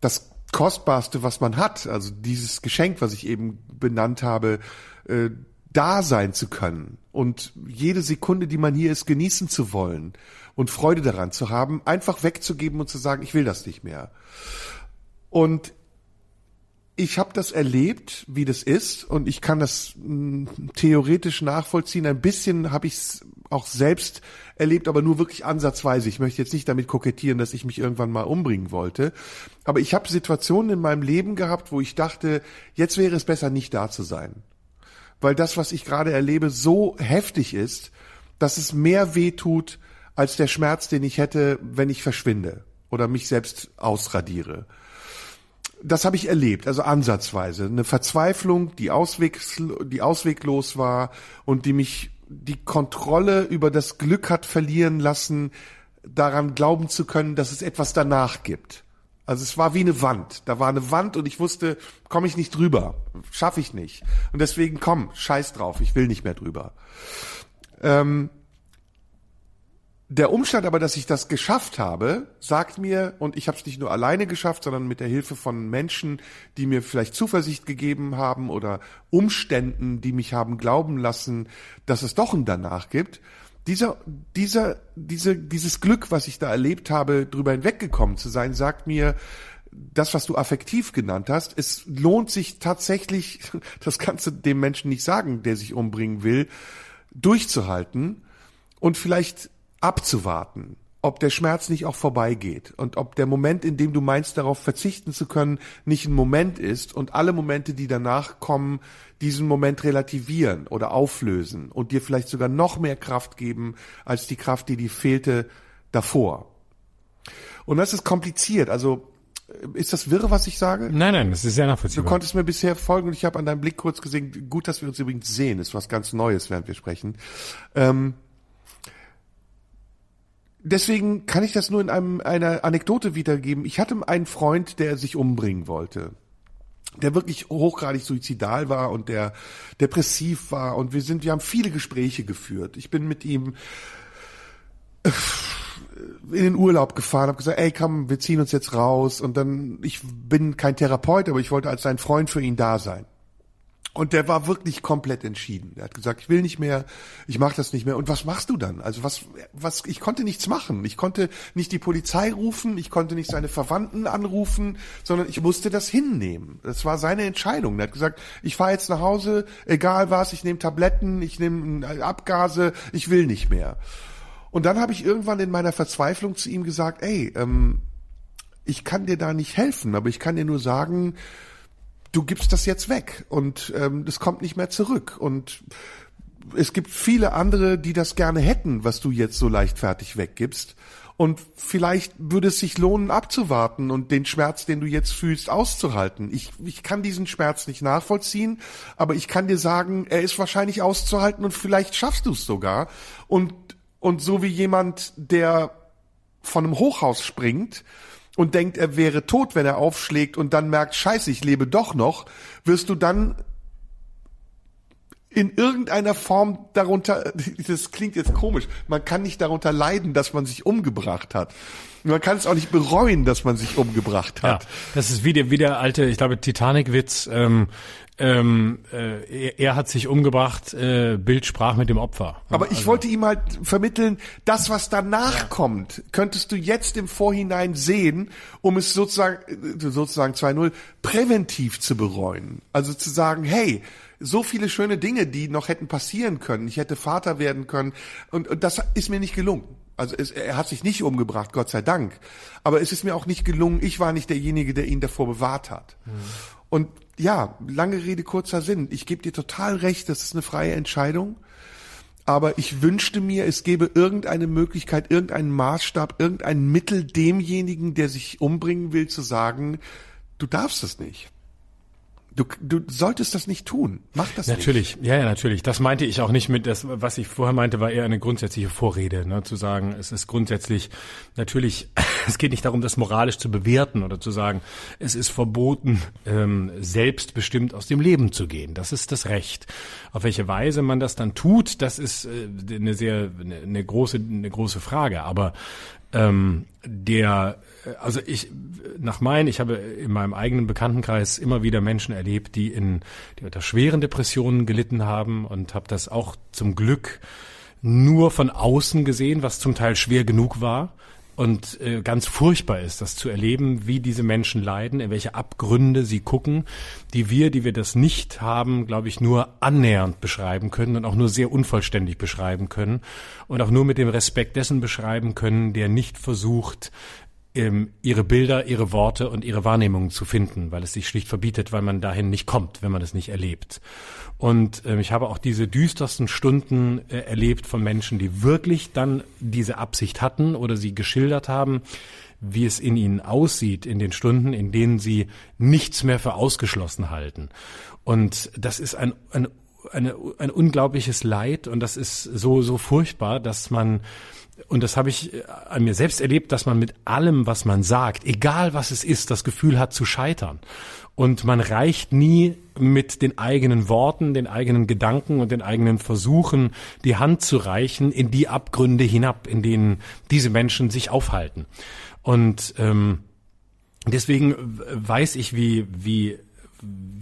Das Kostbarste, was man hat, also dieses Geschenk, was ich eben benannt habe, äh, da sein zu können und jede Sekunde, die man hier ist, genießen zu wollen und Freude daran zu haben, einfach wegzugeben und zu sagen, ich will das nicht mehr. Und ich habe das erlebt, wie das ist, und ich kann das mh, theoretisch nachvollziehen. Ein bisschen habe ich es auch selbst erlebt, aber nur wirklich ansatzweise. Ich möchte jetzt nicht damit kokettieren, dass ich mich irgendwann mal umbringen wollte. Aber ich habe Situationen in meinem Leben gehabt, wo ich dachte, jetzt wäre es besser, nicht da zu sein. Weil das, was ich gerade erlebe, so heftig ist, dass es mehr weh tut, als der Schmerz, den ich hätte, wenn ich verschwinde oder mich selbst ausradiere. Das habe ich erlebt, also ansatzweise. Eine Verzweiflung, die, auswegs, die ausweglos war und die mich die Kontrolle über das Glück hat verlieren lassen, daran glauben zu können, dass es etwas danach gibt. Also es war wie eine Wand. Da war eine Wand und ich wusste, komme ich nicht drüber, schaffe ich nicht. Und deswegen komm, scheiß drauf, ich will nicht mehr drüber. Ähm, der Umstand aber, dass ich das geschafft habe, sagt mir, und ich habe es nicht nur alleine geschafft, sondern mit der Hilfe von Menschen, die mir vielleicht Zuversicht gegeben haben oder Umständen, die mich haben glauben lassen, dass es doch ein Danach gibt, dieser, dieser, diese, dieses Glück, was ich da erlebt habe, drüber hinweggekommen zu sein, sagt mir, das, was du affektiv genannt hast, es lohnt sich tatsächlich, das kannst du dem Menschen nicht sagen, der sich umbringen will, durchzuhalten. Und vielleicht abzuwarten, ob der Schmerz nicht auch vorbeigeht und ob der Moment, in dem du meinst, darauf verzichten zu können, nicht ein Moment ist und alle Momente, die danach kommen, diesen Moment relativieren oder auflösen und dir vielleicht sogar noch mehr Kraft geben als die Kraft, die dir fehlte davor. Und das ist kompliziert. Also ist das wirre, was ich sage? Nein, nein, das ist sehr Du nachvollziehbar. konntest mir bisher folgen und ich habe an deinem Blick kurz gesehen, gut, dass wir uns übrigens sehen, ist was ganz Neues, während wir sprechen. Ähm, deswegen kann ich das nur in einem, einer Anekdote wiedergeben. Ich hatte einen Freund, der sich umbringen wollte. Der wirklich hochgradig suizidal war und der depressiv war und wir sind, wir haben viele Gespräche geführt. Ich bin mit ihm in den Urlaub gefahren, habe gesagt, ey, komm, wir ziehen uns jetzt raus. Und dann, ich bin kein Therapeut, aber ich wollte als sein Freund für ihn da sein. Und der war wirklich komplett entschieden. Er hat gesagt, ich will nicht mehr, ich mache das nicht mehr. Und was machst du dann? Also was, was, ich konnte nichts machen. Ich konnte nicht die Polizei rufen, ich konnte nicht seine Verwandten anrufen, sondern ich musste das hinnehmen. Das war seine Entscheidung. Er hat gesagt, ich fahre jetzt nach Hause, egal was, ich nehme Tabletten, ich nehme Abgase, ich will nicht mehr. Und dann habe ich irgendwann in meiner Verzweiflung zu ihm gesagt, ey, ähm, ich kann dir da nicht helfen, aber ich kann dir nur sagen, du gibst das jetzt weg und ähm, das kommt nicht mehr zurück. Und es gibt viele andere, die das gerne hätten, was du jetzt so leichtfertig weggibst. Und vielleicht würde es sich lohnen, abzuwarten und den Schmerz, den du jetzt fühlst, auszuhalten. Ich, ich kann diesen Schmerz nicht nachvollziehen, aber ich kann dir sagen, er ist wahrscheinlich auszuhalten und vielleicht schaffst du es sogar. Und, und so wie jemand, der von einem Hochhaus springt, und denkt, er wäre tot, wenn er aufschlägt und dann merkt, scheiße, ich lebe doch noch, wirst du dann in irgendeiner Form darunter, das klingt jetzt komisch, man kann nicht darunter leiden, dass man sich umgebracht hat. Man kann es auch nicht bereuen, dass man sich umgebracht Ja, hat. das ist wie der, wie der alte, ich glaube, Titanic-Witz. Ähm, ähm, äh, er, er hat sich umgebracht, äh, Bild sprach mit dem Opfer. Aber ich wollte ihm halt vermitteln, das, was danach kommt, könntest du jetzt im Vorhinein sehen, um es sozusagen, äh, sozusagen 2.0 präventiv zu bereuen. Also zu sagen, hey, so viele schöne Dinge, die noch hätten passieren können. Ich hätte Vater werden können. Und, und das ist mir nicht gelungen. Also es, er hat sich nicht umgebracht, Gott sei Dank. Aber es ist mir auch nicht gelungen. Ich war nicht derjenige, der ihn davor bewahrt hat. Und ja, lange Rede, kurzer Sinn. Ich gebe dir total recht, das ist eine freie Entscheidung. Aber ich wünschte mir, es gäbe irgendeine Möglichkeit, irgendeinen Maßstab, irgendein Mittel demjenigen, der sich umbringen will, zu sagen, du darfst es nicht. Du, du solltest das nicht tun. Mach das Natürlich, ja, ja, natürlich. Das meinte ich auch nicht mit, das, was ich vorher meinte, war eher eine grundsätzliche Vorrede, ne, zu sagen, es ist grundsätzlich, natürlich, es geht nicht darum, das moralisch zu bewerten oder zu sagen, es ist verboten, ähm, selbstbestimmt aus dem Leben zu gehen. Das ist das Recht. Auf welche Weise man das dann tut, das ist äh, eine sehr, eine, eine große, eine große Frage. Aber ähm, der, also ich, nach meinen, ich habe in meinem eigenen Bekanntenkreis immer wieder Menschen erlebt, die in, die unter schweren Depressionen gelitten haben und habe das auch zum Glück nur von außen gesehen, was zum Teil schwer genug war und äh, ganz furchtbar ist, das zu erleben, wie diese Menschen leiden, in welche Abgründe sie gucken, die wir, die wir das nicht haben, glaube ich, nur annähernd beschreiben können und auch nur sehr unvollständig beschreiben können und auch nur mit dem Respekt dessen beschreiben können, der nicht versucht, ähm, ihre Bilder, ihre Worte und ihre Wahrnehmungen zu finden, weil es sich schlicht verbietet, weil man dahin nicht kommt, wenn man es nicht erlebt. Und ähm, ich habe auch diese düstersten Stunden äh, erlebt von Menschen, die wirklich dann diese Absicht hatten oder sie geschildert haben, wie es in ihnen aussieht in den Stunden, in denen sie nichts mehr für ausgeschlossen halten. Und das ist ein, ein, eine, ein unglaubliches Leid und das ist so, so furchtbar, dass man und das habe ich äh, an mir selbst erlebt, dass man mit allem, was man sagt, egal was es ist, das Gefühl hat zu scheitern. Und man reicht nie mit den eigenen Worten, den eigenen Gedanken und den eigenen Versuchen die Hand zu reichen in die Abgründe hinab, in denen diese Menschen sich aufhalten. Und ähm, deswegen weiß ich, wie, wie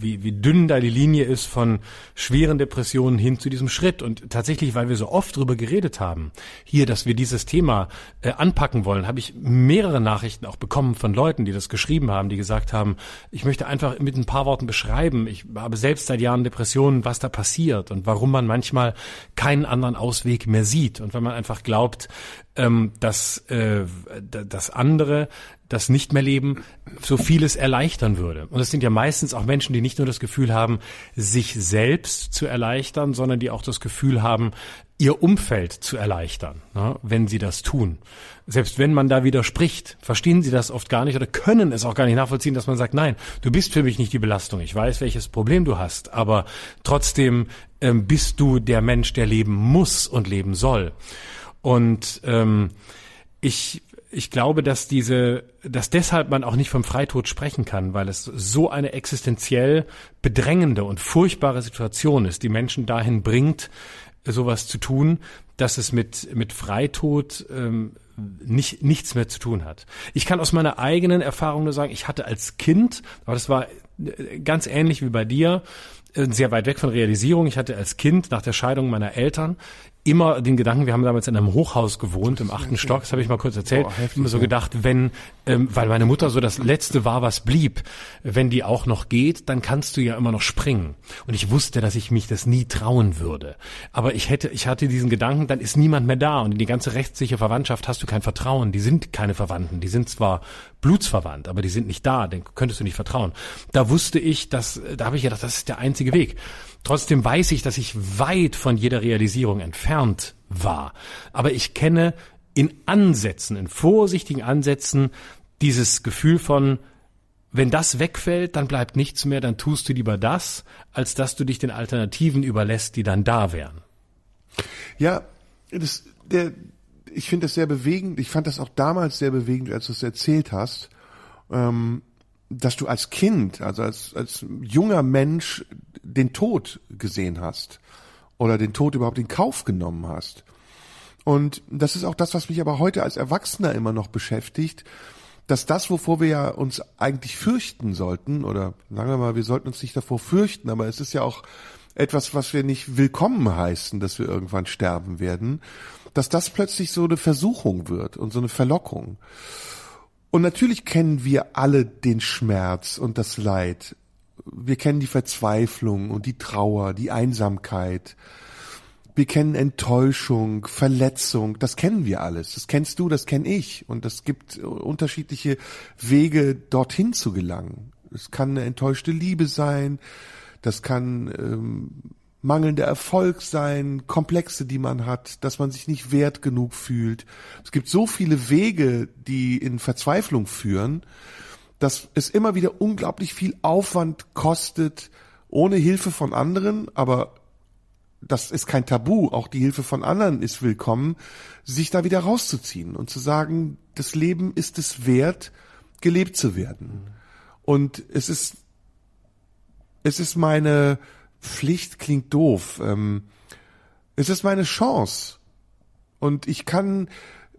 wie, wie dünn da die Linie ist von schweren Depressionen hin zu diesem Schritt. Und tatsächlich, weil wir so oft drüber geredet haben, hier, dass wir dieses Thema äh, anpacken wollen, habe ich mehrere Nachrichten auch bekommen von Leuten, die das geschrieben haben, die gesagt haben, ich möchte einfach mit ein paar Worten beschreiben, ich habe selbst seit Jahren Depressionen, was da passiert und warum man manchmal keinen anderen Ausweg mehr sieht. Und wenn man einfach glaubt, ähm, dass äh, das andere das nicht mehr leben so vieles erleichtern würde. Und es sind ja meistens auch Menschen, die nicht nur das Gefühl haben, sich selbst zu erleichtern, sondern die auch das Gefühl haben, ihr Umfeld zu erleichtern, ne, wenn sie das tun. Selbst wenn man da widerspricht, verstehen sie das oft gar nicht oder können es auch gar nicht nachvollziehen, dass man sagt, nein, du bist für mich nicht die Belastung. Ich weiß, welches Problem du hast, aber trotzdem ähm, bist du der Mensch, der leben muss und leben soll. Und ähm, ich ich glaube, dass diese, dass deshalb man auch nicht vom Freitod sprechen kann, weil es so eine existenziell bedrängende und furchtbare Situation ist, die Menschen dahin bringt, sowas zu tun, dass es mit mit Freitod ähm, nicht nichts mehr zu tun hat. Ich kann aus meiner eigenen Erfahrung nur sagen, ich hatte als Kind, aber das war äh, ganz ähnlich wie bei dir, äh, sehr weit weg von Realisierung. Ich hatte als Kind nach der Scheidung meiner Eltern immer den Gedanken, wir haben damals in einem Hochhaus gewohnt, im achten Stock, das habe ich mal kurz erzählt, Boah, heftig, immer so gedacht, wenn, ähm, weil meine Mutter so das Letzte war, was blieb, wenn die auch noch geht, dann kannst du ja immer noch springen. Und ich wusste, dass ich mich das nie trauen würde. Aber ich hätte, ich hatte diesen Gedanken, dann ist niemand mehr da und in die ganze rechtliche Verwandtschaft hast du kein Vertrauen. Die sind keine Verwandten, die sind zwar blutsverwandt, aber die sind nicht da, den könntest du nicht vertrauen. Da wusste ich, dass, da habe ich gedacht, das ist der einzige Weg. Trotzdem weiß ich, dass ich weit von jeder Realisierung entfernt war. Aber ich kenne in Ansätzen, in vorsichtigen Ansätzen dieses Gefühl von, wenn das wegfällt, dann bleibt nichts mehr, dann tust du lieber das, als dass du dich den Alternativen überlässt, die dann da wären. Ja, das, der, ich finde das sehr bewegend. Ich fand das auch damals sehr bewegend, als du es erzählt hast, ähm, dass du als Kind, also als, als junger Mensch den Tod gesehen hast. oder den Tod überhaupt in Kauf genommen hast. Und das ist auch das, was mich aber heute als Erwachsener immer noch beschäftigt, dass das, wovor wir ja uns eigentlich fürchten sollten, oder sagen wir mal, wir sollten uns nicht davor fürchten, aber es ist ja auch etwas, was wir nicht willkommen heißen, dass wir irgendwann sterben werden, dass das plötzlich so eine Versuchung wird und so eine Verlockung. Und natürlich kennen wir alle den Schmerz und das Leid. Wir kennen die Verzweiflung und die Trauer, die Einsamkeit. Wir kennen Enttäuschung, Verletzung, das kennen wir alles. Das kennst du, das kenne ich. Und es gibt unterschiedliche Wege, dorthin zu gelangen. Es kann eine enttäuschte Liebe sein, das kann ähm, mangelnder Erfolg sein, Komplexe, die man hat, dass man sich nicht wert genug fühlt. Es gibt so viele Wege, die in Verzweiflung führen, dass es immer wieder unglaublich viel Aufwand kostet, ohne Hilfe von anderen, aber das ist kein Tabu, auch die Hilfe von anderen ist willkommen, sich da wieder rauszuziehen und zu sagen, das Leben ist es wert, gelebt zu werden. Und es ist, es ist meine Pflicht, klingt doof, ähm, es ist meine Chance. Und ich kann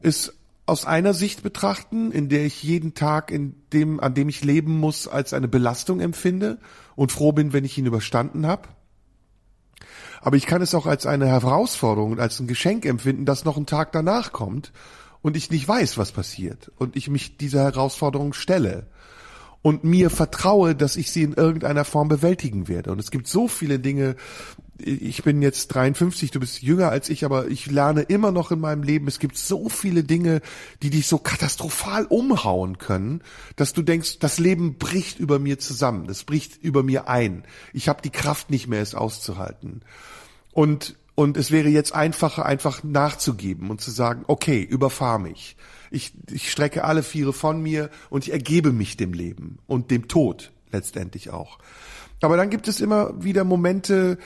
es aus einer Sicht betrachten, in der ich jeden Tag, in dem, an dem ich leben muss, als eine Belastung empfinde und froh bin, wenn ich ihn überstanden habe. Aber ich kann es auch als eine Herausforderung und als ein Geschenk empfinden, dass noch ein Tag danach kommt und ich nicht weiß, was passiert und ich mich dieser Herausforderung stelle und mir vertraue, dass ich sie in irgendeiner Form bewältigen werde. Und es gibt so viele Dinge, ich bin jetzt 53, du bist jünger als ich, aber ich lerne immer noch in meinem Leben, es gibt so viele Dinge, die dich so katastrophal umhauen können, dass du denkst, das Leben bricht über mir zusammen, es bricht über mir ein. Ich habe die Kraft nicht mehr, es auszuhalten. Und und es wäre jetzt einfacher, einfach nachzugeben und zu sagen, okay, überfahr mich ich, ich strecke alle Viere von mir und ich ergebe mich dem Leben und dem Tod letztendlich auch. Aber dann gibt es immer wieder Momente,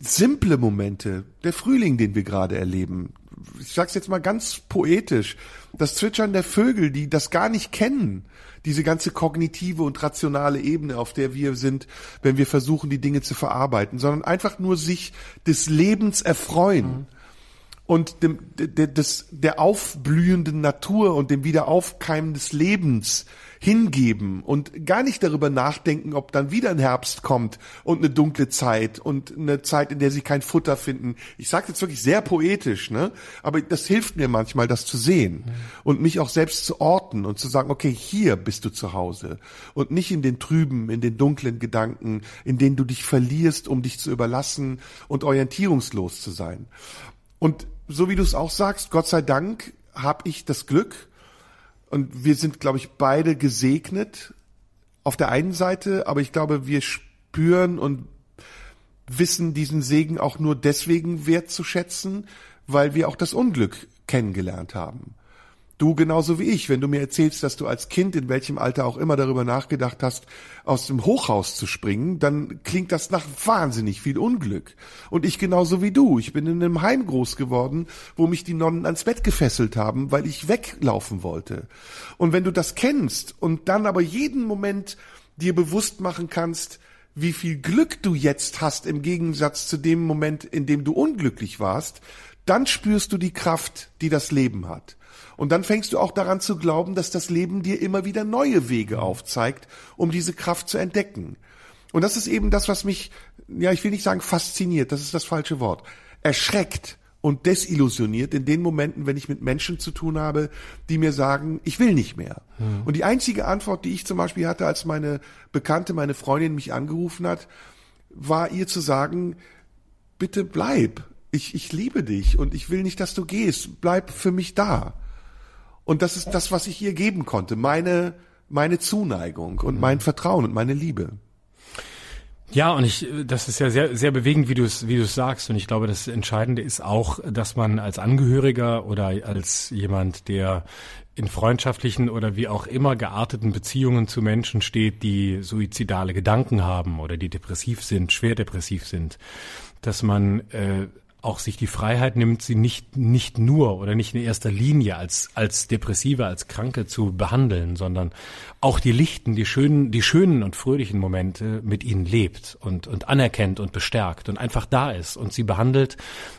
simple Momente, der Frühling, den wir gerade erleben. Ich sag's jetzt mal ganz poetisch, das Zwitschern der Vögel, die das gar nicht kennen, diese ganze kognitive und rationale Ebene, auf der wir sind, wenn wir versuchen, die Dinge zu verarbeiten, sondern einfach nur sich des Lebens erfreuen. Mhm und dem, de, des, der aufblühenden Natur und dem Wiederaufkeimen des Lebens hingeben und gar nicht darüber nachdenken, ob dann wieder ein Herbst kommt und eine dunkle Zeit und eine Zeit, in der sie kein Futter finden. Ich sage jetzt wirklich sehr poetisch, ne? Aber das hilft mir manchmal, das zu sehen und mich auch selbst zu orten und zu sagen, okay, hier bist du zu Hause und nicht in den trüben, in den dunklen Gedanken, in denen du dich verlierst, um dich zu überlassen und orientierungslos zu sein. Und so wie du es auch sagst, Gott sei Dank habe ich das Glück und wir sind, glaube ich, beide gesegnet auf der einen Seite, aber ich glaube, wir spüren und wissen diesen Segen auch nur deswegen wertzuschätzen, weil wir auch das Unglück kennengelernt haben. Du genauso wie ich, wenn du mir erzählst, dass du als Kind in welchem Alter auch immer darüber nachgedacht hast, aus dem Hochhaus zu springen, dann klingt das nach wahnsinnig viel Unglück. Und ich genauso wie du. Ich bin in einem Heim groß geworden, wo mich die Nonnen ans Bett gefesselt haben, weil ich weglaufen wollte. Und wenn du das kennst und dann aber jeden Moment dir bewusst machen kannst, wie viel Glück du jetzt hast im Gegensatz zu dem Moment, in dem du unglücklich warst, dann spürst du die Kraft, die das Leben hat. Und dann fängst du auch daran zu glauben, dass das Leben dir immer wieder neue Wege aufzeigt, um diese Kraft zu entdecken. Und das ist eben das, was mich, ja, ich will nicht sagen fasziniert, das ist das falsche Wort, erschreckt und desillusioniert in den Momenten, wenn ich mit Menschen zu tun habe, die mir sagen, ich will nicht mehr. Hm. Und die einzige Antwort, die ich zum Beispiel hatte, als meine Bekannte, meine Freundin mich angerufen hat, war ihr zu sagen, bitte bleib. Ich, ich liebe dich und ich will nicht, dass du gehst. Bleib für mich da. Und das ist das, was ich ihr geben konnte. Meine, meine Zuneigung und mein Vertrauen und meine Liebe. Ja, und ich, das ist ja sehr, sehr bewegend, wie du es, wie du es sagst. Und ich glaube, das Entscheidende ist auch, dass man als Angehöriger oder als jemand, der in freundschaftlichen oder wie auch immer gearteten Beziehungen zu Menschen steht, die suizidale Gedanken haben oder die depressiv sind, schwer depressiv sind, dass man äh, auch sich die Freiheit nimmt, sie nicht, nicht nur oder nicht in erster Linie als, als Depressive, als Kranke zu behandeln, sondern auch die lichten, die schönen, die schönen und fröhlichen Momente mit ihnen lebt und, und anerkennt und bestärkt und einfach da ist und sie behandelt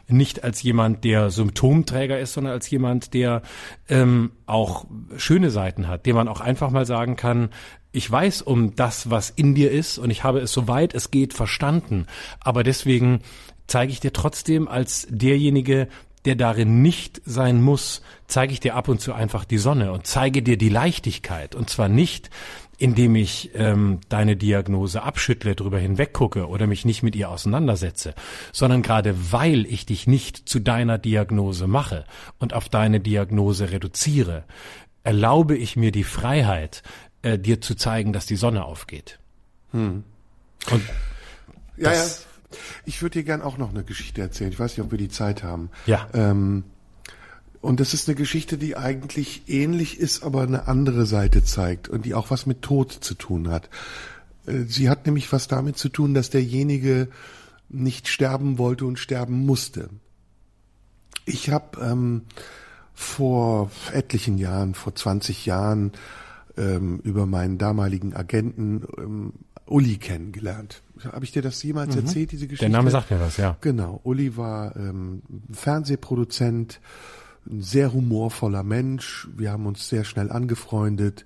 nicht als jemand, der Symptomträger ist, sondern als jemand, der ähm, auch schöne Seiten hat, dem man auch einfach mal sagen kann, ich weiß um das, was in dir ist und ich habe es soweit es geht verstanden. Aber deswegen zeige ich dir trotzdem als derjenige, der darin nicht sein muss, zeige ich dir ab und zu einfach die Sonne und zeige dir die Leichtigkeit. Und zwar nicht, indem ich ähm, deine Diagnose abschüttle, drüber hinweggucke oder mich nicht mit ihr auseinandersetze, sondern gerade weil ich dich nicht zu deiner Diagnose mache und auf deine Diagnose reduziere, erlaube ich mir die Freiheit, äh, dir zu zeigen, dass die Sonne aufgeht. Hm. Und ja, das, ja. Ich würde dir gern auch noch eine Geschichte erzählen. Ich weiß nicht, ob wir die Zeit haben. Ja. Ähm, und das ist eine Geschichte, die eigentlich ähnlich ist, aber eine andere Seite zeigt und die auch was mit Tod zu tun hat. Äh, sie hat nämlich was damit zu tun, dass derjenige nicht sterben wollte und sterben musste. Ich habe ähm, vor etlichen Jahren, vor 20 Jahren, ähm, über meinen damaligen Agenten ähm, Uli kennengelernt. Habe ich dir das jemals mhm. erzählt, diese Geschichte? Der Name sagt mir was, ja. Genau. Uli war ähm, Fernsehproduzent, ein sehr humorvoller Mensch. Wir haben uns sehr schnell angefreundet.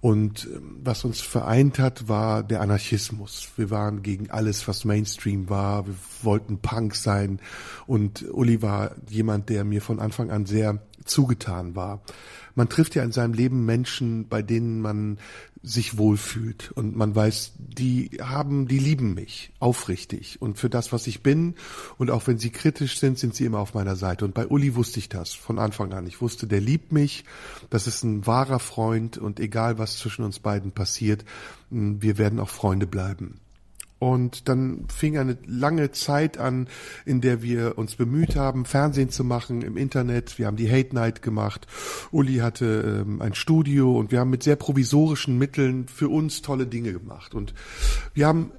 Und ähm, was uns vereint hat, war der Anarchismus. Wir waren gegen alles, was Mainstream war. Wir wollten Punk sein. Und Uli war jemand, der mir von Anfang an sehr zugetan war man trifft ja in seinem Leben Menschen, bei denen man sich wohlfühlt. Und man weiß, die haben, die lieben mich aufrichtig. Und für das, was ich bin und auch wenn sie kritisch sind, sind sie immer auf meiner Seite. Und bei Uli wusste ich das von Anfang an. Ich wusste, der liebt mich, das ist ein wahrer Freund. Und egal was zwischen uns beiden passiert, wir werden auch Freunde bleiben. Und dann fing eine lange Zeit an, in der wir uns bemüht haben, Fernsehen zu machen im Internet. Wir haben die Hate Night gemacht. Uli hatte ähm, ein Studio und wir haben mit sehr provisorischen Mitteln für uns tolle Dinge gemacht. Und wir haben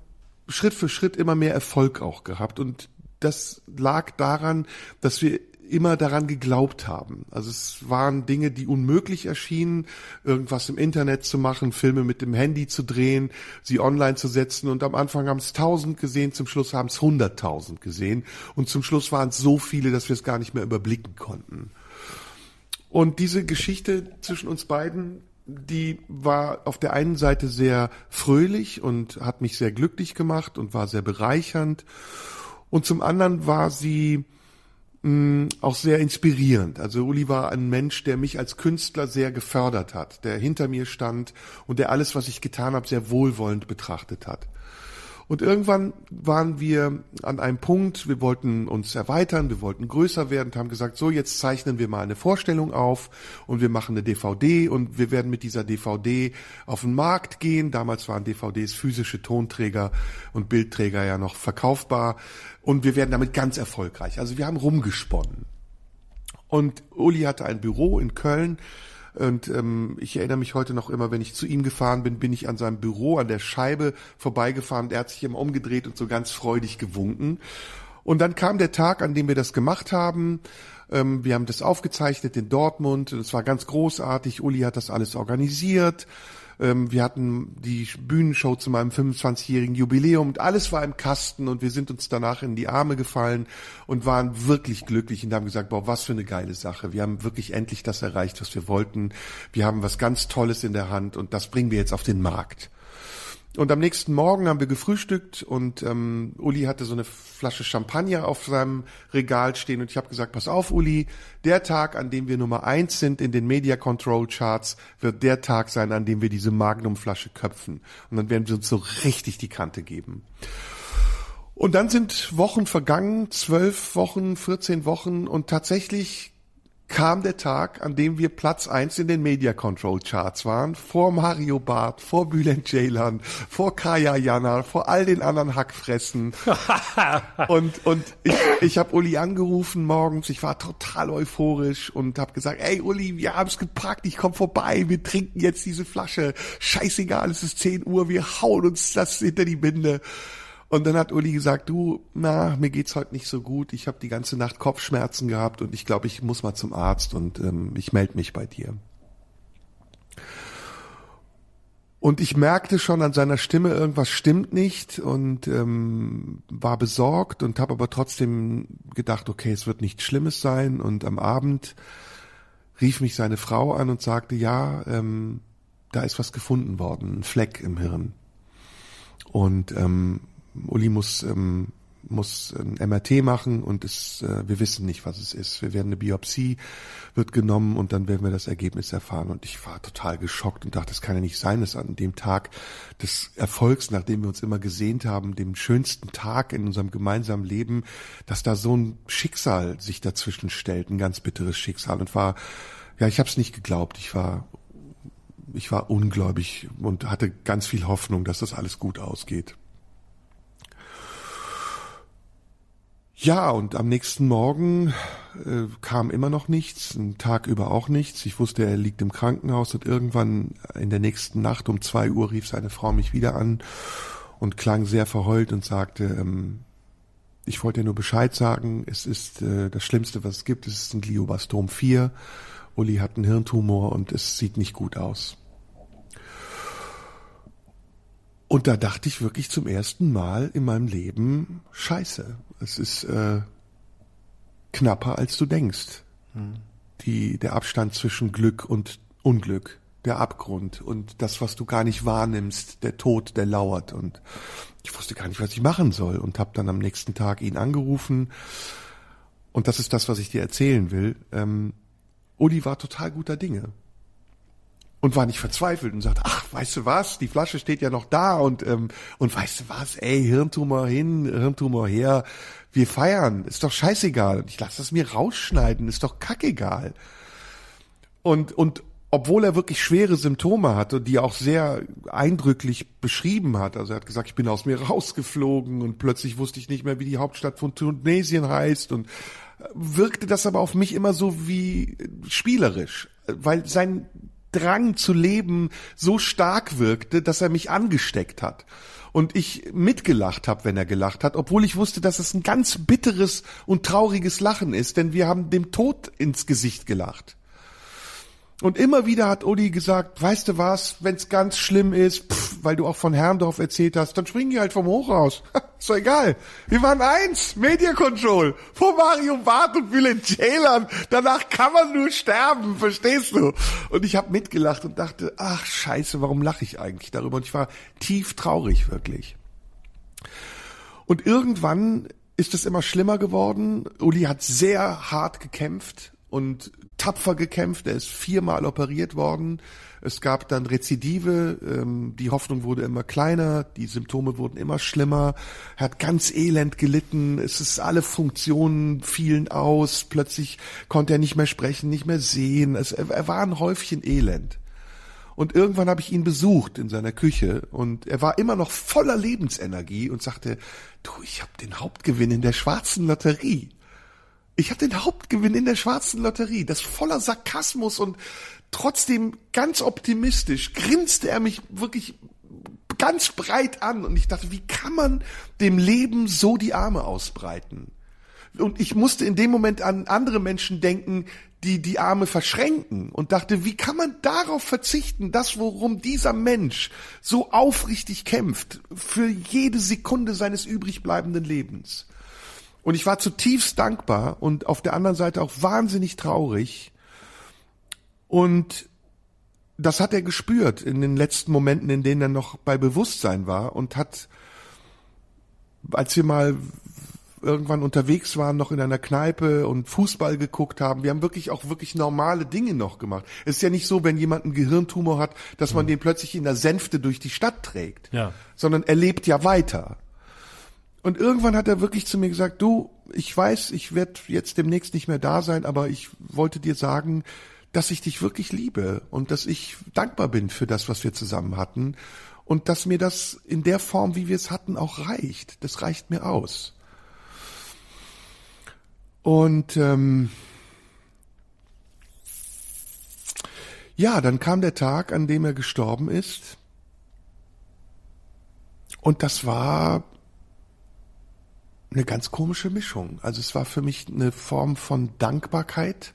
Schritt für Schritt immer mehr Erfolg auch gehabt. Und das lag daran, dass wir immer daran geglaubt haben. Also es waren Dinge, die unmöglich erschienen, irgendwas im Internet zu machen, Filme mit dem Handy zu drehen, sie online zu setzen und am Anfang haben es tausend gesehen, zum Schluss haben es hunderttausend gesehen und zum Schluss waren es so viele, dass wir es gar nicht mehr überblicken konnten. Und diese Geschichte zwischen uns beiden, die war auf der einen Seite sehr fröhlich und hat mich sehr glücklich gemacht und war sehr bereichernd und zum anderen war sie mh, auch sehr inspirierend. Also Uli war ein Mensch, der mich als Künstler sehr gefördert hat, der hinter mir stand und der alles, was ich getan habe, sehr wohlwollend betrachtet hat. Und irgendwann waren wir an einem Punkt, wir wollten uns erweitern, wir wollten größer werden, haben gesagt, so jetzt zeichnen wir mal eine Vorstellung auf und wir machen eine DVD und wir werden mit dieser DVD auf den Markt gehen. Damals waren DVDs physische Tonträger und Bildträger ja noch verkaufbar und wir werden damit ganz erfolgreich. Also wir haben rumgesponnen. Und Uli hatte ein Büro in Köln, und ähm, ich erinnere mich heute noch immer, wenn ich zu ihm gefahren bin, bin ich an seinem Büro, an der Scheibe vorbeigefahren. Er hat sich immer umgedreht und so ganz freudig gewunken. Und dann kam der Tag, an dem wir das gemacht haben. Ähm, wir haben das aufgezeichnet in Dortmund. Es war ganz großartig. Uli hat das alles organisiert. Ähm, wir hatten die Bühnenshow zu meinem 25-jährigen Jubiläum und alles war im Kasten und wir sind uns danach in die Arme gefallen und waren wirklich glücklich und haben gesagt, boah, was für eine geile Sache. Wir haben wirklich endlich das erreicht, was wir wollten. Wir haben was ganz Tolles in der Hand und das bringen wir jetzt auf den Markt. Und am nächsten Morgen haben wir gefrühstückt und ähm, Uli hatte so eine Flasche Champagner auf seinem Regal stehen und ich habe gesagt, pass auf, Uli, der Tag, an dem wir Nummer eins sind in den Media Control Charts, wird der Tag sein, an dem wir diese Magnum-Flasche köpfen. Und dann werden wir uns so richtig die Kante geben. Und dann sind Wochen vergangen, zwölf Wochen, 14 Wochen und tatsächlich kam der Tag, an dem wir Platz eins in den Media Control Charts waren, vor Mario Barth, vor Bülent Ceylan, vor Kaya Jana, vor all den anderen Hackfressen. und und ich, ich habe Uli angerufen morgens, ich war total euphorisch und habe gesagt, ey Uli, wir haben's gepackt, ich komm vorbei, wir trinken jetzt diese Flasche. Scheißegal, es ist 10 Uhr, wir hauen uns das hinter die Binde. Und dann hat Uli gesagt, du, na, mir geht's heute nicht so gut. Ich habe die ganze Nacht Kopfschmerzen gehabt und ich glaube, ich muss mal zum Arzt und ähm, ich melde mich bei dir. Und ich merkte schon an seiner Stimme, irgendwas stimmt nicht und ähm, war besorgt und habe aber trotzdem gedacht, okay, es wird nichts Schlimmes sein. Und am Abend rief mich seine Frau an und sagte, ja, ähm, da ist was gefunden worden, ein Fleck im Hirn. Und ähm, Uli muss ähm, muss ein MRT machen und es, äh, wir wissen nicht, was es ist. Wir werden eine Biopsie wird genommen und dann werden wir das Ergebnis erfahren. Und ich war total geschockt und dachte, das kann ja nicht sein, dass an dem Tag des Erfolgs, nachdem wir uns immer gesehnt haben, dem schönsten Tag in unserem gemeinsamen Leben, dass da so ein Schicksal sich dazwischen stellt, ein ganz bitteres Schicksal. Und war, ja, ich habe es nicht geglaubt. Ich war ich war ungläubig und hatte ganz viel Hoffnung, dass das alles gut ausgeht. Ja, und am nächsten Morgen äh, kam immer noch nichts, einen Tag über auch nichts. Ich wusste, er liegt im Krankenhaus und irgendwann in der nächsten Nacht um zwei Uhr rief seine Frau mich wieder an und klang sehr verheult und sagte, ähm, ich wollte dir nur Bescheid sagen, es ist äh, das Schlimmste, was es gibt, es ist ein Gliobastom 4. Uli hat einen Hirntumor und es sieht nicht gut aus. Und da dachte ich wirklich zum ersten Mal in meinem Leben, scheiße, es ist äh, knapper als du denkst. Hm. Die, der Abstand zwischen Glück und Unglück, der Abgrund und das, was du gar nicht wahrnimmst, der Tod, der lauert. Und ich wusste gar nicht, was ich machen soll und habe dann am nächsten Tag ihn angerufen. Und das ist das, was ich dir erzählen will. Ähm, Uli war total guter Dinge und war nicht verzweifelt und sagte, ach, weißt du was, die Flasche steht ja noch da und ähm, und weißt du was, ey, Hirntumor hin, Hirntumor her, wir feiern, ist doch scheißegal. Ich lasse das mir rausschneiden, ist doch kackegal. Und und obwohl er wirklich schwere Symptome hatte, die er auch sehr eindrücklich beschrieben hat. Also er hat gesagt, ich bin aus mir rausgeflogen und plötzlich wusste ich nicht mehr, wie die Hauptstadt von Tunesien heißt und wirkte das aber auf mich immer so wie spielerisch, weil sein Drang zu leben so stark wirkte, dass er mich angesteckt hat. Und ich mitgelacht habe, wenn er gelacht hat, obwohl ich wusste, dass es ein ganz bitteres und trauriges Lachen ist, denn wir haben dem Tod ins Gesicht gelacht. Und immer wieder hat Uli gesagt, weißt du was, wenn's ganz schlimm ist, pff, weil du auch von Herrndorf erzählt hast, dann springen die halt vom Hochhaus. ist doch egal. Wir waren eins, Media Control, vor Mario Barth und Bülent Ceylan. Danach kann man nur sterben, verstehst du? Und ich habe mitgelacht und dachte, ach scheiße, warum lache ich eigentlich darüber? Und ich war tief traurig, wirklich. Und irgendwann ist es immer schlimmer geworden. Uli hat sehr hart gekämpft und tapfer gekämpft. Er ist viermal operiert worden. Es gab dann Rezidive. Ähm, die Hoffnung wurde immer kleiner. Die Symptome wurden immer schlimmer. Er hat ganz elend gelitten. Es ist alle Funktionen fielen aus. Plötzlich konnte er nicht mehr sprechen, nicht mehr sehen. Es, er war ein Häufchen Elend. Und irgendwann habe ich ihn besucht in seiner Küche und er war immer noch voller Lebensenergie und sagte, du, ich habe den Hauptgewinn in der schwarzen Lotterie. Ich habe den Hauptgewinn in der schwarzen Lotterie. Das voller Sarkasmus und trotzdem ganz optimistisch grinste er mich wirklich ganz breit an und ich dachte, wie kann man dem Leben so die Arme ausbreiten? Und ich musste in dem Moment an andere Menschen denken, die die Arme verschränken und dachte, wie kann man darauf verzichten, das, worum dieser Mensch so aufrichtig kämpft, für jede Sekunde seines übrig bleibenden Lebens? Und ich war zutiefst dankbar und auf der anderen Seite auch wahnsinnig traurig. Und das hat er gespürt in den letzten Momenten, in denen er noch bei Bewusstsein war und hat, als wir mal irgendwann unterwegs waren, noch in einer Kneipe und Fußball geguckt haben. Wir haben wirklich auch wirklich normale Dinge noch gemacht. Es ist ja nicht so, wenn jemand einen Gehirntumor hat, dass man mhm. den plötzlich in der Sänfte durch die Stadt trägt, ja. sondern er lebt ja weiter. Und irgendwann hat er wirklich zu mir gesagt, du, ich weiß, ich werde jetzt demnächst nicht mehr da sein, aber ich wollte dir sagen, dass ich dich wirklich liebe und dass ich dankbar bin für das, was wir zusammen hatten und dass mir das in der Form, wie wir es hatten, auch reicht. Das reicht mir aus. Und ähm, ja, dann kam der Tag, an dem er gestorben ist. Und das war eine ganz komische Mischung. Also es war für mich eine Form von Dankbarkeit,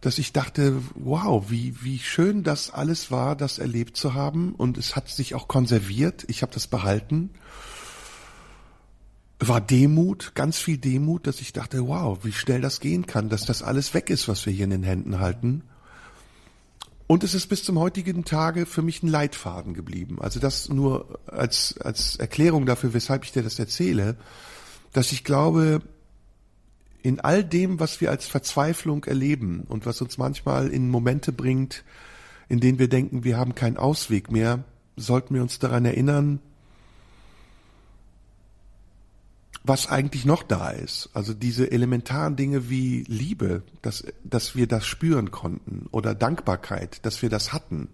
dass ich dachte, wow, wie, wie schön das alles war, das erlebt zu haben. Und es hat sich auch konserviert. Ich habe das behalten. War Demut, ganz viel Demut, dass ich dachte, wow, wie schnell das gehen kann, dass das alles weg ist, was wir hier in den Händen halten. Und es ist bis zum heutigen Tage für mich ein Leitfaden geblieben. Also das nur als, als Erklärung dafür, weshalb ich dir das erzähle, dass ich glaube, in all dem, was wir als Verzweiflung erleben und was uns manchmal in Momente bringt, in denen wir denken, wir haben keinen Ausweg mehr, sollten wir uns daran erinnern, was eigentlich noch da ist. Also diese elementaren Dinge wie Liebe, dass, dass wir das spüren konnten oder Dankbarkeit, dass wir das hatten.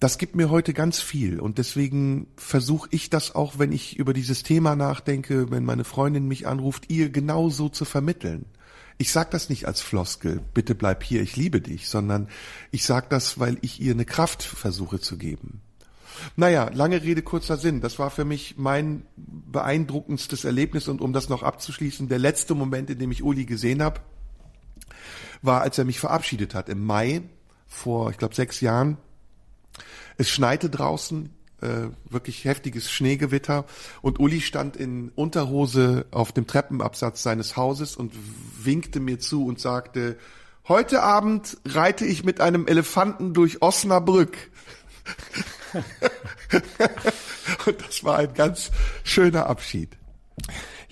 Das gibt mir heute ganz viel und deswegen versuche ich das auch, wenn ich über dieses Thema nachdenke, wenn meine Freundin mich anruft, ihr genauso zu vermitteln. Ich sage das nicht als Floskel, bitte bleib hier, ich liebe dich, sondern ich sage das, weil ich ihr eine Kraft versuche zu geben. Naja, lange Rede, kurzer Sinn. Das war für mich mein beeindruckendstes Erlebnis und um das noch abzuschließen, der letzte Moment, in dem ich Uli gesehen habe, war, als er mich verabschiedet hat im Mai vor, ich glaube, sechs Jahren. Es schneite draußen, äh, wirklich heftiges Schneegewitter und Uli stand in Unterhose auf dem Treppenabsatz seines Hauses und winkte mir zu und sagte, heute Abend reite ich mit einem Elefanten durch Osnabrück. Und das war ein ganz schöner Abschied.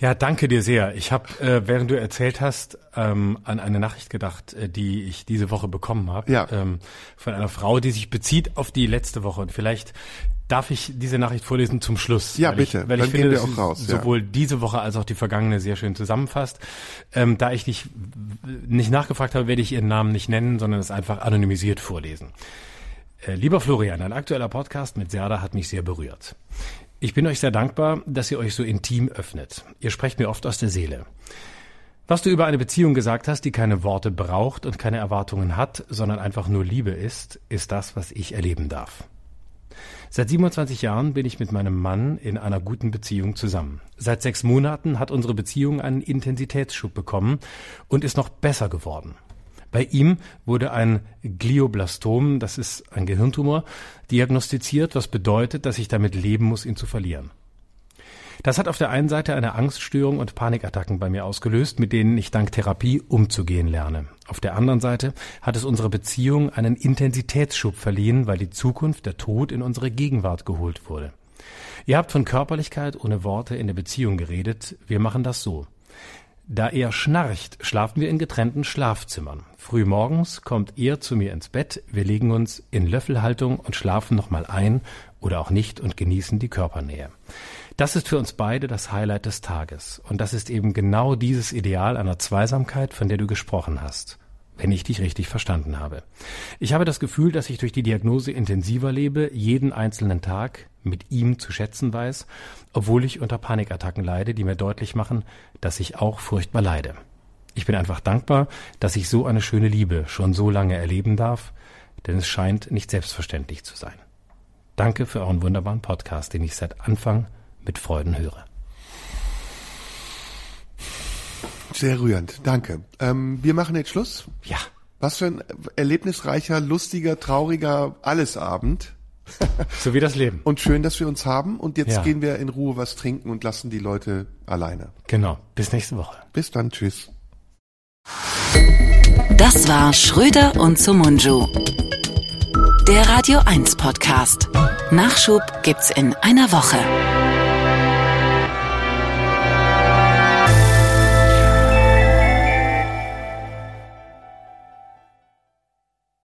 Ja, danke dir sehr. Ich habe, äh, während du erzählt hast, ähm, an eine Nachricht gedacht, äh, die ich diese Woche bekommen habe. Ja. Ähm, von einer Frau, die sich bezieht auf die letzte Woche. Und vielleicht darf ich diese Nachricht vorlesen zum Schluss. Ja, weil bitte. Ich, weil Dann ich finde, dass auch raus, sie ja. sowohl diese Woche als auch die vergangene sehr schön zusammenfasst. Ähm, da ich dich nicht nachgefragt habe, werde ich ihren Namen nicht nennen, sondern es einfach anonymisiert vorlesen. Äh, Lieber Florian, ein aktueller Podcast mit Serda hat mich sehr berührt. Ich bin euch sehr dankbar, dass ihr euch so intim öffnet. Ihr sprecht mir oft aus der Seele. Was du über eine Beziehung gesagt hast, die keine Worte braucht und keine Erwartungen hat, sondern einfach nur Liebe ist, ist das, was ich erleben darf. Seit 27 Jahren bin ich mit meinem Mann in einer guten Beziehung zusammen. Seit sechs Monaten hat unsere Beziehung einen Intensitätsschub bekommen und ist noch besser geworden. Bei ihm wurde ein Glioblastom, das ist ein Gehirntumor, diagnostiziert, was bedeutet, dass ich damit leben muss, ihn zu verlieren. Das hat auf der einen Seite eine Angststörung und Panikattacken bei mir ausgelöst, mit denen ich dank Therapie umzugehen lerne. Auf der anderen Seite hat es unserer Beziehung einen Intensitätsschub verliehen, weil die Zukunft, der Tod in unsere Gegenwart geholt wurde. Ihr habt von Körperlichkeit ohne Worte in der Beziehung geredet. Wir machen das so. Da er schnarcht, schlafen wir in getrennten Schlafzimmern. Früh morgens kommt er zu mir ins Bett, wir legen uns in Löffelhaltung und schlafen nochmal ein oder auch nicht und genießen die Körpernähe. Das ist für uns beide das Highlight des Tages. Und das ist eben genau dieses Ideal einer Zweisamkeit, von der du gesprochen hast wenn ich dich richtig verstanden habe. Ich habe das Gefühl, dass ich durch die Diagnose intensiver lebe, jeden einzelnen Tag mit ihm zu schätzen weiß, obwohl ich unter Panikattacken leide, die mir deutlich machen, dass ich auch furchtbar leide. Ich bin einfach dankbar, dass ich so eine schöne Liebe schon so lange erleben darf, denn es scheint nicht selbstverständlich zu sein. Danke für euren wunderbaren Podcast, den ich seit Anfang mit Freuden höre. Sehr rührend, danke. Ähm, wir machen jetzt Schluss. Ja. Was für ein erlebnisreicher, lustiger, trauriger Allesabend. So wie das Leben. Und schön, dass wir uns haben. Und jetzt Ja. gehen wir in Ruhe was trinken und lassen die Leute alleine. Genau. Bis nächste Woche. Bis dann, tschüss. Das war Schröder und Sumunju. Der Radio 1 Podcast. Nachschub gibt's in einer Woche.